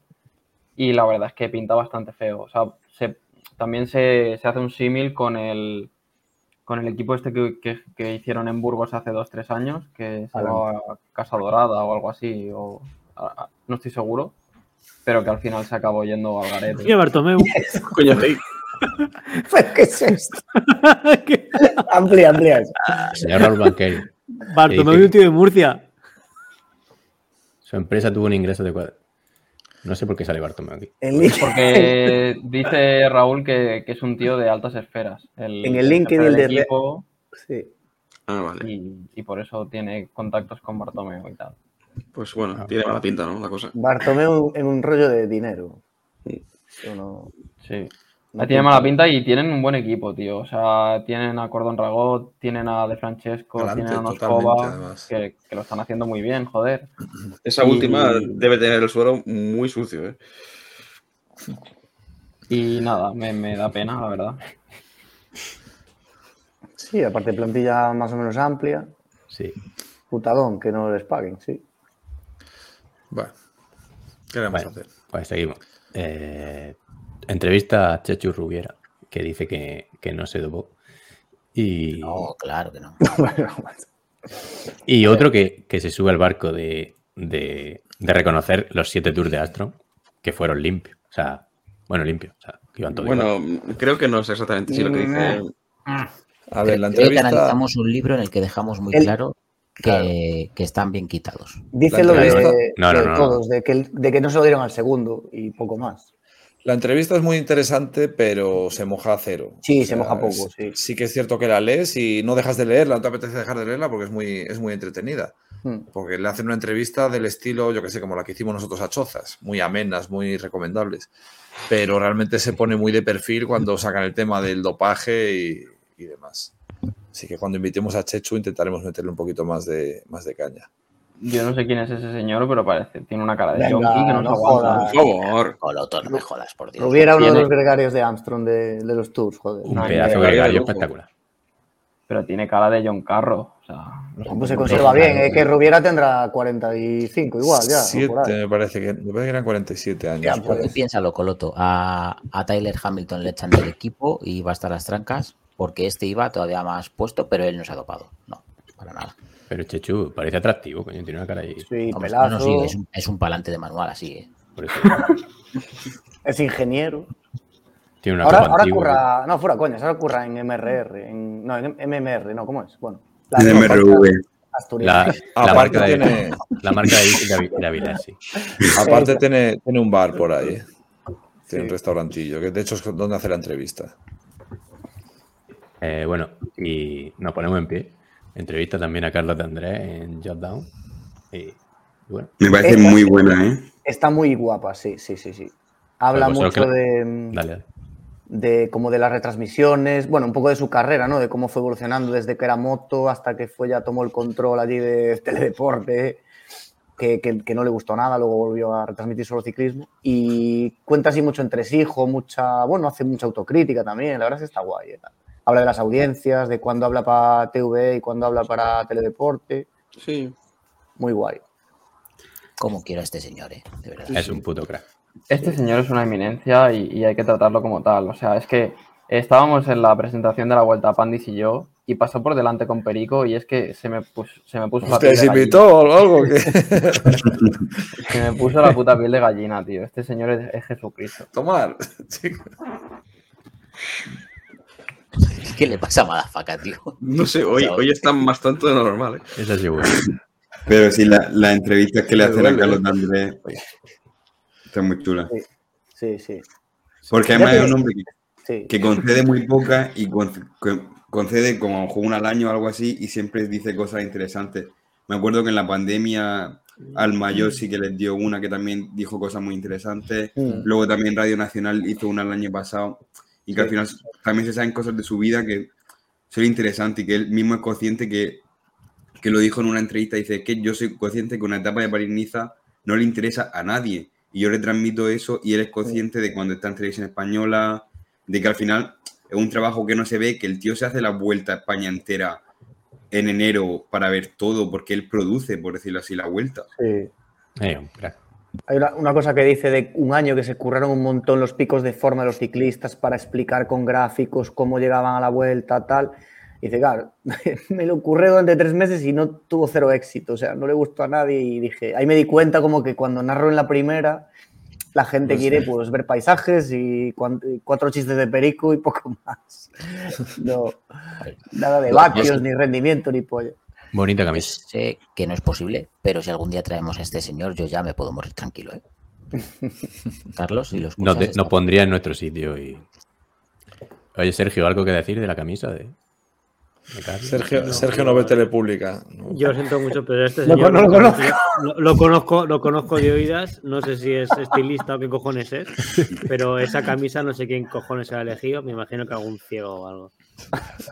y la verdad es que pinta bastante feo. O sea, se- también se, se hace un símil con el, con el equipo este que, que- que hicieron en Burgos hace dos, tres años, que se llamaba Casa Dorada o algo así, o a- a- no estoy seguro, pero que al final se acabó yendo al garete. Coño, sí. ¿Pero qué es esto? amplía, amplía eso. Señor Raúl Banqueri, Bartomeu Sí, es un tío de Murcia. su empresa tuvo un ingreso de cuadro. No sé por qué sale Bartomeu aquí. Porque dice Raúl que, que es un tío de altas esferas. El, En el LinkedIn del de Re- equipo sí. Ah, vale. y, y por eso tiene contactos con Bartomeu y tal. Pues bueno, Ah, tiene mala pinta, ¿no? La cosa. Bartomeu en un rollo de dinero. No- Sí. No tiene pinta mala pinta y tienen un buen equipo, tío. O sea, tienen a Cordón Ragot, tienen a De Francesco, tienen a además. que, que lo están haciendo muy bien, joder. Esa Y- última debe tener el suelo muy sucio, ¿eh? Y nada, me, me da pena, la verdad. Sí, aparte plantilla más o menos amplia. Sí. Putadón, que no les paguen, sí. Bueno, ¿qué le vamos a hacer? pues seguimos. Eh, entrevista a Chechu Rubiera, que dice que, que no se dopó. Y, No, claro que no. y otro que, que se sube al barco de, de- de reconocer los siete tours de Astro, que fueron limpios. O sea, bueno, limpios. O sea, igual. Bueno, creo que no sé exactamente si lo que dice. A ver, la Creo que entrevista. analizamos un libro en el que dejamos muy El- claro que, que están bien quitados. Dice lo de, entrevista- No, lo no, de no, todos, De, que, de que no se lo dieron al segundo y poco más. La entrevista es muy interesante, pero se moja a cero. Sí, se moja poco, es- sí. Sí que es cierto que la lees y no dejas de leerla, no te apetece dejar de leerla porque es muy, es muy entretenida. Hmm. Porque le hacen una entrevista del estilo, yo que sé, como la que hicimos nosotros a Chozas, muy amenas, muy recomendables. Pero realmente se pone muy de perfil cuando sacan el tema del dopaje y, y demás. Así que cuando invitemos a Chechu intentaremos meterle un poquito más de, más de caña. Yo no sé quién es ese señor, pero parece, tiene una cara de Venga, yonki que no, no se aguanta. jodas. Por favor. Coloto, no me jodas, por Dios. Hubiera uno de los gregarios de Armstrong de, de los tours, joder. Un no, pedazo de gregario espectacular. Pero tiene cara de John Carro. O sea, no Pues se conserva bien, es que Rubiera tendrá 45 igual, ya. Siete, me parece que, me parece que eran 47 años. Ya, por pues. piénsalo, Coloto. A, a Tyler Hamilton le echan del equipo y va a estar a las trancas porque este iba todavía más puesto, pero él no se ha dopado. No, para nada. Pero Chechu parece atractivo, coño, tiene una cara ahí. Sí, Vamos, no, pelazo, no, sí, es un, es un palante de manual, así. ¿eh? Por eso. es ingeniero. Tiene una Ahora, capa ahora antigua. curra, no, fuera coñas, ahora curra en MRR, en, no, en MMR, no, ¿cómo es? Bueno, En MRV. La, Asturias. la marca de, tiene- la marca de de de sí. Aparte tiene, tiene un bar por ahí. ¿eh? Tiene un restaurantillo, que de hecho es donde hace la entrevista. Eh, bueno, y nos ponemos en pie. Entrevista también a Carlos de Andrés en Jotdown. Y, bueno, Me parece Esta muy sí. buena, ¿eh? Está muy guapa, sí, sí, sí, sí. Habla Pues mucho que- de, dale, dale. de como de las retransmisiones, bueno, un poco de su carrera, ¿no? De cómo fue evolucionando desde que era moto hasta que fue ya tomó el control allí de teledeporte, que, que- que no le gustó nada, luego volvió a retransmitir solo ciclismo y cuenta así mucho entresijo, mucha, bueno, hace mucha autocrítica también, la verdad es que está guay. ¿eh? Habla de las audiencias, de cuándo habla para TV y cuándo habla para teledeporte, Sí. muy guay. Como quiero a este señor, ¿eh? De verdad. Es un puto crack. Este señor es una eminencia y, y hay que tratarlo como tal. O sea, es que estábamos en la presentación de la Vuelta a Pandis y yo y pasó por delante con Perico y es que se me puso, se me puso la piel ¿Te de gallina. invitó o algo? que Se me puso la puta piel de gallina, tío. Este señor es, es Jesucristo. Tomar. chico. ¿Qué le pasa a Madafaka, tío? No sé, hoy, hoy están más tonto de lo normal, ¿eh? Esa sí, bueno. Pero sí, la, la entrevista que le hacen a. Carlos Andrés está muy chula. Sí, sí. Porque además es un hombre que, Sí. que concede muy poca y con- con- concede como una al año o algo así y siempre dice cosas interesantes. Me acuerdo que en la pandemia al mayor sí que les dio una que también dijo cosas muy interesantes. Mm. Luego también Radio Nacional hizo una el año pasado y que al final también se saben cosas de su vida que son interesantes y que él mismo es consciente que, que lo dijo en una entrevista, dice que yo soy consciente que una etapa de París-Niza no le interesa a nadie y yo le transmito eso y él es consciente de cuando está en televisión española, de que al final es un trabajo que no se ve, que el tío se hace la vuelta a España entera en enero para ver todo, porque él produce, por decirlo así, la vuelta. Sí. Eh, un crack. Hay una, una cosa que dice de un año que se curraron un montón los picos de forma de los ciclistas para explicar con gráficos cómo llegaban a la vuelta, tal. Y dice, claro, me lo ocurrió durante tres meses y no tuvo cero éxito. O sea, no le gustó a nadie y dije, ahí me di cuenta como que cuando narro en la primera, la gente Pues quiere pues ver paisajes y cuatro chistes de perico y poco más. No, nada de vatios, ni rendimiento, ni pollo. Bonita Yo camisa. sé que no es posible, pero si algún día traemos a este señor, yo ya me puedo morir tranquilo, ¿eh? Carlos, si lo escuchas, nos pondría en nuestro sitio y. Oye, Sergio, ¿algo que decir de la camisa de, de Carlos? Sergio, Sergio no ve telepública. ¿no? Yo lo siento mucho, pero este No, señor no lo conozco. Lo, lo conozco, lo conozco de oídas. No sé si es estilista o qué cojones es, pero esa camisa no sé quién cojones ha elegido. Me imagino que algún ciego o algo.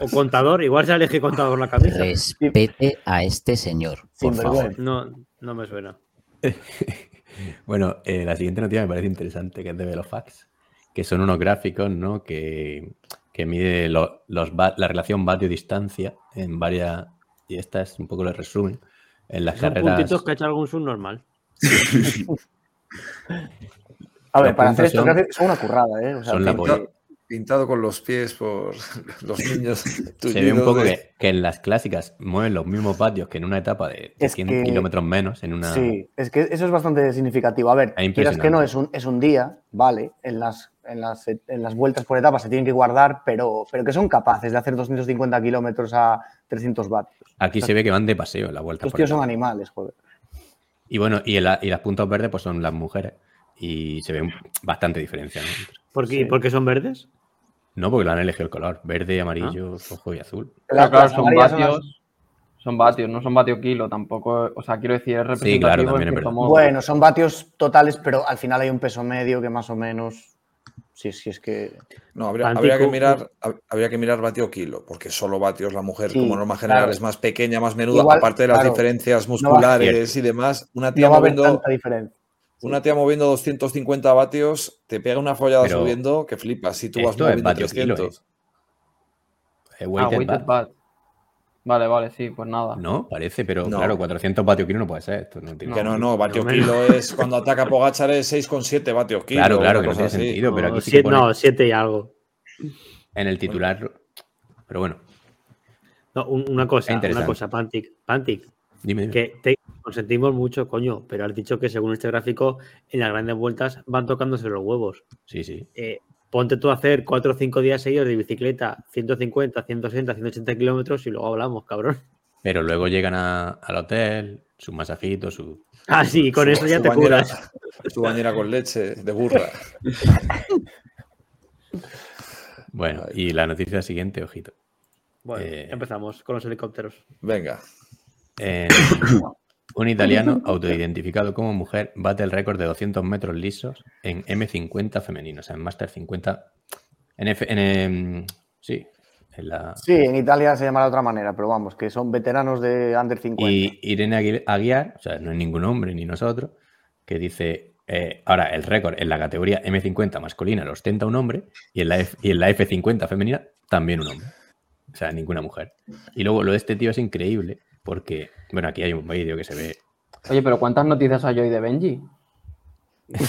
O contador, igual se ha elegido contador la camisa. Respete a este señor, por favor. No, no me suena. Bueno, eh, la siguiente noticia me parece interesante, que es de Velofax, que son unos gráficos, ¿no? Que, que mide lo- los la relación vatio-distancia en varias, y esta es un poco el resumen, en las Son carreras... puntitos que ha hecho algún subnormal. A ver, Los para hacer esto son- gráficos son una currada, ¿eh? O sea, son la polla. Pintado, con los pies por los niños. Se ve un poco de- que, que en las clásicas mueven los mismos vatios que en una etapa de, de Es 100 que- kilómetros menos, en una... Sí, es que eso es bastante significativo. A ver, Es quieras que no, es un, es un día, vale, en las, en, las, en las vueltas por etapas se tienen que guardar, pero, pero que son capaces de hacer 250 kilómetros a 300 vatios. Aquí se ve que van de paseo en la vuelta. Los tíos son animales, joder. Y bueno, y, la- y las puntos verdes pues son las mujeres. Y se ve bastante diferencia, ¿no? ¿Por qué, Sí. ¿por qué son verdes? No, porque lo han elegido el color. Verde, amarillo, Ah. rojo y azul. Claro, las son vatios. Son vatios, no son vatio kilo tampoco. O sea, quiero decir, es representativo claro, en también es cierto verdad. modo. Bueno, son vatios totales, pero al final hay un peso medio que más o menos. Sí, sí, es que. No, habría, que ¿cómo- mirar, hab- habría que mirar vatio kilo, porque solo vatios la mujer, Sí, como norma general, claro. es más pequeña, más menuda, Igual, aparte de las claro, diferencias musculares y demás. Una tía No va a haber moviendo, tanta diferencia. Una tía moviendo 250 vatios, te pega una follada Pero subiendo que flipas. Si tú vas moviendo vatio kilo, 300. Eh, Ah, bat. bat. Vale, vale, sí, pues nada. No, parece, pero No. claro, 400 vatios kilo no puede ser. Esto no tiene Que no, no, vatio no, kilo es cuando ataca Pogachar es 6,7 vatios kilo. Claro, claro, que no tiene así. sentido, pero aquí sí que siete, pone no, siete y algo. en el titular. Pero bueno, No, un- una cosa, una cosa, Pantic. Pantic, dime, dime. que te consentimos mucho, coño, pero has dicho que según este gráfico, en las grandes vueltas van tocándose los huevos. Sí, sí. Eh, ponte tú a hacer cuatro o cinco días seguidos de bicicleta, 150, 160, 180 kilómetros y luego hablamos, cabrón. Pero luego llegan a- al hotel, su masajito, su. Ah, sí, con Su- eso ya su te bañera- curas. Su bañera con leche de burra. Bueno, y la noticia siguiente, ojito. Bueno, Eh, empezamos con los helicópteros. Venga. Eh, un italiano autoidentificado como mujer bate el récord de 200 metros lisos en M50 femenino, o sea, en Master 50. En, F- en, em, sí, en la. Sí, en Italia se llama de otra manera, pero vamos, que son veteranos de Under 50. Y Irene Agui- Aguiar, o sea, no es ningún hombre ni nosotros, que dice, eh, ahora el récord en la categoría M50 masculina lo ostenta un hombre y en, la F, y en la F50 femenina también un hombre. O sea, ninguna mujer. Y luego lo de este tío es increíble porque, bueno, aquí hay un vídeo que se ve. Oye, pero ¿cuántas noticias hay hoy de Benji?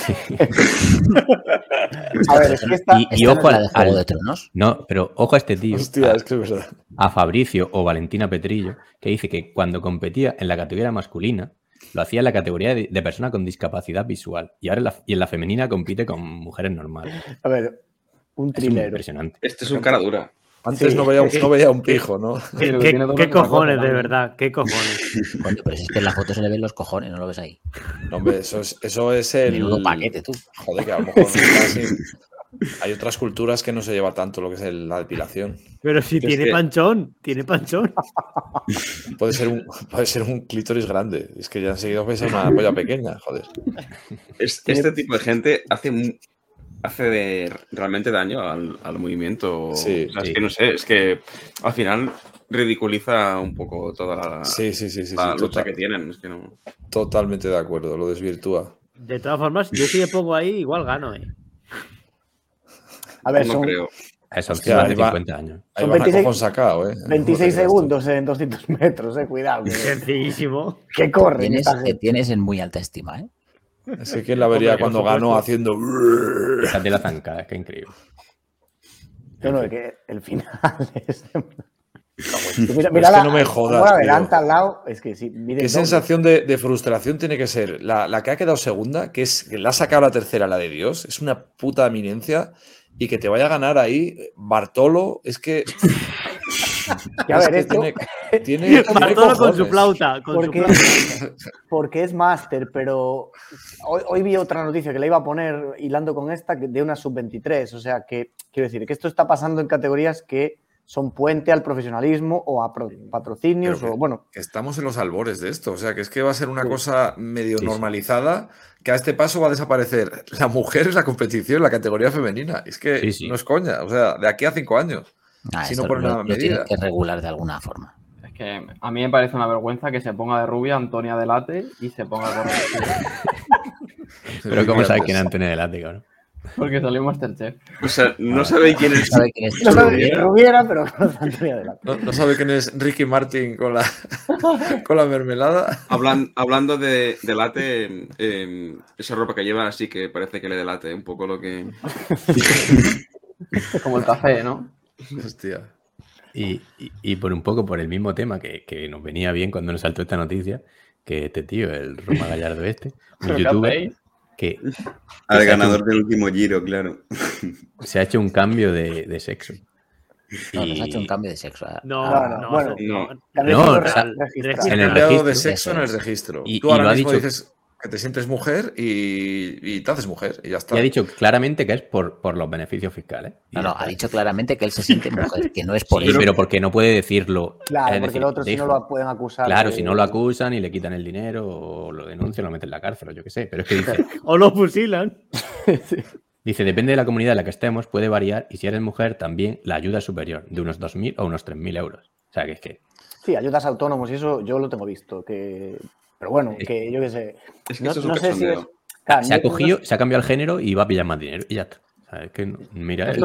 A ver, es que esta, Y- no ojo al- de Juego al- de Tronos. No, pero ojo a este tío, Hostia, a, es que es verdad. a Fabricio o Valentina Petrillo, que dice que cuando competía en la categoría masculina, lo hacía en la categoría de, de persona con discapacidad visual. Y ahora en la, y en la femenina compite con mujeres normales. a ver, un Es trilero. impresionante. Este es un cara dura. Antes Sí. no, veía, un- no veía un pijo, ¿no? ¿Qué, cojones, de verdad? ¿Qué cojones? Coño, pero si es que en la foto se le ven los cojones, ¿no lo ves ahí? No, hombre, eso es, eso es el. Menudo paquete, tú. Joder, que a lo mejor no está así. Hay otras culturas que no se lleva tanto lo que es el- la depilación. Pero si tiene que- panchón, tiene panchón. Puede ser un, puede ser un clítoris grande. Es que ya enseguida ves una polla pequeña, joder. Es- este tipo de gente hace, hace de- realmente daño al, al movimiento. Sí, O sea, sí. Es que no sé, es que al final ridiculiza un poco toda la, Sí, sí, sí, sí, sí, la lucha total- que tienen. Es que no. totalmente de acuerdo, lo desvirtúa. De todas formas, yo si le pongo ahí, igual gano, ¿eh? A ver, no son creo. Eso, Hostia, ahí va. 50 años. Ahí Son van a 26 cojón sacado, ¿eh? 26 segundos en 200 metros, eh, cuidado. Sencillísimo. que corren. Tienes, tienes en muy alta estima, ¿eh? Es que quién la vería Hombre, cuando ganó haciendo. Fíjate la zancada, qué increíble. No, no, es que el final es. mira, Es que la- no me jodas, adelanta al lado. Es que sí, ¿Qué sensación de, de frustración tiene que ser? La, la que ha quedado segunda, que es que la ha sacado la tercera, la de Dios, es una puta eminencia. Y que te vaya a ganar ahí Bartolo, es que. Que, a es ver, que esto- tiene, tiene, con su flauta. Con su Porque, flauta. porque es máster, pero hoy, hoy vi otra noticia que le iba a poner hilando con esta que- de una sub-23. O sea, que quiero decir que esto está pasando en categorías que son puente al profesionalismo o a patrocinios o bueno. estamos en los albores de esto. O sea, que es que va a ser una Sí. cosa medio Sí, sí. normalizada, que a este paso va a desaparecer la mujer en la competición, la categoría femenina. Es que Sí, sí. no es coña. O sea, de aquí a cinco años. Ah, Si esto no ponen lo, una lo medida. que regular de alguna forma. Es que a mí me parece una vergüenza que se ponga de rubia Antonia Delate y se ponga correr. Pero ¿cómo sabes quién es Antonio del Ático, no? Porque salió Masterchef. O sea, no sabéis quién es. ¿Sabe quién es? No sabe Rubiera. pero con. No, no sabe quién es Ricky Martin con la, con la mermelada. Hablan- hablando de, de late, eh, esa ropa que lleva así que parece que le delate un poco lo que. Como el café, ¿no? Hostia. Y, y- y por un poco por el mismo tema que, que nos venía bien cuando nos saltó esta noticia, que este tío, el Roma Gallardo este, un ¿Pero qué youtuber que Al ganador del último giro, claro. se ha hecho un cambio de, de sexo. No, Y- nos ha hecho un cambio de sexo. ah. No, No, no, no, bueno, no. No, o sea, registro- en el cambiado de registro, sexo en el registro. Y- Tú y ahora lo ha mismo dicho- dices que te sientes mujer y, y te haces mujer y ya está. Y ha dicho claramente que es por, por los beneficios fiscales. No, no, ha dicho claramente que él se siente mujer, que no es por Sí, eso. pero porque no puede decirlo. Claro, Es porque decir, el otro si no lo pueden acusar. Claro, de- si no lo acusan y le quitan el dinero o lo denuncian, lo meten en la cárcel o yo qué sé. Pero es que dice, O lo fusilan. dice, depende de la comunidad en la que estemos, puede variar y si eres mujer también la ayuda es superior, de unos 2.000 o unos 3.000 euros. O sea, que es que Sí, ayudas a autónomos y eso yo lo tengo visto. Que... Pero bueno, que yo qué sé. Es que No, eso es un no sé si es. cachondeo. Claro, se ha no- cogido, se ha cambiado el género y va a pillar más dinero y ya está. O sea, es que no- mira, es.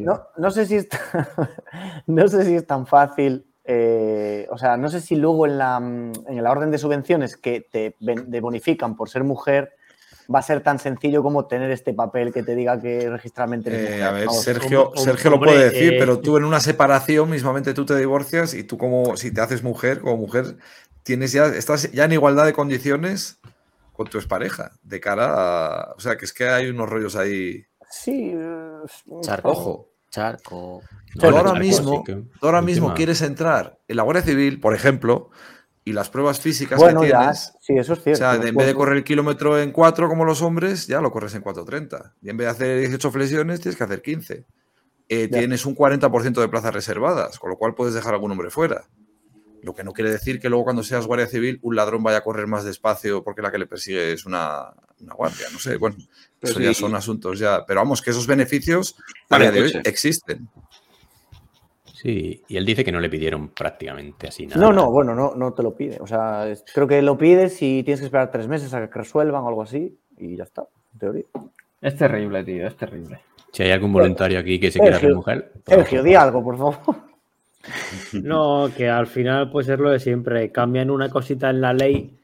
No, no sé si es tan, no sé si es tan fácil. eh, o sea, no sé si luego en la, en la orden de subvenciones que te bonifican por ser mujer va a ser tan sencillo como tener este papel que te diga que registralmente eres Eh, a ver, Vamos, Sergio, Sergio lo puede decir, eh, pero tú en una separación mismamente tú te divorcias y tú como si te haces mujer, como mujer, tienes ya, estás ya en igualdad de condiciones con tu expareja, de cara a. O sea, que es que hay unos rollos ahí. Sí. Charco. Ojo. Charco. Tú No, ahora mismo, sí que- tú ahora mismo quieres entrar en la Guardia Civil, por ejemplo, y las pruebas físicas Bueno, que ya. tienes. Sí, eso es O cierto. sea, los de- en vez de correr el kilómetro en 4 como los hombres, ya lo corres en 4.30. Y en vez de hacer 18 flexiones, tienes que hacer 15. Eh, Ya. tienes un 40% de plazas reservadas, con lo cual puedes dejar algún hombre fuera. Lo que no quiere decir que luego cuando seas guardia civil un ladrón vaya a correr más despacio porque la que le persigue es una, una guardia. No sé, bueno, Pero eso sí, ya son asuntos ya. Pero vamos, que esos beneficios a día de hoy existen. Sí, y él dice que no le pidieron prácticamente así nada. No, no, bueno, no, no te lo pide. O sea, creo que lo pides y tienes que esperar tres meses a que resuelvan o algo así y ya está, en teoría. Es terrible, tío, es terrible. Si hay algún voluntario aquí que se quiera mujer. pues, Sergio, di algo, por favor. No, que al final pues es lo de siempre. Cambian una cosita en la ley,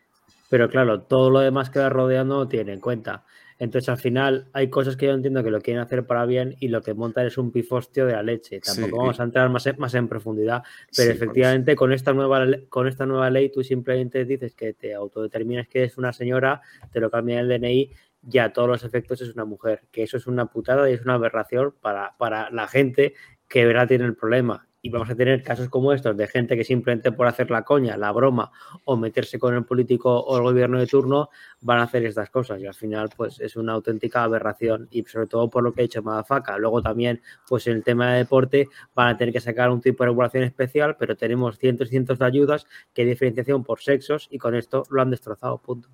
pero claro, todo lo demás que va rodeando no tiene en cuenta. Entonces al final hay cosas que yo entiendo que lo quieren hacer para bien y lo que montan es un pifostio de la leche. Tampoco Sí. vamos a entrar más en, más en profundidad, pero efectivamente con esta, nueva, con esta nueva ley tú simplemente dices que te autodeterminas que es una señora, te lo cambian el DNI y a todos los efectos es una mujer. Que eso es una putada y es una aberración para, para la gente que de verdad tiene el problema. Y vamos a tener casos como estos de gente que simplemente por hacer la coña, la broma o meterse con el político o el gobierno de turno van a hacer estas cosas y al final pues es una auténtica aberración y sobre todo por lo que ha hecho Madafaka. Luego también pues en el tema de deporte van a tener que sacar un tipo de regulación especial, pero tenemos cientos y cientos de ayudas que hay diferenciación por sexos y con esto lo han destrozado, punto.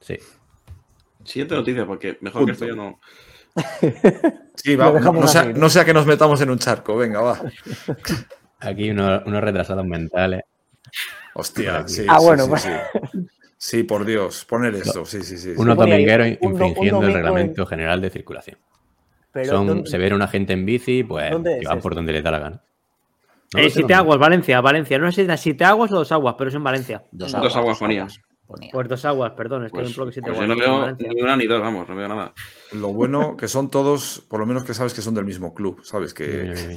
Sí. Siguiente noticia, porque mejor que esto ya no. Sí, va, no, sea, que nos metamos en un charco, venga, va. Aquí unos, retrasados mentales. Hostia, sí. Ah, sí, bueno, sí, pues- sí. Sí, por Dios, poner esto, sí, sí, sí. Unos domingueros un do- un infringiendo el en- reglamento general de circulación. Pero Son, ¿dónde- se ve una gente en bici, pues ¿Dónde que es van por donde les da la gana. No Eh, siete aguas, Valencia, Valencia. No sé si siete aguas o dos aguas, pero es en Valencia. Dos Dos aguas, aguas ponía. Pues dos aguas, perdón, estoy Pues, en bloque siete pues yo no es veo ni una ni dos, vamos, no veo nada. Lo bueno que son todos, por lo menos que sabes que son del mismo club, ¿sabes? Que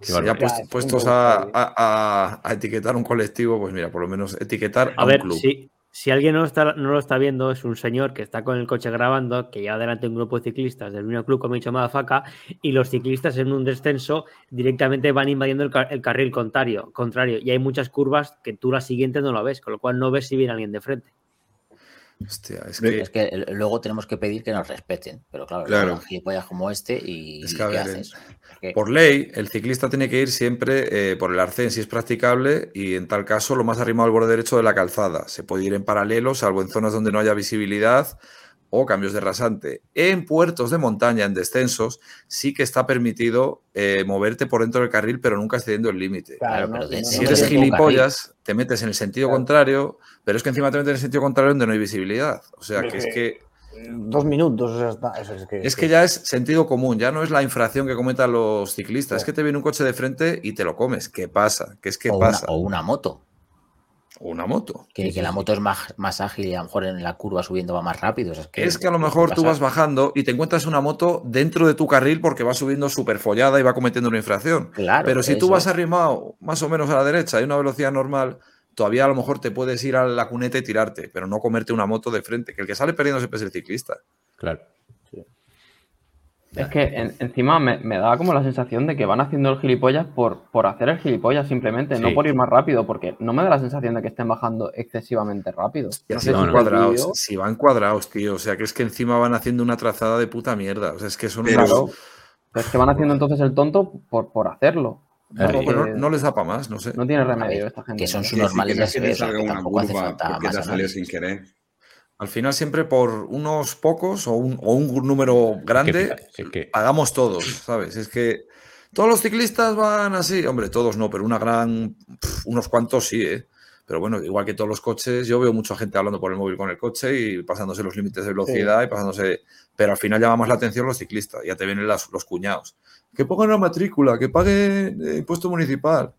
ya puest- Ya, es puestos un a, poco a- a- a etiquetar un colectivo, pues mira, por lo menos etiquetar a, A un ver, club. si, si alguien no, está, no lo está viendo, es un señor que está con el coche grabando, que lleva delante un grupo de ciclistas del mismo club, como he dicho Madafaka, y los ciclistas en un descenso directamente van invadiendo el, el carril contrario, contrario. Y hay muchas curvas que tú la siguiente no la ves, con lo cual no ves si viene alguien de frente. Hostia, es que, Es que eh, luego tenemos que pedir que nos respeten. Pero claro, Claro. gilipollas como este y, Es ¿y que, a ¿qué ver, haces? Es que- por ley, el ciclista tiene que ir siempre eh, por el arcén si es practicable y en tal caso lo más arrimado al borde derecho de la calzada. Se puede ir en paralelo, salvo en zonas donde no haya visibilidad o cambios de rasante. En puertos de montaña, en descensos, sí que está permitido eh, moverte por dentro del carril, pero nunca excediendo el límite. Claro, no, Si no eres gilipollas, te metes en el sentido Claro. contrario, pero es que encima te metes en el sentido contrario donde no hay visibilidad. O sea, que es que, Dos minutos, o sea, está- eso es que. es que ya es sentido común, ya no es la infracción que cometen los ciclistas, es que te viene un coche de frente y te lo comes. ¿Qué pasa? ¿Qué es que o, una, pasa? o una moto. O una moto. Que, que la moto es más, más ágil y a lo mejor en la curva subiendo va más rápido. o sea, es, que, Es que a lo mejor tú vas bajando y te encuentras una moto dentro de tu carril porque va subiendo súper follada y va cometiendo una infracción. Claro, Pero si tú vas arrimado más o menos a la derecha y una velocidad normal, todavía a lo mejor te puedes ir a la cuneta y tirarte, pero no comerte una moto de frente, que el que sale perdiendo siempre es el ciclista. Claro. Es que en- encima me, me da como la sensación de que van haciendo el gilipollas por, por hacer el gilipollas simplemente, no por ir más rápido, porque no me da la sensación de que estén bajando excesivamente rápido. No no, van si no. el cuadrados, si van cuadrados, tío. O sea, que es que encima van haciendo una trazada de puta mierda. O sea, es que son Pero- unos- pero es que van haciendo entonces el tonto por, por hacerlo. Porque Bueno, no les da para más, no sé. no tiene remedio esta gente. que son ¿no? sus normales que no tampoco hace curva falta porque más te ha salido sin querer. Al final siempre por unos pocos o un, o un número grande que- pagamos todos, ¿sabes? Es que todos los ciclistas van así, hombre, todos no, pero una gran, unos cuantos sí, ¿eh? Pero bueno, igual que todos los coches, yo veo mucha gente hablando por el móvil con el coche y pasándose los límites de velocidad y pasándose, pero al final llama más la atención los ciclistas, ya te vienen las- los cuñados. Que pongan la matrícula, que pague eh, impuesto municipal.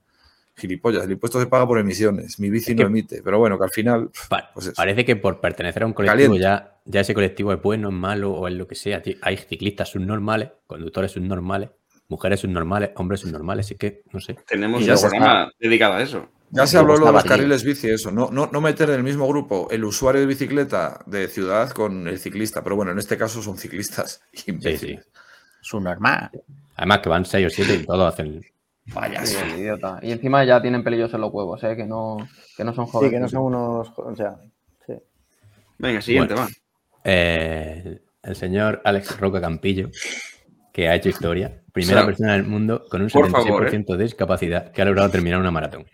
Gilipollas, el impuesto se paga por emisiones, mi bici Es no emite, pero bueno, que al final... Pa- Pues parece que por pertenecer a un colectivo Caliente. ya, ya ese colectivo es bueno, es malo o es lo que sea. Hay ciclistas subnormales, conductores subnormales, mujeres subnormales, hombres subnormales. Así que, no sé. Tenemos un programa dedicado a eso. Ya se habló lo de los carriles bici, eso. No, no, no meter en el mismo grupo el usuario de bicicleta de ciudad con el ciclista. Pero bueno, en este caso son ciclistas. Sí, imbéciles. sí. Su normal. Además que van 6 o 7 y todos hacen. Vaya, Sí, sí. idiota. Y encima ya tienen pelillos en los huevos, ¿eh? que, no, que no son Sí, jóvenes. que no son unos. O sea, sí. Venga, siguiente, Bueno. va. Eh, el señor Alex Roca Campillo, que ha hecho historia. Primera O sea, persona del mundo con un por 76% favor, de discapacidad que ha logrado terminar una maratón.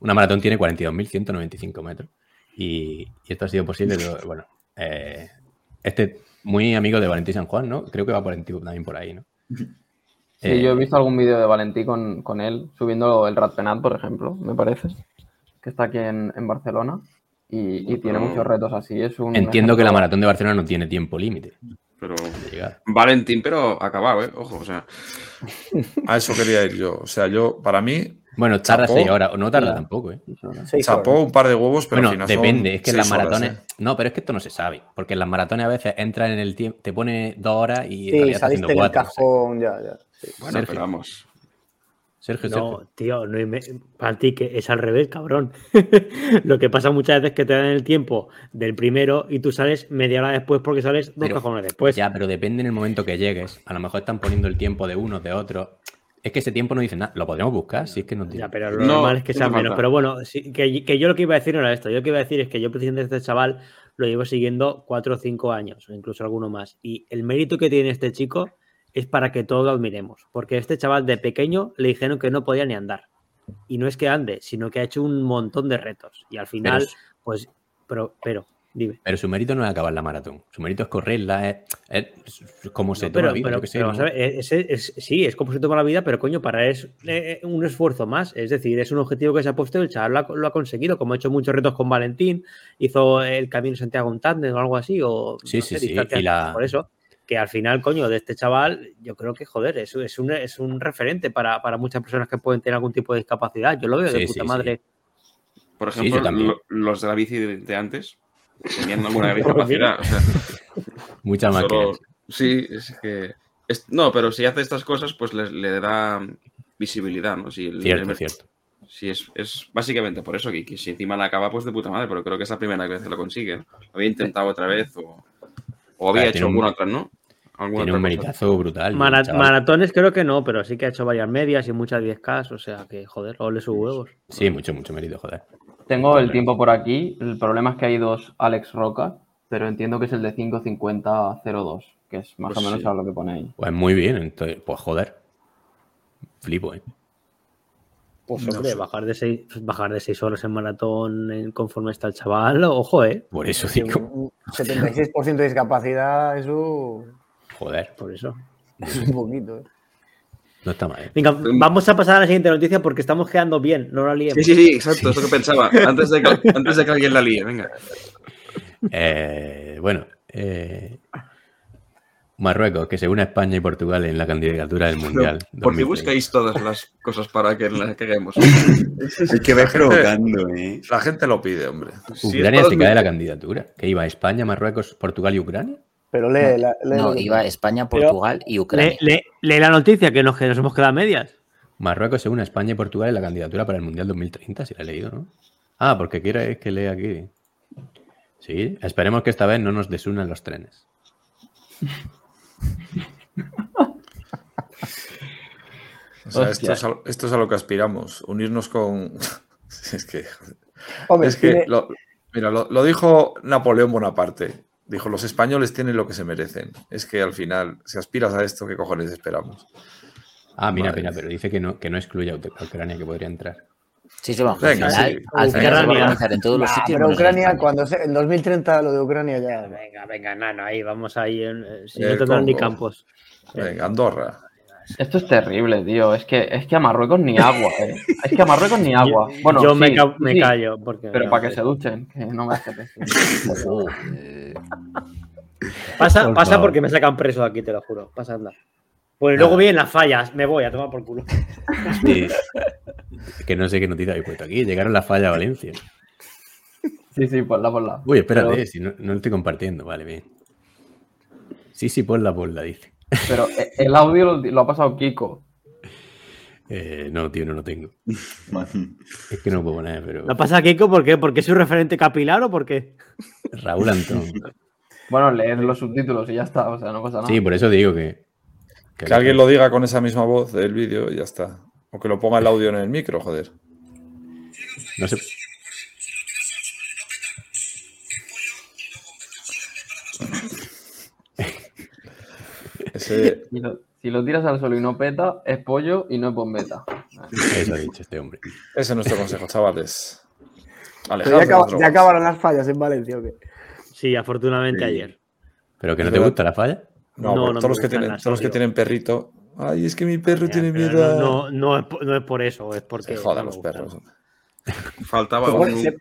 Una maratón tiene 42.195 metros. Y, y esto ha sido posible, pero, bueno, eh, este muy amigo de Valentín San Juan, ¿no? Creo que va por en- también por ahí, ¿no? Sí, Eh, yo he visto algún vídeo de Valentí con, con él subiendo el Ratpenat, por ejemplo, me parece, que está aquí en, en Barcelona y, y tiene muchos retos así. Es un Entiendo que la maratón de Barcelona no tiene tiempo límite Pero. Valentín, pero acabado, ¿eh? Ojo, o sea. A eso quería ir yo. O sea, yo, para mí, Bueno, tarda Chapó. 6 horas, o no tarda tampoco, ¿eh? Seis chapó un par de huevos, pero bueno, al final son depende, es que en las seis horas, maratones. ¿eh? No, pero es que esto no se sabe, porque en las maratones a veces entran en el tiempo, te pone dos horas y Sí, saliste haciendo en el cuatro. o sea, cajón, ya, ya. Sí. Bueno, Sergio. pero vamos. Sergio, Sergio. No, tío, no me- para ti que es al revés, cabrón. Lo que pasa muchas veces es que te dan el tiempo del primero y tú sales media hora después porque sales dos Pero- cajones después. Ya, pero depende en el momento que llegues. A lo mejor están poniendo el tiempo de unos, de otros. Es que ese tiempo no dice nada. Lo podríamos buscar, si es que no tiene. Ya, pero lo No, normal es que sea menos. Pero bueno, sí, que, que yo lo que iba a decir no era esto. Yo lo que iba a decir es que yo precisamente este chaval lo llevo siguiendo cuatro o cinco años, o incluso alguno más. Y el mérito que tiene este chico es para que todos lo admiremos. Porque este chaval de pequeño le dijeron que no podía ni andar. Y no es que ande, sino que ha hecho un montón de retos. Y al final, Pero- pues, pero, pero, dime. Pero su mérito no es acabar la maratón. Su mérito es correrla, es, es como se No, toma pero, la vida, ver, es- es- sí, es como se toma la vida, pero coño, para es eh, un esfuerzo más. Es decir, es un objetivo que se ha puesto y el chaval lo ha, lo ha conseguido, como ha hecho muchos retos con Valentín, hizo el Camino Santiago en tándem o algo así, o Sí, no sí, sé, sí, distancias y la- por eso. Que al final, coño, de este chaval, yo creo que, joder, es, es, un, es un referente para, para muchas personas que pueden tener algún tipo de discapacidad. Yo lo veo de puta sí, sí. madre. Por ejemplo, también. los de la bici de, de antes tenían alguna discapacidad. o sea, Muchas más sí, es que. es- no, pero si hace estas cosas, pues le, le da visibilidad, ¿no? Si el- Cierto, cierto. Sí, es, es básicamente por eso que, que si encima la acaba, pues de puta madre, pero creo que es la primera vez que lo consigue. había intentado otra vez o, o había Claro, hecho tiene un- alguna otra, ¿no? Alguna Tiene un otra meritazo brutal. Mara- el chaval. maratones creo que no, pero sí que ha hecho varias medias y muchas 10K, o sea que, joder, ole sus huevos. Sí, mucho, mucho mérito, joder. Tengo el tiempo por aquí. El problema es que hay dos Alex Roca, pero entiendo que es el de 550-02, que es más Pues o menos sí. a lo que pone ahí. Pues muy bien, entonces, pues joder. Flipo, ¿eh? Pues No hombre, sé. bajar de seis, bajar de seis horas en maratón en- conforme está el chaval, ojo, eh. Por eso Sí, digo, un 76% de discapacidad, eso joder, Por eso. es un poquito. ¿eh? no está mal. ¿eh? Venga, vamos a pasar a la siguiente noticia porque estamos quedando bien, no la liemos. Sí, sí, sí, exacto, es lo que pensaba. Antes de que, antes de que alguien la líe, venga. Eh, bueno, eh, Marruecos, que se une a España y Portugal en la candidatura del Mundial. ¿Por qué 2030. buscáis todas las cosas para que las caguemos? Es que vais provocando, ¿eh? La gente lo pide, hombre. Si Ucrania todas se cae de la candidatura. ¿Qué iba? ¿España, Marruecos, Portugal y Ucrania? Pero lee, la, lee No, que- iba España, Pero- Portugal y Ucrania. Lee, lee- lee la noticia que nos, que nos hemos quedado a medias. Marruecos se une a España y Portugal en la candidatura para el Mundial 2030, si la he leído, ¿no? Ah, porque quiere que lea aquí. Sí, esperemos que esta vez no nos desunan los trenes. O sea, esto es, a, esto es a lo que aspiramos, unirnos con... es que. Hombre, es que tiene- lo, mira, lo, lo dijo Napoleón Bonaparte. Dijo, los españoles tienen lo que se merecen. Es que al final, si aspiras a esto, ¿qué cojones esperamos? Ah, mira, Madre mira, pero dice que no, que no excluye a Ucrania, que podría entrar. Sí, sí, vamos, Venga, al final, sí. al final se va a Ucrania. organizar en todos los Nah, sitios. pero Ucrania, cuando se, en 2030 lo de Ucrania ya. Venga, venga, nano, ahí vamos ahí. En, eh, si no tendrán ni campos. Venga, Andorra. Esto es terrible, tío. Es que, es que a Marruecos ni agua, ¿eh? Es que a Marruecos ni agua. Bueno, Yo me, sí, ca- me sí, callo. Porque, Pero no, para que sí. se duchen, que no me hace. Eh, Pasa, pasa porque me sacan preso aquí, te lo juro. Pasa, anda. Pues luego vienen las fallas. Me voy a tomar por culo. Sí. que no sé qué noticia habéis puesto aquí. Llegaron la falla a Valencia. Sí, sí, ponla, ponla. Uy, espérate, Pero- si no, no lo estoy compartiendo. Vale, bien. Sí, sí, ponla, ponla, dice. Pero eh, el audio lo, lo ha pasado Kiko. Eh, no, tío, no lo tengo. Es que no lo puedo poner, pero. ¿Lo pasa, Kiko? ¿Por qué? ¿Porque soy un referente capilar o por qué? Raúl Antón. Bueno, leer los subtítulos y ya está, o sea, no pasa nada. Sí, por eso digo que. Que alguien lo diga con esa misma voz del vídeo y ya está. O que lo ponga el audio en el micro, joder. No sé. Ese, Si lo, si lo tiras al suelo y no peta, es pollo y no es bombeta. Eso ha dicho este hombre. ese es nuestro consejo, chavales. Ya, acaba- acabaron las fallas en Valencia, ¿o qué? Sí, afortunadamente Sí. ayer. ¿Pero que no te gusta la falla? No, No, pero no todos, los que tienen, todos los que tienen perrito. Ay, es que mi perro tiene miedo. a- No, no, no es, por- no es por eso, es porque. Se jodan los perros. Faltaba un- se-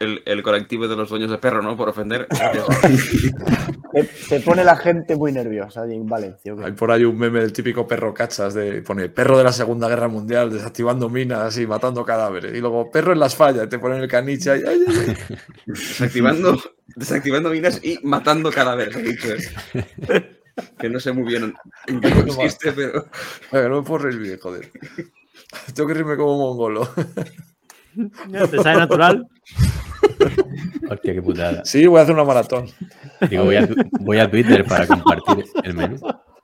el, el colectivo de los dueños de perro, ¿no? Por ofender. Se, se pone la gente muy nerviosa allí en Valencia. Hay por ahí un meme del típico perro cachas de pone perro de la Segunda Guerra Mundial desactivando minas y matando cadáveres. Y luego perro en las fallas, y te ponen el caniche ahí. ay, ay, ay. desactivando, desactivando minas y matando cadáveres. Que no sé muy bien en qué consiste, pero. Venga, no me puedo reír bien, joder. Tengo que reírme como mongolo. ¿Te sale natural? Hostia, qué putada. Sí, voy a hacer una maratón. Digo, voy a, voy a Twitter para compartir el menú.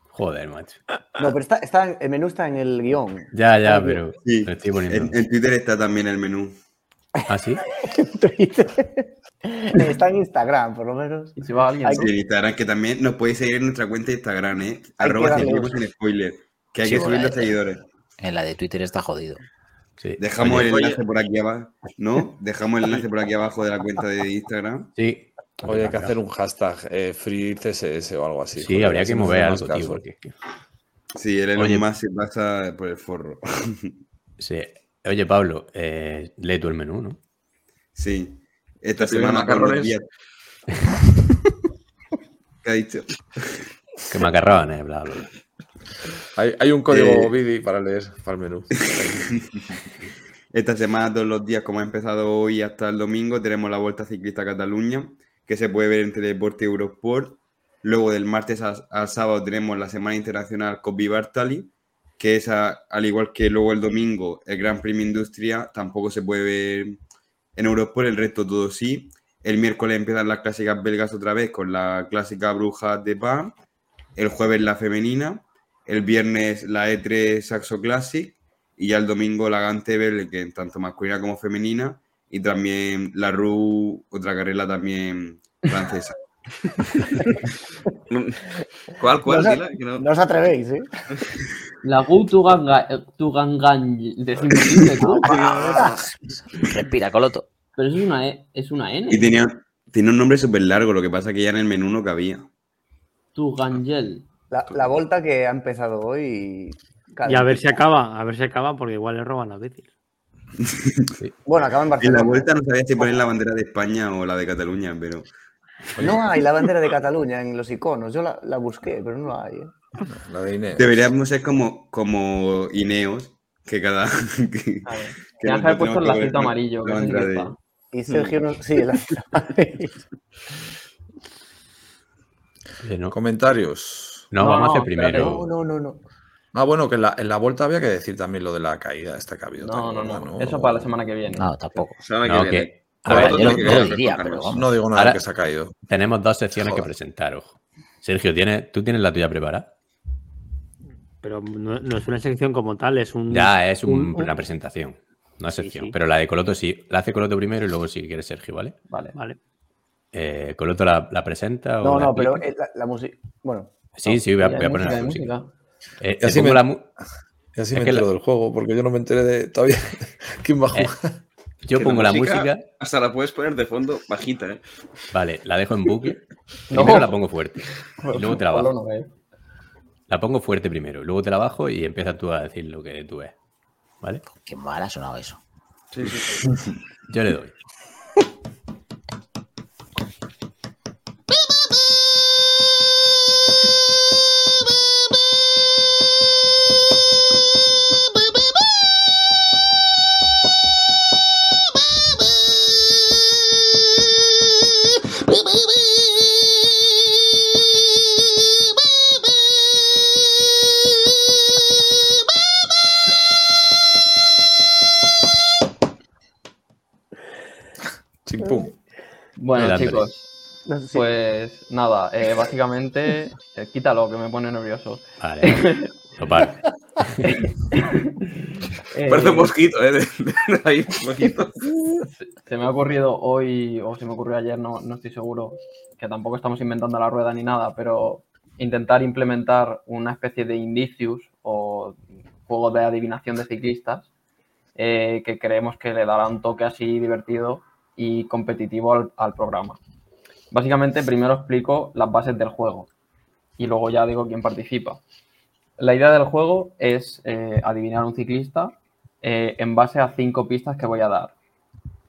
Joder, macho. No, pero está, está, el menú está en el guion. Ya, ya, en pero Sí, lo estoy poniendo. En, en Twitter está también el menú. ¿Ah, sí? Twitter. Está en Instagram, por lo menos. Y si va alguien. Sí, en Instagram, que también nos podéis seguir en nuestra cuenta de Instagram, ¿eh? Arroba sin spoiler. Que hay Sí, que subir los seguidores. En la de Twitter está jodido. Sí. Dejamos Oye, el oye. enlace por aquí abajo, ¿no? Dejamos el enlace por aquí abajo de la cuenta de Instagram. Sí. Oye, hay que hacer un hashtag eh, free CSS o algo así. Sí, joder, habría que mover algo, tío. Porque... Sí, el Elon Oye. Musk se pasa por el forro. Sí. Oye, Pablo, eh, lee tú el menú, ¿no? Sí. Esta semana todos los días- ¿Qué ha dicho? Que macarrones, bla, bla, bla. Hay, hay un código Eh, BIDI para leer para el menú. Esta semana, todos los días, como ha empezado hoy hasta el domingo, tenemos la Vuelta Ciclista a Cataluña, que se puede ver en Teledeporte y Eurosport. Luego, del martes a- al sábado, tenemos la Semana Internacional Copy Bartali, que es, a- al igual que luego el domingo, el Gran Premio Industria, tampoco se puede ver en Eurosport, el resto todo sí. El miércoles empiezan las clásicas belgas otra vez con la clásica Bruja de Pan. El jueves la femenina. El viernes la E3 Saxo Classic y ya el domingo la Gantebel, que tanto masculina como femenina, y también la RU, otra carrera también francesa. ¿Cuál, cuál? No sé- Dila, que no- No os atrevéis, ¿eh? La Gu Tuganga, Tugangan, decimos, ¿no? Respira, Coloto. Pero eso es una, E- es una N. Y tenía, tiene un nombre súper largo, lo que pasa que ya en el menú no cabía. Tugangel. La, la volta que ha empezado hoy. Y a ver si acaba, a ver si acaba, porque igual le roban las bicis. Bueno, acaba en En Barcelona. la vuelta no sabía si poner la bandera de España o la de Cataluña, pero No hay la bandera de Cataluña en los iconos. Yo la, la busqué, pero no la hay. ¿eh? La de Inés. deberíamos ser como, como Ineos, que cada... que- A ver. que puesto el lacito amarillo. la. Y Sergio no. Sí, la, Oye, no, Comentarios. no, No, vamos a hacer primero. no, no, no, no. Ah, bueno, que en la, en la vuelta había que decir también lo de la caída esta que ha habido. No, no, gorda, no. Eso para la semana que viene. No, tampoco. Semana No, que que- viene. A ver, yo, lo yo diría, pero vamos. No digo nada Ahora- que se ha caído. Tenemos dos secciones que presentar, ojo. Sergio, ¿tienes, ¿tú tienes la tuya preparada? Pero no, no es una sección como tal, es un. Ya, es un- un- una presentación, no es Sí, sección. sí. Pero la de Coloto sí. La hace Coloto primero y luego si quieres Sergio, ¿vale? Vale. Vale. Eh, ¿Coloto la, la presenta? o No, la no, pero eh, la, la música. Bueno, Sí, sí, voy a, Hay voy a poner música, la música. música. Eh, Y así me- la mu- Y así Es me que la- entero del juego, porque yo no me enteré de todavía quién va a Eh, jugar. Yo pongo la música, Hasta la puedes poner de fondo bajita, ¿eh? vale, la dejo en bucle. No. Primero la pongo fuerte. Y luego te la bajo. La pongo fuerte primero, luego te la bajo y empiezas tú a decir lo que tú ves. ¿Vale? Qué mal ha sonado eso. Sí, sí. Yo le doy. Pues nada, eh, básicamente, eh, quítalo que me pone nervioso. Vale. Eh, Parece un mosquito, ¿eh? De, de- ahí, un mosquito. se me ha ocurrido hoy, o se me ocurrió ayer, no, no estoy seguro, que tampoco estamos inventando la rueda ni nada, pero intentar implementar una especie de indicios o juego de adivinación de ciclistas eh, que creemos que le dará un toque así divertido y competitivo al, al programa. Básicamente, primero explico las bases del juego y luego ya digo quién participa. La idea del juego es eh, adivinar un ciclista eh, en base a cinco pistas que voy a dar.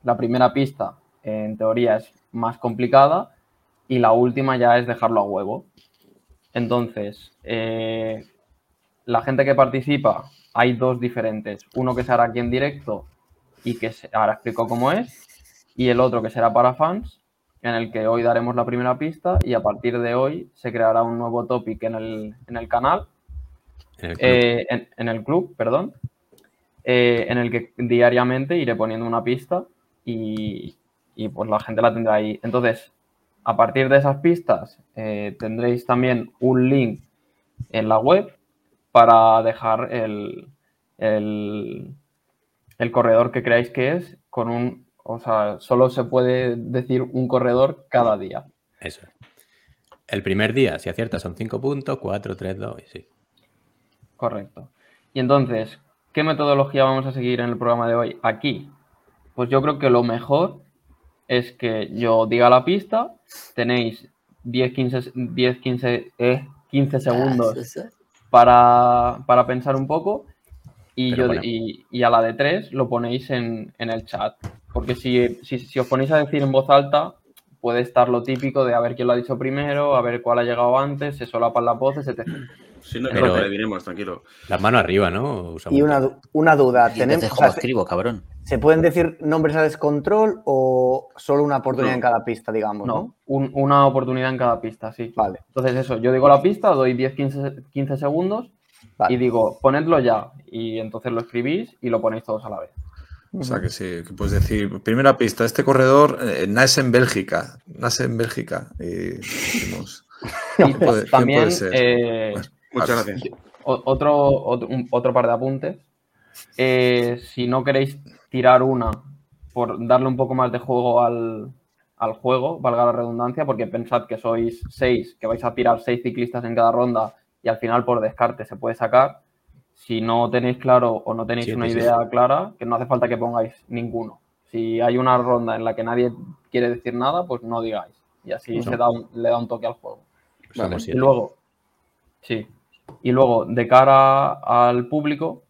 La primera pista, en teoría, es más complicada y la última ya es dejarlo a huevo. Entonces, eh, la gente que participa, hay dos diferentes. Uno que se hará aquí en directo y que se- ahora explico cómo es, y el otro que será para fans, en el que hoy daremos la primera pista y a partir de hoy se creará un nuevo topic en el, en el canal En el club. eh, en, en el club, perdón, eh, en el que diariamente iré poniendo una pista y, y, pues la gente la tendrá ahí. Entonces, a partir de esas pistas eh, tendréis también un link en la web para dejar el, el, el corredor que creáis que es con un, o sea, solo se puede decir un corredor cada día. Eso. El primer día, si aciertas, son 5 puntos, 4, 3, 2 y sí. Correcto. Y entonces, ¿qué metodología vamos a seguir en el programa de hoy? Aquí. Pues yo creo que lo mejor es que yo diga la pista, tenéis 10, 15, 10, 15, eh, 15 segundos para, para pensar un poco y, yo, y, y a la de 3 lo ponéis en, en el chat. Porque si, si, si os ponéis a decir en voz alta, puede estar lo típico de a ver quién lo ha dicho primero, a ver cuál ha llegado antes, se solapan las voces, etc. Si no, Pero- le diremos, tranquilo. Las manos arriba, ¿no? Usamos Y una, una duda. ¿tenemos, entonces, o sea, ¿cómo escribo, cabrón? ¿Se pueden decir nombres a descontrol o solo una oportunidad No. en cada pista, digamos? No. No, un- una oportunidad en cada pista, sí. Vale. Entonces eso, yo digo la pista, doy 10-15 15 segundos Vale. y digo, ponedlo ya. Y entonces lo escribís y lo ponéis todos a la vez. O sea que sí, que puedes decir, primera pista, este corredor eh, nace en Bélgica, nace en Bélgica. Y decimos, Y ¿quién puede, quién también eh, Bueno, Muchas vale. gracias. otro, otro par de apuntes. Eh, si no queréis tirar una por darle un poco más de juego al, al juego, valga la redundancia, porque pensad que sois seis, que vais a tirar seis ciclistas en cada ronda y al final por descarte se puede sacar. Si no tenéis claro o no tenéis una sí. idea clara, que no hace falta que pongáis ninguno. Si hay una ronda en la que nadie quiere decir nada, pues no digáis. Y así se da un- le da un toque al juego. Y luego, sí. Y luego, de cara al público,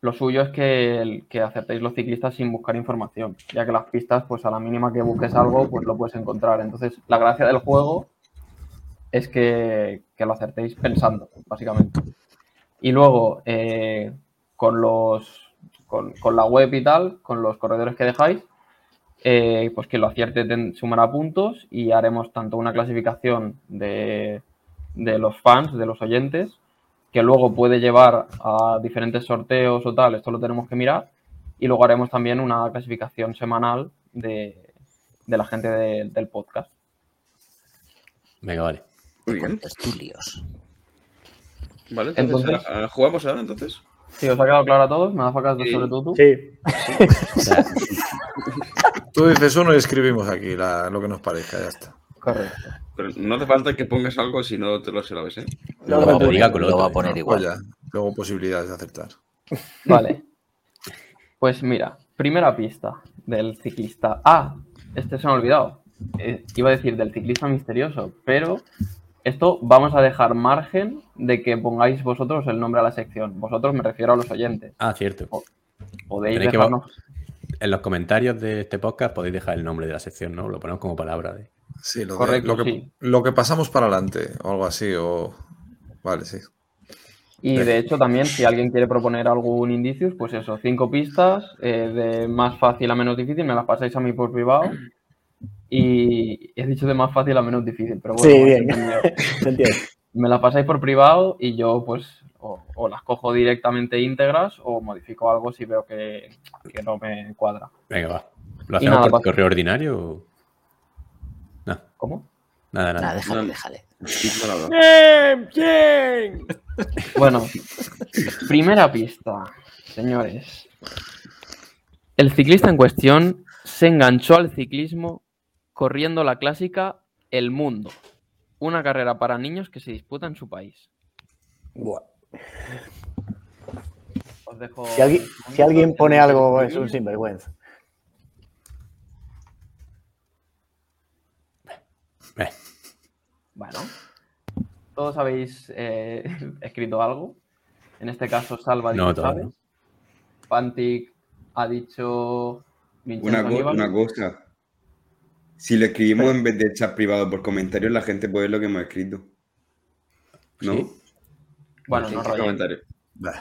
lo suyo es que, el- que acertéis los ciclistas sin buscar información, ya que las pistas, pues a la mínima que busques algo, pues lo puedes encontrar. Entonces, la gracia del juego es que, que lo acertéis pensando, básicamente. Y luego, eh, con los con, con la web y tal, con los corredores que dejáis, eh, pues que lo acierte ten- sumará puntos y haremos tanto una clasificación de, de los fans, de los oyentes, que luego puede llevar a diferentes sorteos o tal, esto lo tenemos que mirar, y luego haremos también una clasificación semanal de, de la gente de- del podcast. Venga, vale. Muy bien. Tertulios. Vale, entonces, Entonces- ¿a- a- ¿jugamos ahora entonces? Sí, ¿os ha quedado claro a todos? ¿Me facas Sí. sobre todo tú? Sí. O sea, Tú dices uno y escribimos aquí la- lo que nos parezca, ya está. Correcto. Pero no hace falta que pongas algo si no te lo sabes, ¿eh? Lo, va, a poner, lo lo va a poner igual. Pues ya, luego posibilidades de acertar. Vale. Pues mira, primera pista del ciclista. Ah, este se me ha olvidado. Eh, iba a decir del ciclista misterioso, pero esto vamos a dejar margen de que pongáis vosotros el nombre a la sección. Vosotros me refiero a los oyentes. ah, cierto. Podéis Tenéis que dejarnos. En los comentarios de este podcast podéis dejar el nombre de la sección, ¿no? Lo ponemos como palabra. De... Sí, lo, de- Correcto, lo que, sí. lo que pasamos para adelante, o algo así, o... Vale, sí. Y de hecho también, si alguien quiere proponer algún indicios, pues eso, cinco pistas, eh, de más fácil a menos difícil, me las pasáis a mí por privado. Y he dicho de más fácil a menos difícil, pero bueno, Sí, me bien. me las pasáis por privado y yo pues o, o las cojo directamente íntegras o modifico algo si veo que, que no me cuadra. Venga, va. ¿Lo hacemos nada, por pasa- correo ordinario? o- No, ¿Cómo? nada, nada. Nada, déjale, No. déjale. Nada. Bueno, primera pista, señores. El ciclista en cuestión se enganchó al ciclismo corriendo la clásica El Mundo, una carrera para niños que se disputa en su país. Buah. Os dejo Si alguien, si alguien pone algo, es un sinvergüenza. Eh, Bueno, todos habéis eh, escrito algo. En este caso, Salva dicho No, ¿sabes? no. Pantic ha dicho Vincenzo Una, co- Aníbal. una cosa. Si lo escribimos en vez de chat privado por comentarios, la gente puede ver lo que hemos escrito. ¿No? ¿Sí? Bueno, Sí, no sí, rayéis. comentario.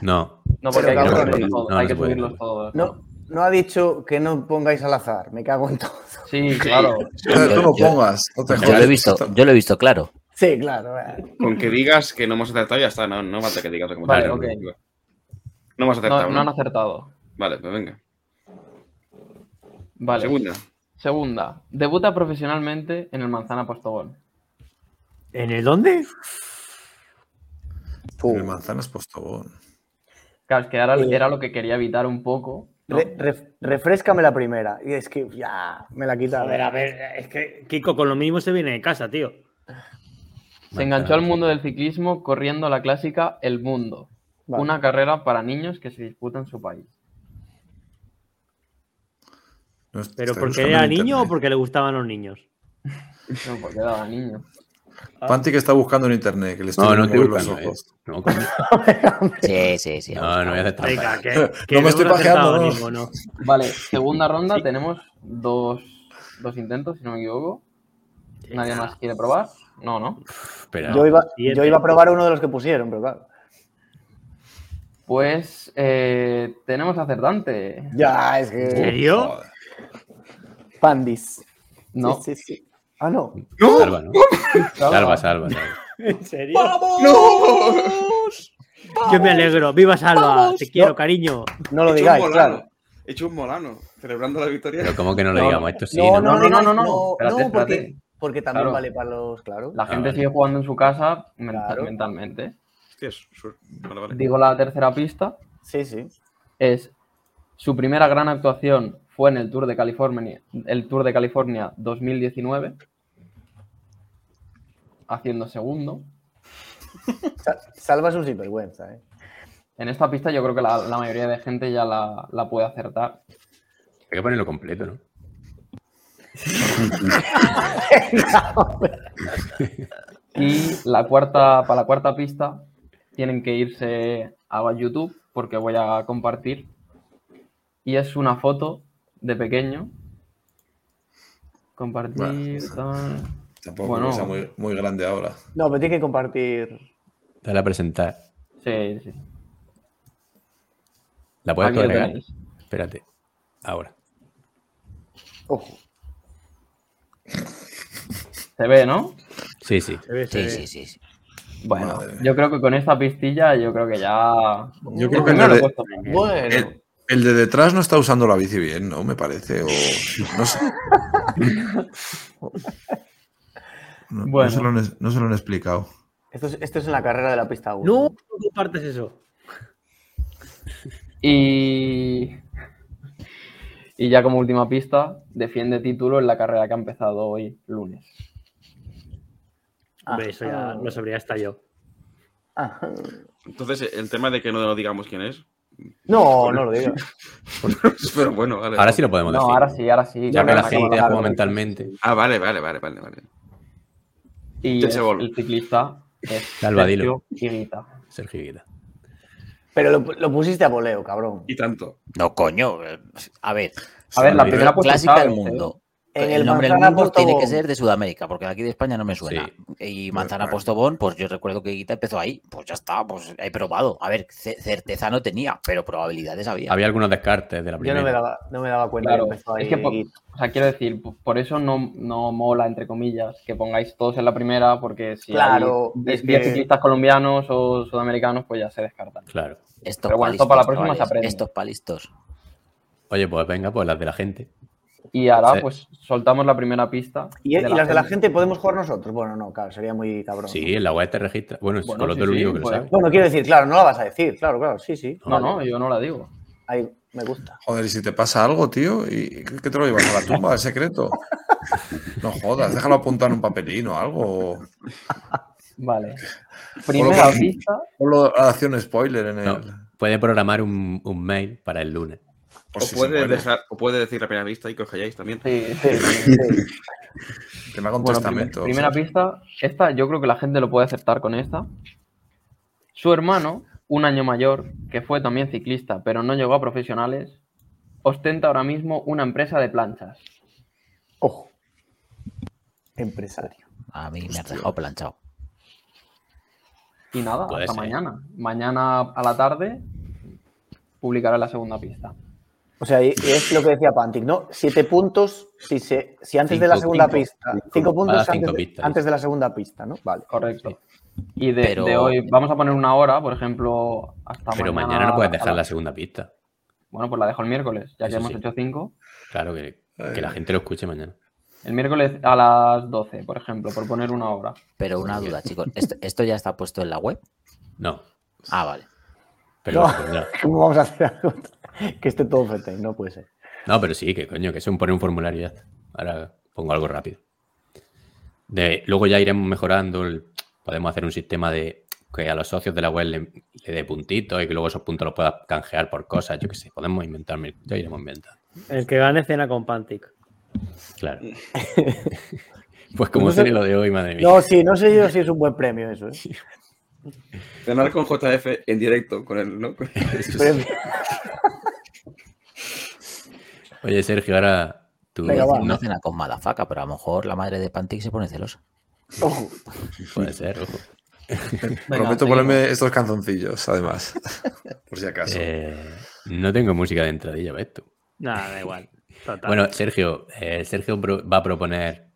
No, No, porque hay que subirlos no, todos. no hay se que puede. subirlos todos. No, no ha dicho que no pongáis al azar. Me cago en todo. Sí, claro. Sea, tú no yo- pongas, no te Yo lo he visto, yo lo he visto claro. Sí, claro. eh. Con que digas que no hemos acertado ya está, no, no falta que digas Vale, comentario. ok. No hemos acertado, No, ¿no? no han acertado. Vale, pues venga. Vale. Segunda. Segunda. Debuta profesionalmente en el Manzana Postobón. ¿En el dónde? En el Manzanas Postobón. Claro, es que era, Eh, era lo que quería evitar un poco. ¿no? Re- ref- refrescame la primera. Y es que ya me la quita. A ver, a ver, es que Kiko con lo mismo se viene de casa, tío. Se enganchó al mundo del ciclismo corriendo la clásica El Mundo, Vale. una carrera para niños que se disputa en su país. No, ¿Pero porque buscando era en niño o porque le gustaban los niños? No, porque era niño. Panti que está buscando en internet, que le estoy No, no estoy mover los buscando. ojos. eh. No, coño. Sí, sí, sí. no, no voy a trampa. Venga, que, que No me estoy pajeando. Vale, segunda ronda, tenemos dos, dos intentos, si no me equivoco. ¿Nadie más quiere probar? No, no. Espera. Yo iba, yo iba a probar uno de los que pusieron, pero claro. Pues eh, tenemos acertante. Ya, es ¿En que. serio? Joder. Pandis. No. Sí, sí, sí. Ah, no. Salva, ¿no? Salva, salva, salva. ¿En serio? Yo me alegro. ¡Viva Salva! Te quiero, cariño. No lo He hecho digáis, un molano. claro. He hecho un molano, celebrando la victoria. Pero como que no lo No, digamos, esto sí, No, ¿no? no, no, no, no, no, no, no. Espérate, no, porque, espérate. porque también Claro. vale para los, claro. La gente vale. sigue jugando en su casa Claro. mentalmente. Vale, vale. Digo la tercera pista. Sí, sí. es su primera gran actuación fue en el Tour de California, el Tour de California 2019, haciendo segundo. Sa- Salva su sinvergüenza, ¿eh? En esta pista yo creo que la, la mayoría de gente ya la, la puede acertar. Hay que ponerlo completo, ¿no? Y la cuarta, para la cuarta pista tienen que irse a YouTube porque voy a compartir. Y es una foto de pequeño. Compartir. Bueno. Tampoco Bueno. sea muy, muy grande ahora. No, pero tiene que compartir. Dale a presentar. Sí, sí. ¿La puedes agregar? tenéis. Espérate. Ahora. Ojo. Se ve, ¿no? Sí, sí. Se ve, se Sí, ve. sí, sí. sí. Bueno, Madre yo creo que con esta pistilla, yo creo que ya. Yo creo que me lo he puesto bien. Bueno. el- el de detrás no está usando la bici bien, ¿no? Me parece. O no sé. No, no Bueno. se lo han, no se lo han explicado. Esto es, esto es en la carrera de la pista 1. No, no compartes eso. Y. Y ya como última pista, defiende título en la carrera que ha empezado hoy, lunes. Hombre, eso ya lo sabría hasta yo. Ajá. Entonces, el tema de que no digamos quién es. No, no lo digo. Pero bueno, vale. Ahora sí lo podemos No, decir. ahora sí, ahora sí. Ya que la gente ya jugó venga. mentalmente. Ah, vale, vale, vale, vale, vale. Y es- el ciclista es. Sergio Higuita. Sergio Guida. Pero lo, lo pusiste a voleo, cabrón. Y tanto. No, coño. eh, A ver, A ver, la primera clásica del ¿eh? mundo. En el el nombre del mundo tiene que ser de Sudamérica, porque aquí de España no me suena. Y Manzana Bueno. Postobón, pues yo recuerdo que Guita empezó ahí. Pues ya está, pues he probado. A ver, ce- certeza no tenía, pero probabilidades había. Había algunos descartes de la Yo primera. no me daba, no me daba cuenta Claro, que ahí. es que por, o sea, quiero decir, por eso no, no mola, entre comillas, que pongáis todos en la primera, porque si Claro, hay es 10 que- ciclistas colombianos o sudamericanos, pues ya se descartan. Claro. Estos Pero bueno, palistos, esto para la próxima se aprende. Estos palistos. Oye, pues venga, pues las de la gente. Y ahora, Sí. pues, soltamos la primera pista. ¿Y, y las de la gente podemos jugar nosotros? Bueno, no, claro, sería muy cabrón. Sí, en la web te registra. Bueno, es Bueno, Coloto sí, el sí, único que lo pues. sabe. Bueno, quiero decir, claro, no la vas a decir. Claro, claro, sí, sí. No, no, yo no la digo. Ahí me gusta. Joder, y si te pasa algo, tío, ¿y qué te lo llevas a la tumba, el secreto? No jodas, déjalo apuntar en un papelín o algo. Vale. Primera pista. Solo acción spoiler en el. No, puede programar un, un mail para el lunes. O puede, muere, dejar, o puede decir la primera vista y que os calláis también. Sí, Sí, sí, sí. Que me haga un Bueno, testamento. primer- primera ¿sabes? pista. Esta yo creo que la gente lo puede aceptar con esta. Su hermano, un año mayor, que fue también ciclista, pero no llegó a profesionales, ostenta ahora mismo una empresa de planchas. Ojo. Empresario. A mí me has dejado planchado. Y nada, Puede hasta ser. mañana. Mañana a la tarde publicaré la segunda pista. O sea, y, es lo que decía Pantic, ¿no? Siete puntos si, se, si antes de la segunda cinco. pista. Cinco puntos antes, de, pistas, antes de la segunda pista, ¿no? Vale. Correcto. Y de, Pero- de hoy vamos a poner una hora, por ejemplo, hasta Pero mañana. mañana no puedes dejar la- segunda pista. Bueno, pues la dejo el miércoles, ya que hemos sí. hecho cinco. Claro, que, que la gente lo escuche mañana. El miércoles a las 12, por ejemplo, por poner una hora. Pero una duda, chicos. ¿Esto, esto ya está puesto en la web? No, Ah, vale. pero, pero no. ¿Cómo vamos a hacer algo que esté todo frente? No puede ser. No, pero sí, que coño, que es un poner un formulario ya. Ahora pongo algo rápido. De, luego ya iremos mejorando. el- podemos hacer un sistema de que a los socios de la web le, le dé puntitos y que luego esos puntos los puedas canjear por cosas. Yo qué sé, podemos inventar, mil- ya iremos inventando. El que gane cena con Pantic. Claro. Pues como No sé- lo de hoy, madre mía. No, sí, no sé yo si es un buen premio eso. ¿eh? Cenar con JF en directo con él, ¿no? Premio. Oye, Sergio, ahora tú. Venga, va. no, cena con Malafaca, pero a lo mejor la madre de Pantic se pone celosa. Ojo. puede ser, ojo. Prometo ponerme estos canzoncillos, además. Por si acaso. Eh, no tengo música de entradilla, ¿ves tú? Nada, da igual. Total. Bueno, Sergio, eh, Sergio va a proponer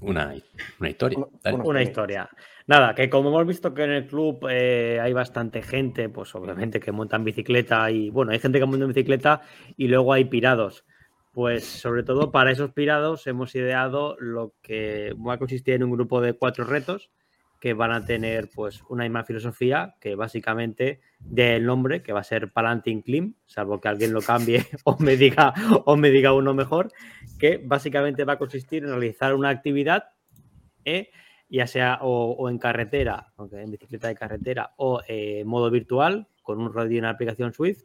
una, una historia. Una historia. Nada, que como hemos visto que en el club eh, hay bastante gente, pues obviamente que monta en bicicleta y bueno, hay gente que monta en bicicleta y luego hay pirados. Pues sobre todo para esos pirados hemos ideado lo que va a consistir en un grupo de cuatro retos que van a tener pues una misma filosofía que básicamente del nombre que va a ser Palantin Clean, salvo que alguien lo cambie o me diga o me diga uno mejor, que básicamente va a consistir en realizar una actividad eh, ya sea o, en carretera, aunque en bicicleta de carretera, o eh, modo virtual, con un rodillo en la aplicación Swift,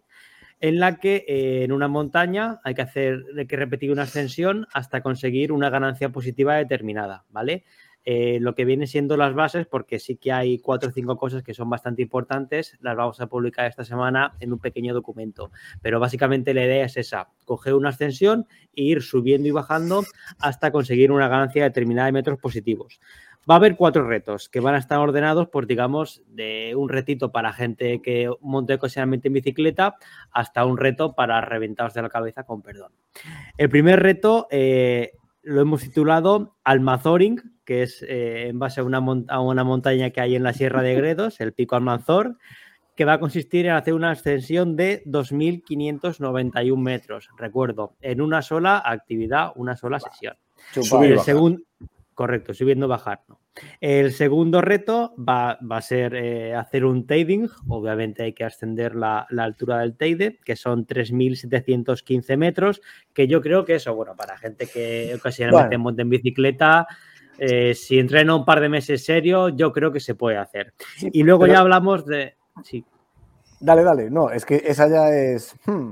en la que eh, en una montaña hay que hacer, hay que repetir una ascensión hasta conseguir una ganancia positiva determinada, ¿vale? Eh, lo que viene siendo las bases, porque sí que hay cuatro o cinco cosas que son bastante importantes, las vamos a publicar esta semana en un pequeño documento. Pero básicamente la idea es esa, coger una ascensión e ir subiendo y bajando hasta conseguir una ganancia determinada de metros positivos. Va a haber cuatro retos que van a estar ordenados por, digamos, de un retito para gente que monte ocasionalmente en bicicleta hasta un reto para reventados de la cabeza, con perdón. El primer reto eh, lo hemos titulado Almazoring, que es eh, en base a una, mon- a una montaña que hay en la Sierra de Gredos, el Pico Almanzor, que va a consistir en hacer una ascensión de 2.591 metros. Recuerdo, en una sola actividad, una sola sesión. Chupa. Subir y el. Correcto, subiendo bajar. no. El segundo reto va, va a ser eh, hacer un tiding. Obviamente hay que ascender la, la altura del teide, que son 3.715 metros, que yo creo que eso, bueno, para gente que ocasionalmente Bueno. monta en bicicleta, eh, si entrena un par de meses serio, yo creo que se puede hacer. Sí, Y luego pero- ya hablamos de... Sí, Dale, dale. No, es que esa ya es. hmm.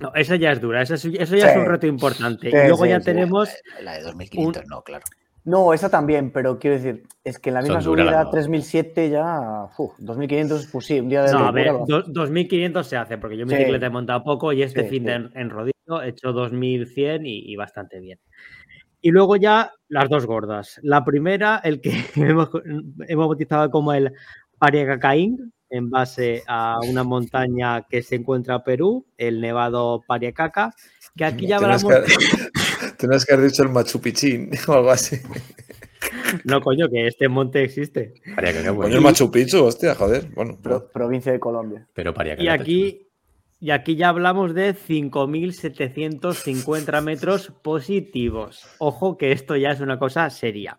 no, esa ya es dura, esa es- eso ya es un reto importante. Sí, y luego sí, ya sí. tenemos... La de 2500, no, claro. No, esa también, pero quiero decir, es que en la misma Son duras subida dos. 3007 ya. uf, 2500, pues sí, un día de. No, a ver, lo- do- 2.500 se hace, porque yo en Sí. bicicleta he montado poco y este Sí, fin de sí. en, en rodillo he hecho 2.100 y, y bastante bien. Y luego ya las dos gordas. La primera, el que hemos, hemos bautizado como el Pariacacaín, en base a una montaña que se encuentra en Perú, el Nevado Pariacaca, que aquí ya hablamos... que, tenías que haber dicho el Machu Picchín o algo así. No, coño, que este monte existe. Coño, el Machu Picchu, hostia, joder. Bueno, Pro- provincia de Colombia. pero Pariacaca Y aquí, y aquí ya hablamos de 5.750 metros positivos. Ojo que esto ya es una cosa seria.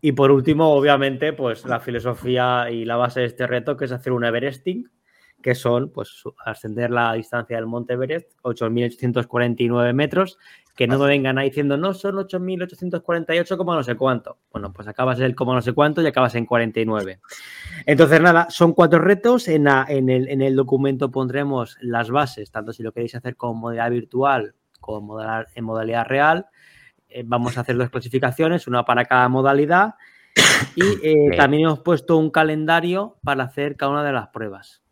Y por último, obviamente, pues la filosofía y la base de este reto, que es hacer un Everesting, que son pues ascender la distancia del Monte Everest, 8.849 metros, que no me vengan ahí diciendo, no, son 8.848 como no sé cuánto. Bueno, pues acabas en el como no sé cuánto y acabas en 49. Entonces, nada, son cuatro retos. En, la- en el, en el documento pondremos las bases, tanto si lo queréis hacer con modalidad virtual como modalidad- en modalidad real. Eh, vamos a hacer dos clasificaciones, una para cada modalidad. Y eh, también hemos puesto un calendario para hacer cada una de las pruebas.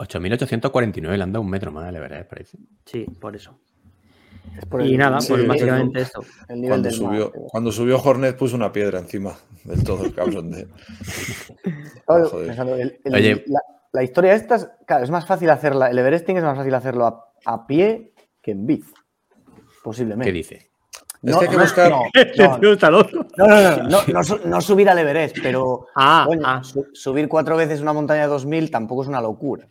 8.849, le han dado un metro más, la verdad, parece. Sí, por eso. Es por Y el- nada, pues básicamente esto. el nivel cuando del subió, mar, cuando subió Hornet puso una piedra encima del todo el cabrón de. Claro, Joder. pensando, el- el- Oye. la, la historia esta es, claro, es más fácil hacerla, el Everesting es más fácil hacerlo a, a pie que en bici, posiblemente. ¿Qué dice? Es que hay que buscar- No, no, no, no, no, no, no su- no subir al Everest, pero Ah, coño, ah. su- subir cuatro veces una montaña de 2000 tampoco es una locura.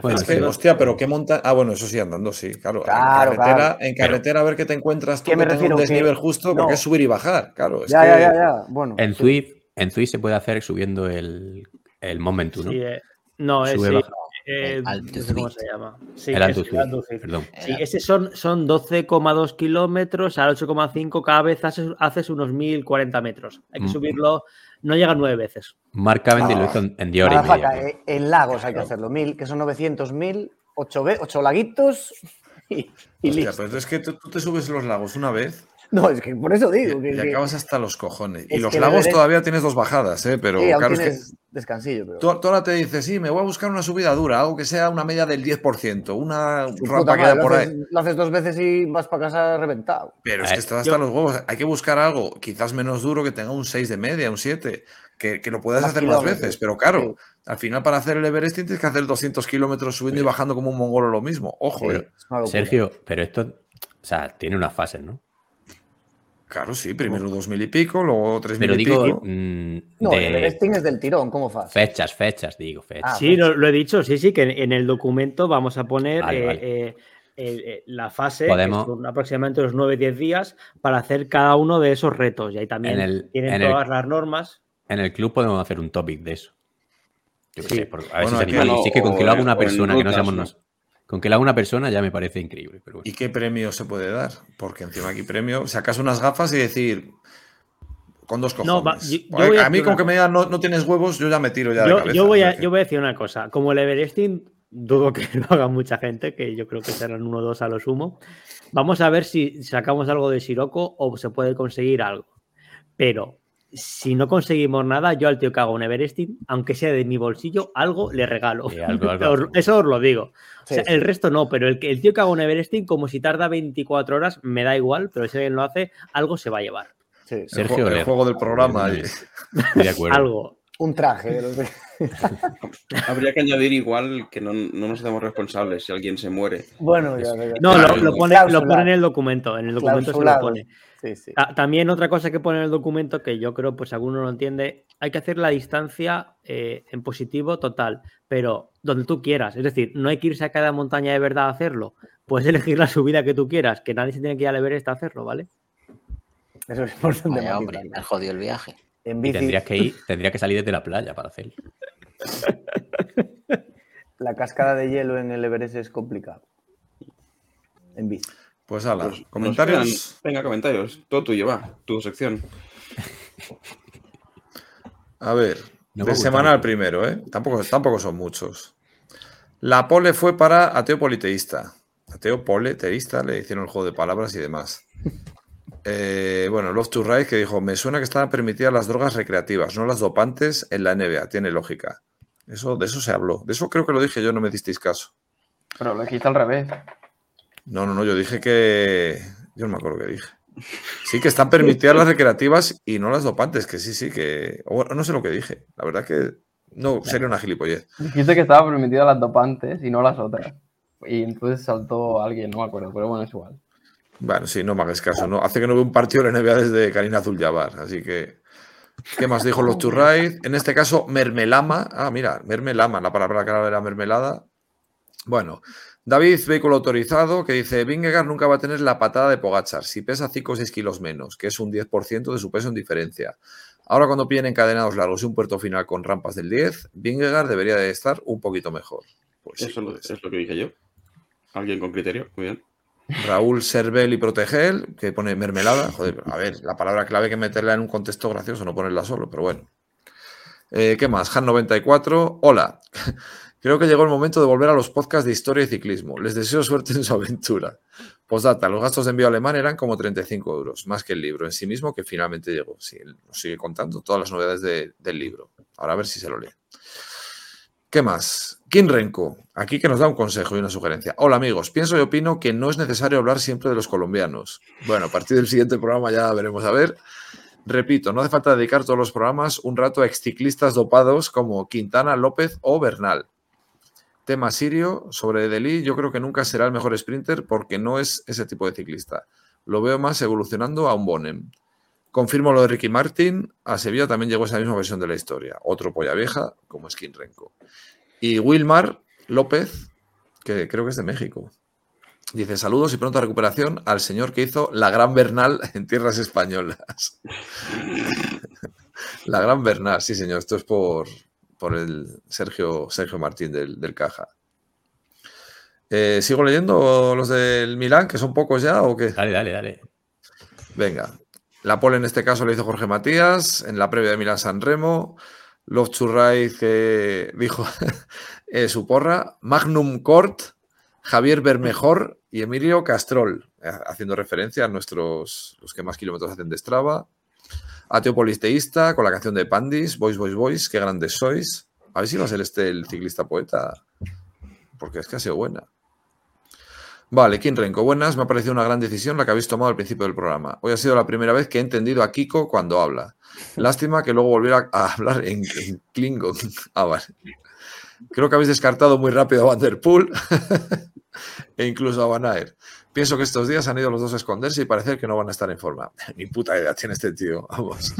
Bueno, Es que, pero- hostia, pero qué monta. Ah, bueno, eso sí, andando, sí, claro. Claro, en carretera, claro. en carretera a ver qué te encuentras tú ¿Qué que me tenga refiero? un Que- desnivel justo, porque no. es subir y bajar, claro. Es ya, que- ya, ya, ya. Bueno, En sí. Swift, en Swift se puede hacer subiendo el, el Mont Ventoux, ¿no? Sí, eh, No, es Sube, sí, baja. eh, El no Alto sé cómo se llama. Sí, El es Alto. Perdón. Sí, ese son, son 12,2 kilómetros al 8,5. Cada vez haces, haces unos 1040 metros. Hay que Mm. subirlo, no llega nueve veces. Mark Cavendish lo hizo en, en 10 horas en lagos hay que hacerlo, mil, que son 900, mil, ocho, ocho laguitos y, y Hostia, listo. pero es que tú, tú te subes los lagos una vez No, es que por eso digo. Que, y que- acabas hasta los cojones. Y los lagos todavía tienes dos bajadas, ¿eh? Pero sí, claro, es que descansillo, pero. tú, tú ahora te dices, sí, me voy a buscar una subida dura, algo que sea una media del 10%, una rampa que lo, por ahí. lo haces dos veces y vas para casa reventado. Pero es Eh, que estás yo- hasta los huevos. Hay que buscar algo quizás menos duro, que tenga un 6 de media, un 7, que, que lo puedas hacer más veces. Pero claro, sí. al final para hacer el Everest tienes que hacer 200 kilómetros subiendo y bajando como un mongolo lo mismo. Ojo, Sí, eh. Sergio, pero esto, o sea, tiene unas fases, ¿no? Claro, sí, primero 2000 y pico, luego 3000 Pero y digo, pico. mm, No, el de Everesting es del tirón, ¿cómo fas? fechas, fechas, digo, fechas. Ah, Sí, lo, lo he dicho, sí, sí, que en, en el documento vamos a poner Vale, eh, vale. eh, el- eh, la fase, Podemos- que son aproximadamente unos 9-10 días, para hacer cada uno de esos retos. Y ahí también En el- tienen en el- todas las normas. En el club podemos hacer un topic de eso. Yo qué Sí. sé, por- a ver Bueno, si se aquí- anima. Y sí que con que lo haga una persona que no seamos ¿no? Con que haga una persona ya me parece increíble. Pero bueno. ¿Y qué premio se puede dar? Porque encima aquí premio, sacas unas gafas y decir con dos cojones. No, va, yo- yo a, voy a a mí con que me digan no, no tienes huevos, yo ya me tiro ya de Yo, cabeza. yo voy a, yo voy a decir una cosa. Como el Everesting, dudo que lo haga mucha gente, que yo creo que serán uno o dos a lo sumo. Vamos a ver si sacamos algo de Siroco o se puede conseguir algo. Pero si no conseguimos nada, yo al tío que haga un Everesting, aunque sea de mi bolsillo, algo le regalo. Sí, algo- algo Os- hacemos. Eso os lo digo. O Sí, sea, sí. El resto no, pero el, que- el tío que haga un Everesting, como si tarda 24 horas, me da igual, pero si alguien lo hace, algo se va a llevar. Sí, el, Sergio el Oler. juego del programa. De acuerdo. Algo. Un traje. de los de- Habría que añadir igual que no, no nos hacemos responsables si alguien se muere. Bueno, ya, ya, ya. No, Claro, lo, pone, lo pone en el documento. En el documento se lo pone. Sí, sí. Ta- También otra cosa que pone en el documento que yo creo, pues alguno no entiende, hay que hacer la distancia eh, en positivo total, pero donde tú quieras. Es decir, no hay que irse a cada montaña de verdad a hacerlo. Puedes elegir la subida que tú quieras, que nadie se tiene que ir al Everest a hacerlo, ¿vale? Eso es importante. Hombre, me has jodido el viaje. En Y tendrías que ir, tendría que salir desde la playa para hacerlo. la cascada de hielo en el Everest es complicado. En bici. Pues ala, Pues, nos comentarios. quedan- venga, comentarios. Todo tuyo, va. Tu sección. A ver, No de semanal mucho. primero, ¿eh? Tampoco, tampoco son muchos. La pole fue para ateo politeísta. Ateo poleteísta, le hicieron el juego de palabras y demás. Eh, bueno, Love to Ride que dijo, me suena que estaban permitidas las drogas recreativas, no las dopantes en la NBA. Tiene lógica. Eso, de eso se habló. De eso creo que lo dije yo, no me disteis caso. Pero lo dijiste al revés. No, no, no, yo dije que... Yo no me acuerdo qué dije. Sí, que están permitidas las recreativas y no las dopantes, que sí, sí, que... o no sé lo que dije. La verdad que no, sería una gilipollez. Dijiste que estaba permitido las dopantes y no las otras. Y entonces saltó alguien, no me acuerdo, pero bueno, es igual. Bueno, sí, no me hagas caso. ¿no? Hace que no veo un partido de la NBA desde Karina Azul Jabbar, así que... ¿Qué más dijo los Turraid? En este caso, mermelama. Ah, mira, mermelama, la palabra clave era mermelada. Bueno, David, vehículo autorizado, que dice, Vingegaard nunca va a tener la patada de Pogachar si pesa 5 o 6 kilos menos, que es un 10% de su peso en diferencia. Ahora cuando piden encadenados largos y un puerto final con rampas del 10, Vingegaard debería de estar un poquito mejor. Pues Eso es lo que dije yo. Alguien con criterio. Muy bien. Raúl Servel y Protegel, que pone mermelada. Joder, a ver, la palabra clave hay que meterla en un contexto gracioso, no ponerla solo, pero bueno. Eh, ¿Qué más? Han94. Hola. Creo que llegó el momento de volver a los podcasts de historia y ciclismo. Les deseo suerte en su aventura. Postdata, los gastos de envío alemán eran como 35 euros, más que el libro en sí mismo que finalmente llegó. Sí, nos sigue contando todas las novedades de- del libro. Ahora a ver si se lo lee. ¿Qué más? Kim Renko, aquí que nos da un consejo y una sugerencia. Hola amigos, pienso y opino que no es necesario hablar siempre de los colombianos. Bueno, a partir del siguiente programa ya veremos a ver. Repito, no hace falta dedicar todos los programas un rato a exciclistas dopados como Quintana, López o Bernal. Tema sirio sobre Delhi, yo creo que nunca será el mejor sprinter porque no es ese tipo de ciclista. Lo veo más evolucionando a un Bonem. Confirmo lo de Ricky Martin, a Sevilla también llegó esa misma versión de la historia. Otro polla vieja como Skin Renko. Y Wilmar López, que creo que es de México. Dice, saludos y pronta recuperación al señor que hizo la Gran Bernal en tierras españolas. la Gran Bernal, sí señor, esto es por, por el Sergio, Sergio Martín del, del Caja. Eh, ¿Sigo leyendo los del Milán, que son pocos ya o qué? Dale, dale, dale. Venga. La pole en este caso le hizo Jorge Matías en la previa de Milán San Remo. Love que dijo eh, su porra. Magnum Cort, Javier Bermejor y Emilio Castrol, eh, haciendo referencia a nuestros los que más kilómetros hacen de Strava. Ateo Polisteísta con la canción de Pandis, Boys, Boys, Boys, qué grandes sois. A ver si va a ser este el ciclista poeta, porque es que ha sido buena. Vale, Kim Renko, buenas. Me ha parecido una gran decisión la que habéis tomado al principio del programa. Hoy ha sido la primera vez que he entendido a Kiko cuando habla. Lástima que luego volviera a hablar en, Klingon. Ah, vale. Creo que habéis descartado muy rápido a Vanderpool e incluso a Van. Pienso que estos días han ido los dos a esconderse y parecer que no van a estar en forma. Ni puta idea tiene este tío. Vamos.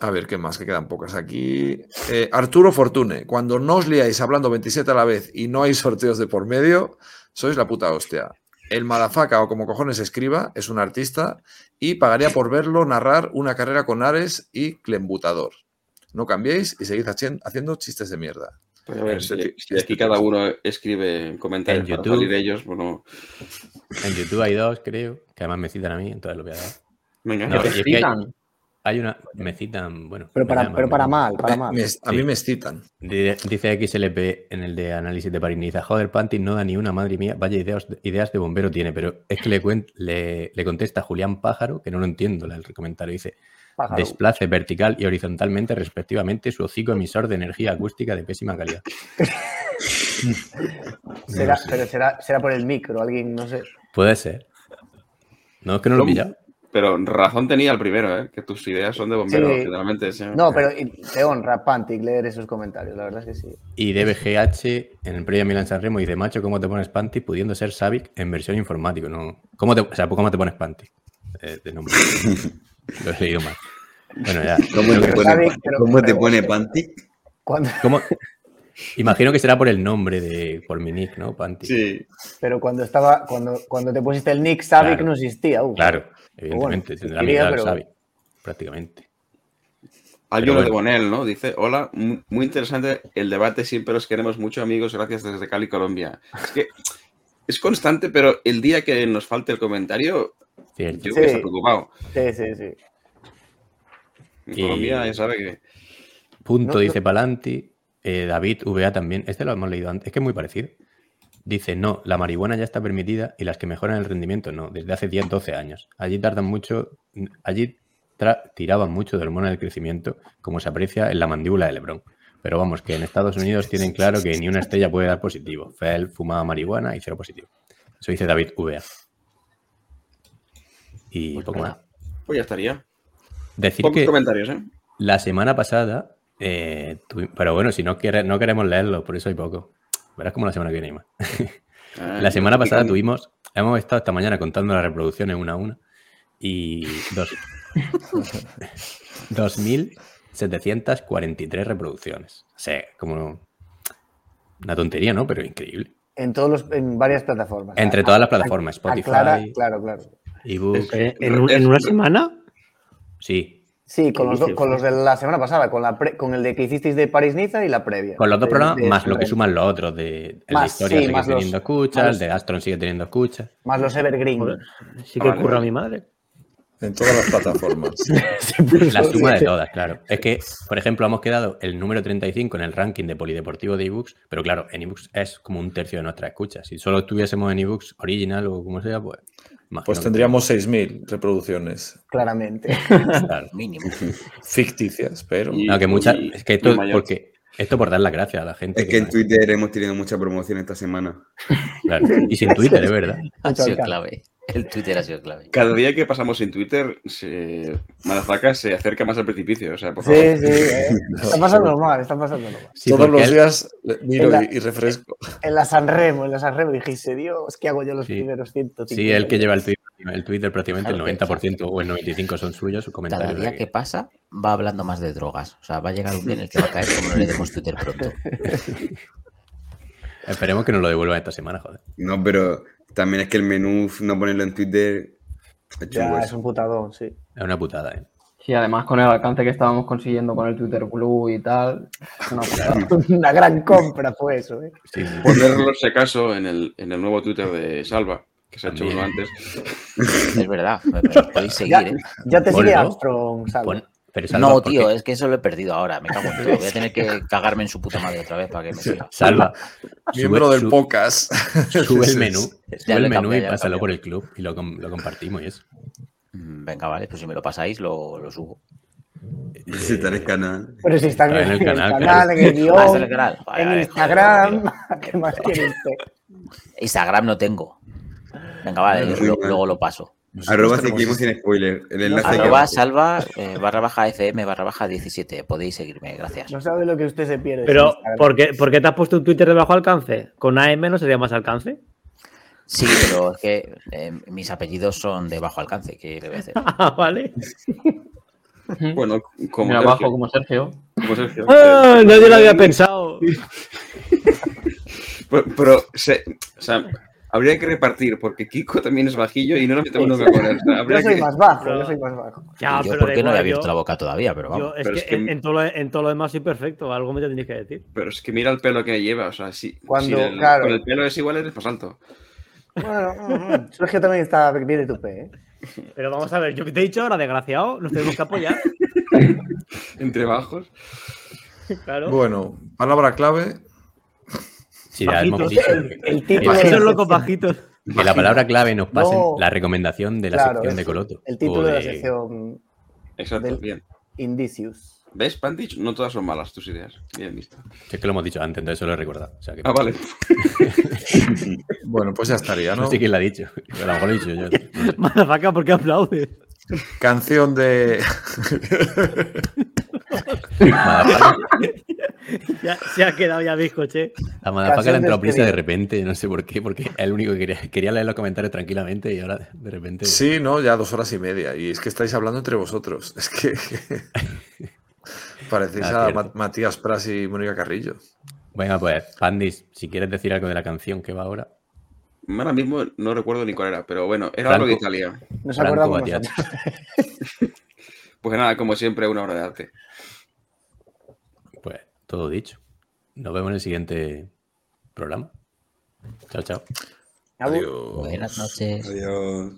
A ver, ¿qué más? Que quedan pocas aquí. Eh, Arturo Fortune, cuando no os liáis hablando 27 a la vez y no hay sorteos de por medio, sois la puta hostia. El Malafaca, o como cojones escriba, es un artista y pagaría por verlo narrar una carrera con Ares y Clembutador. No cambiéis y seguid haci- haciendo chistes de mierda. Pues a ver, Este si, aquí cada uno escribe comentarios En para YouTube. salir ellos, bueno, En YouTube hay dos, creo, que además me citan a mí, entonces lo voy a dar. venga. No, ¿Te y es que hay- citan? Hay una, me citan, bueno. Pero para, llaman, pero para mal, para mal. me- a mí me excitan. Di- Dice XLP en el de análisis de Pariniza, joder, Panty no da ni una, madre mía, vaya ideas, ideas de bombero tiene, pero es que le, cuen- le, le contesta Julián Pájaro, que no lo entiendo el comentario, dice, Pájaro. desplace vertical y horizontalmente respectivamente su hocico emisor de energía acústica de pésima calidad. Será, No sé. pero será, será por el micro, alguien, no sé. Puede ser. No, es que no lo he pillado. Pero razón tenía el primero, ¿eh? que tus ideas son de bombero, Sí. generalmente. sí. No, pero te honra, Pantic, leer esos comentarios, la verdad es que sí. Y DBGH en el previo Milan San Remo dice, macho, ¿cómo te pones Panty pudiendo ser Savic en versión informático? No. ¿Cómo te, o sea, ¿cómo te pones Panty? Eh, de nombre. Lo he leído mal. Bueno, ya. ¿Cómo te pone, pero- cómo te pone ¿Cómo? Imagino que será por el nombre de, por mi nick, ¿no? Panty. Sí. pero cuando estaba, cuando, cuando te pusiste el Nick Savic Claro. no existía. uh. Claro, evidentemente. Bueno, tendrá quería, mi edad, pero- prácticamente. Hay Pero uno de bueno. Bonel, ¿no? Dice, hola, mu- muy interesante el debate, siempre los queremos mucho, amigos, gracias desde Cali, Colombia. Es que es constante, pero el día que nos falte el comentario, Cierto. yo Sí. estar preocupado. Sí, sí, sí. En Y- Colombia ya sabe que... Punto No, dice Palanti. eh, David VA también. Este lo hemos leído antes. Es que es muy parecido. Dice, no, la marihuana ya está permitida y las que mejoran el rendimiento no, desde hace 10, 12 años. Allí tardan mucho, allí tiraban mucho de hormona del crecimiento, como se aprecia en la mandíbula de Lebron. Pero vamos, que en Estados Unidos tienen claro que ni una estrella puede dar positivo. Fel fumaba marihuana y cero positivo. Eso dice David VA. Y Pues poco nada. más. Pues ya estaría. Decir Pocos que comentarios, ¿eh? la semana pasada, eh, pero bueno, si no, quiere, no queremos leerlo, por eso hay poco. Verás como la semana que viene hay más. Ah, La semana pasada tuvimos, hemos estado esta mañana contando las reproducciones una a una y dos, 2.743 reproducciones. O sea, como una tontería, ¿no? Pero increíble. En, todos los, en varias plataformas. Entre A- todas las a- plataformas, Spotify, aclara- claro, claro. ebook, Eh, ¿En, un- en una semana? sí. Sí, con ¿Qué los, do- con los de la semana pasada, con, la pre- con el de que hicisteis de París-Niza y la previa. Con los dos programas, de más lo que suman los otros. De, el de Más, historia sí, sigue más los- teniendo escuchas, más el de Astron sigue teniendo escuchas. Más los Evergreen. Sí que Vale, curra mi madre. En todas las plataformas. La suma de todas, claro. Es que, por ejemplo, hemos quedado el número 35 en el ranking de polideportivo de ebooks, pero claro, en ebooks es como un tercio de nuestra escucha. Si solo estuviésemos en ebooks original o como sea, pues. Imagino Pues que- tendríamos 6.000 reproducciones Claramente. Claro. Mínimo. ficticias, pero... Y- No, que muchas. y- Es que esto, porque, esto por dar las gracias a la gente. Es que en Twitter hemos tenido mucha promoción esta semana. Claro, Y sin Twitter, es verdad. Ha sido clave. El Twitter ha sido clave. Cada día que pasamos en Twitter, se... Madafaka se acerca más al precipicio. O sea, por favor. Sí, sí. eh. Está pasando mal, está pasando mal. Sí, Todos los días miro la- y, refresco. En la Sanremo, en la Sanremo dijiste, Dios, ¿qué hago yo los Sí. primeros 150? Sí, el que lleva el Twitter, el Twitter prácticamente Claro, el 90% o el 95% son suyos, sus Cada comentarios. día de- que pasa va hablando más de drogas. O sea, va a llegar un día en el que va a caer como no le demos Twitter pronto. Esperemos que nos lo devuelvan esta semana, joder. No, pero también es que el menú no ponerlo en Twitter Ya, es un putadón, sí. Es una putada, ¿eh? Sí, además con el alcance que estábamos consiguiendo con el Twitter Blue y tal. una gran compra fue eso, ¿eh? Sí, sí. Ponerlo si acaso en el, en el nuevo Twitter de Salva, que se ha hecho uno antes. Es verdad. podéis seguir, Ya, ¿eh? ya te Ponlo. sigue Armstrong, Salva. Pon- pero Salva, No, tío, es que eso lo he perdido ahora. Me cago en todo. Voy a tener que cagarme en su puta madre otra vez para que me siga. Salva. Miembro del su- podcast. Sube el menú, sube Ya el menú y pásalo por el club y lo, com- lo compartimos y eso. Mm, Venga, vale, pues si me lo pasáis, lo, lo subo. Visitar el canal. Pero si está en Está el, en el en el canal, canal, en el guion, Ah, está en el canal. Vale, en vale, Instagram. joder, ¿Qué más quiere usted? Instagram no tengo. Venga, vale, luego lo paso. Arroba seguimos sin spoiler. El enlace que Arroba salva eh, barra baja FM barra baja 17. Podéis seguirme, gracias. No sabe lo que usted se pierde. Pero. ¿por qué, por qué te has puesto un Twitter de bajo alcance? ¿Con AM no sería más alcance? Sí, pero es que eh, mis apellidos son de bajo alcance. ¿Qué le voy a hacer? Ah, vale. Bueno, como Mira, Sergio. abajo como Sergio. como Sergio. Ah, nadie lo había pensado. Pero, pero se- o sea, habría que repartir, porque Kiko también es bajillo y no lo metemos nunca con él. O sea, Yo soy que- más bajo, Pero- yo soy más bajo. Ya, yo pero porque da no he igual, abierto yo- la boca todavía, pero vamos. yo- es Pero que, es que- En, en todo lo, en todo lo demás soy perfecto. Algo me tenéis que decir. Pero es que mira el pelo que lleva, o sea, si, Cuando- si el- claro. con el pelo es igual, eres más alto. Bueno, mm, mm, Sergio también está bien de tu pe, ¿eh? Pero vamos a ver, yo te he dicho ahora, desgraciado, nos tenemos que apoyar. Entre bajos. Claro. Bueno, palabra clave. Sí, Bajitos. dicho El, el título Bajitos de la locos bajitos. que la palabra clave nos pasen No. la recomendación de la Claro, sección de Coloto. El título de la sección Exacto, Del- bien. Indicius. ¿Ves, Pantich? No todas son malas tus ideas. Bien visto. Si es que lo hemos dicho antes, entonces eso lo he recordado. O sea que Ah, vale. Bueno, pues ya estaría, no ¿no? sé quién lo ha dicho. A lo mejor lo he dicho yo. Madafaca, ¿por qué aplaudes? Canción de. Ya, se ha quedado ya bizcoche. A Madafaca le ha Canción entrado prisa de repente, no sé por qué, porque es el único que quería, quería leer los comentarios tranquilamente y ahora de repente. Sí, no, ya dos horas y media. Y es que estáis hablando entre vosotros. Es que. Parecéis Ah, a Matías Pras y Mónica Carrillo. Venga, pues, Pandis, si quieres decir algo de la canción que va ahora. Ahora mismo no recuerdo ni cuál era, pero bueno, era Franco. algo de Italia. Nos acordamos. Pues nada, como siempre, una obra de arte. Todo dicho. Nos vemos en el siguiente programa. Chao, chao. Adiós. Buenas noches. Adiós.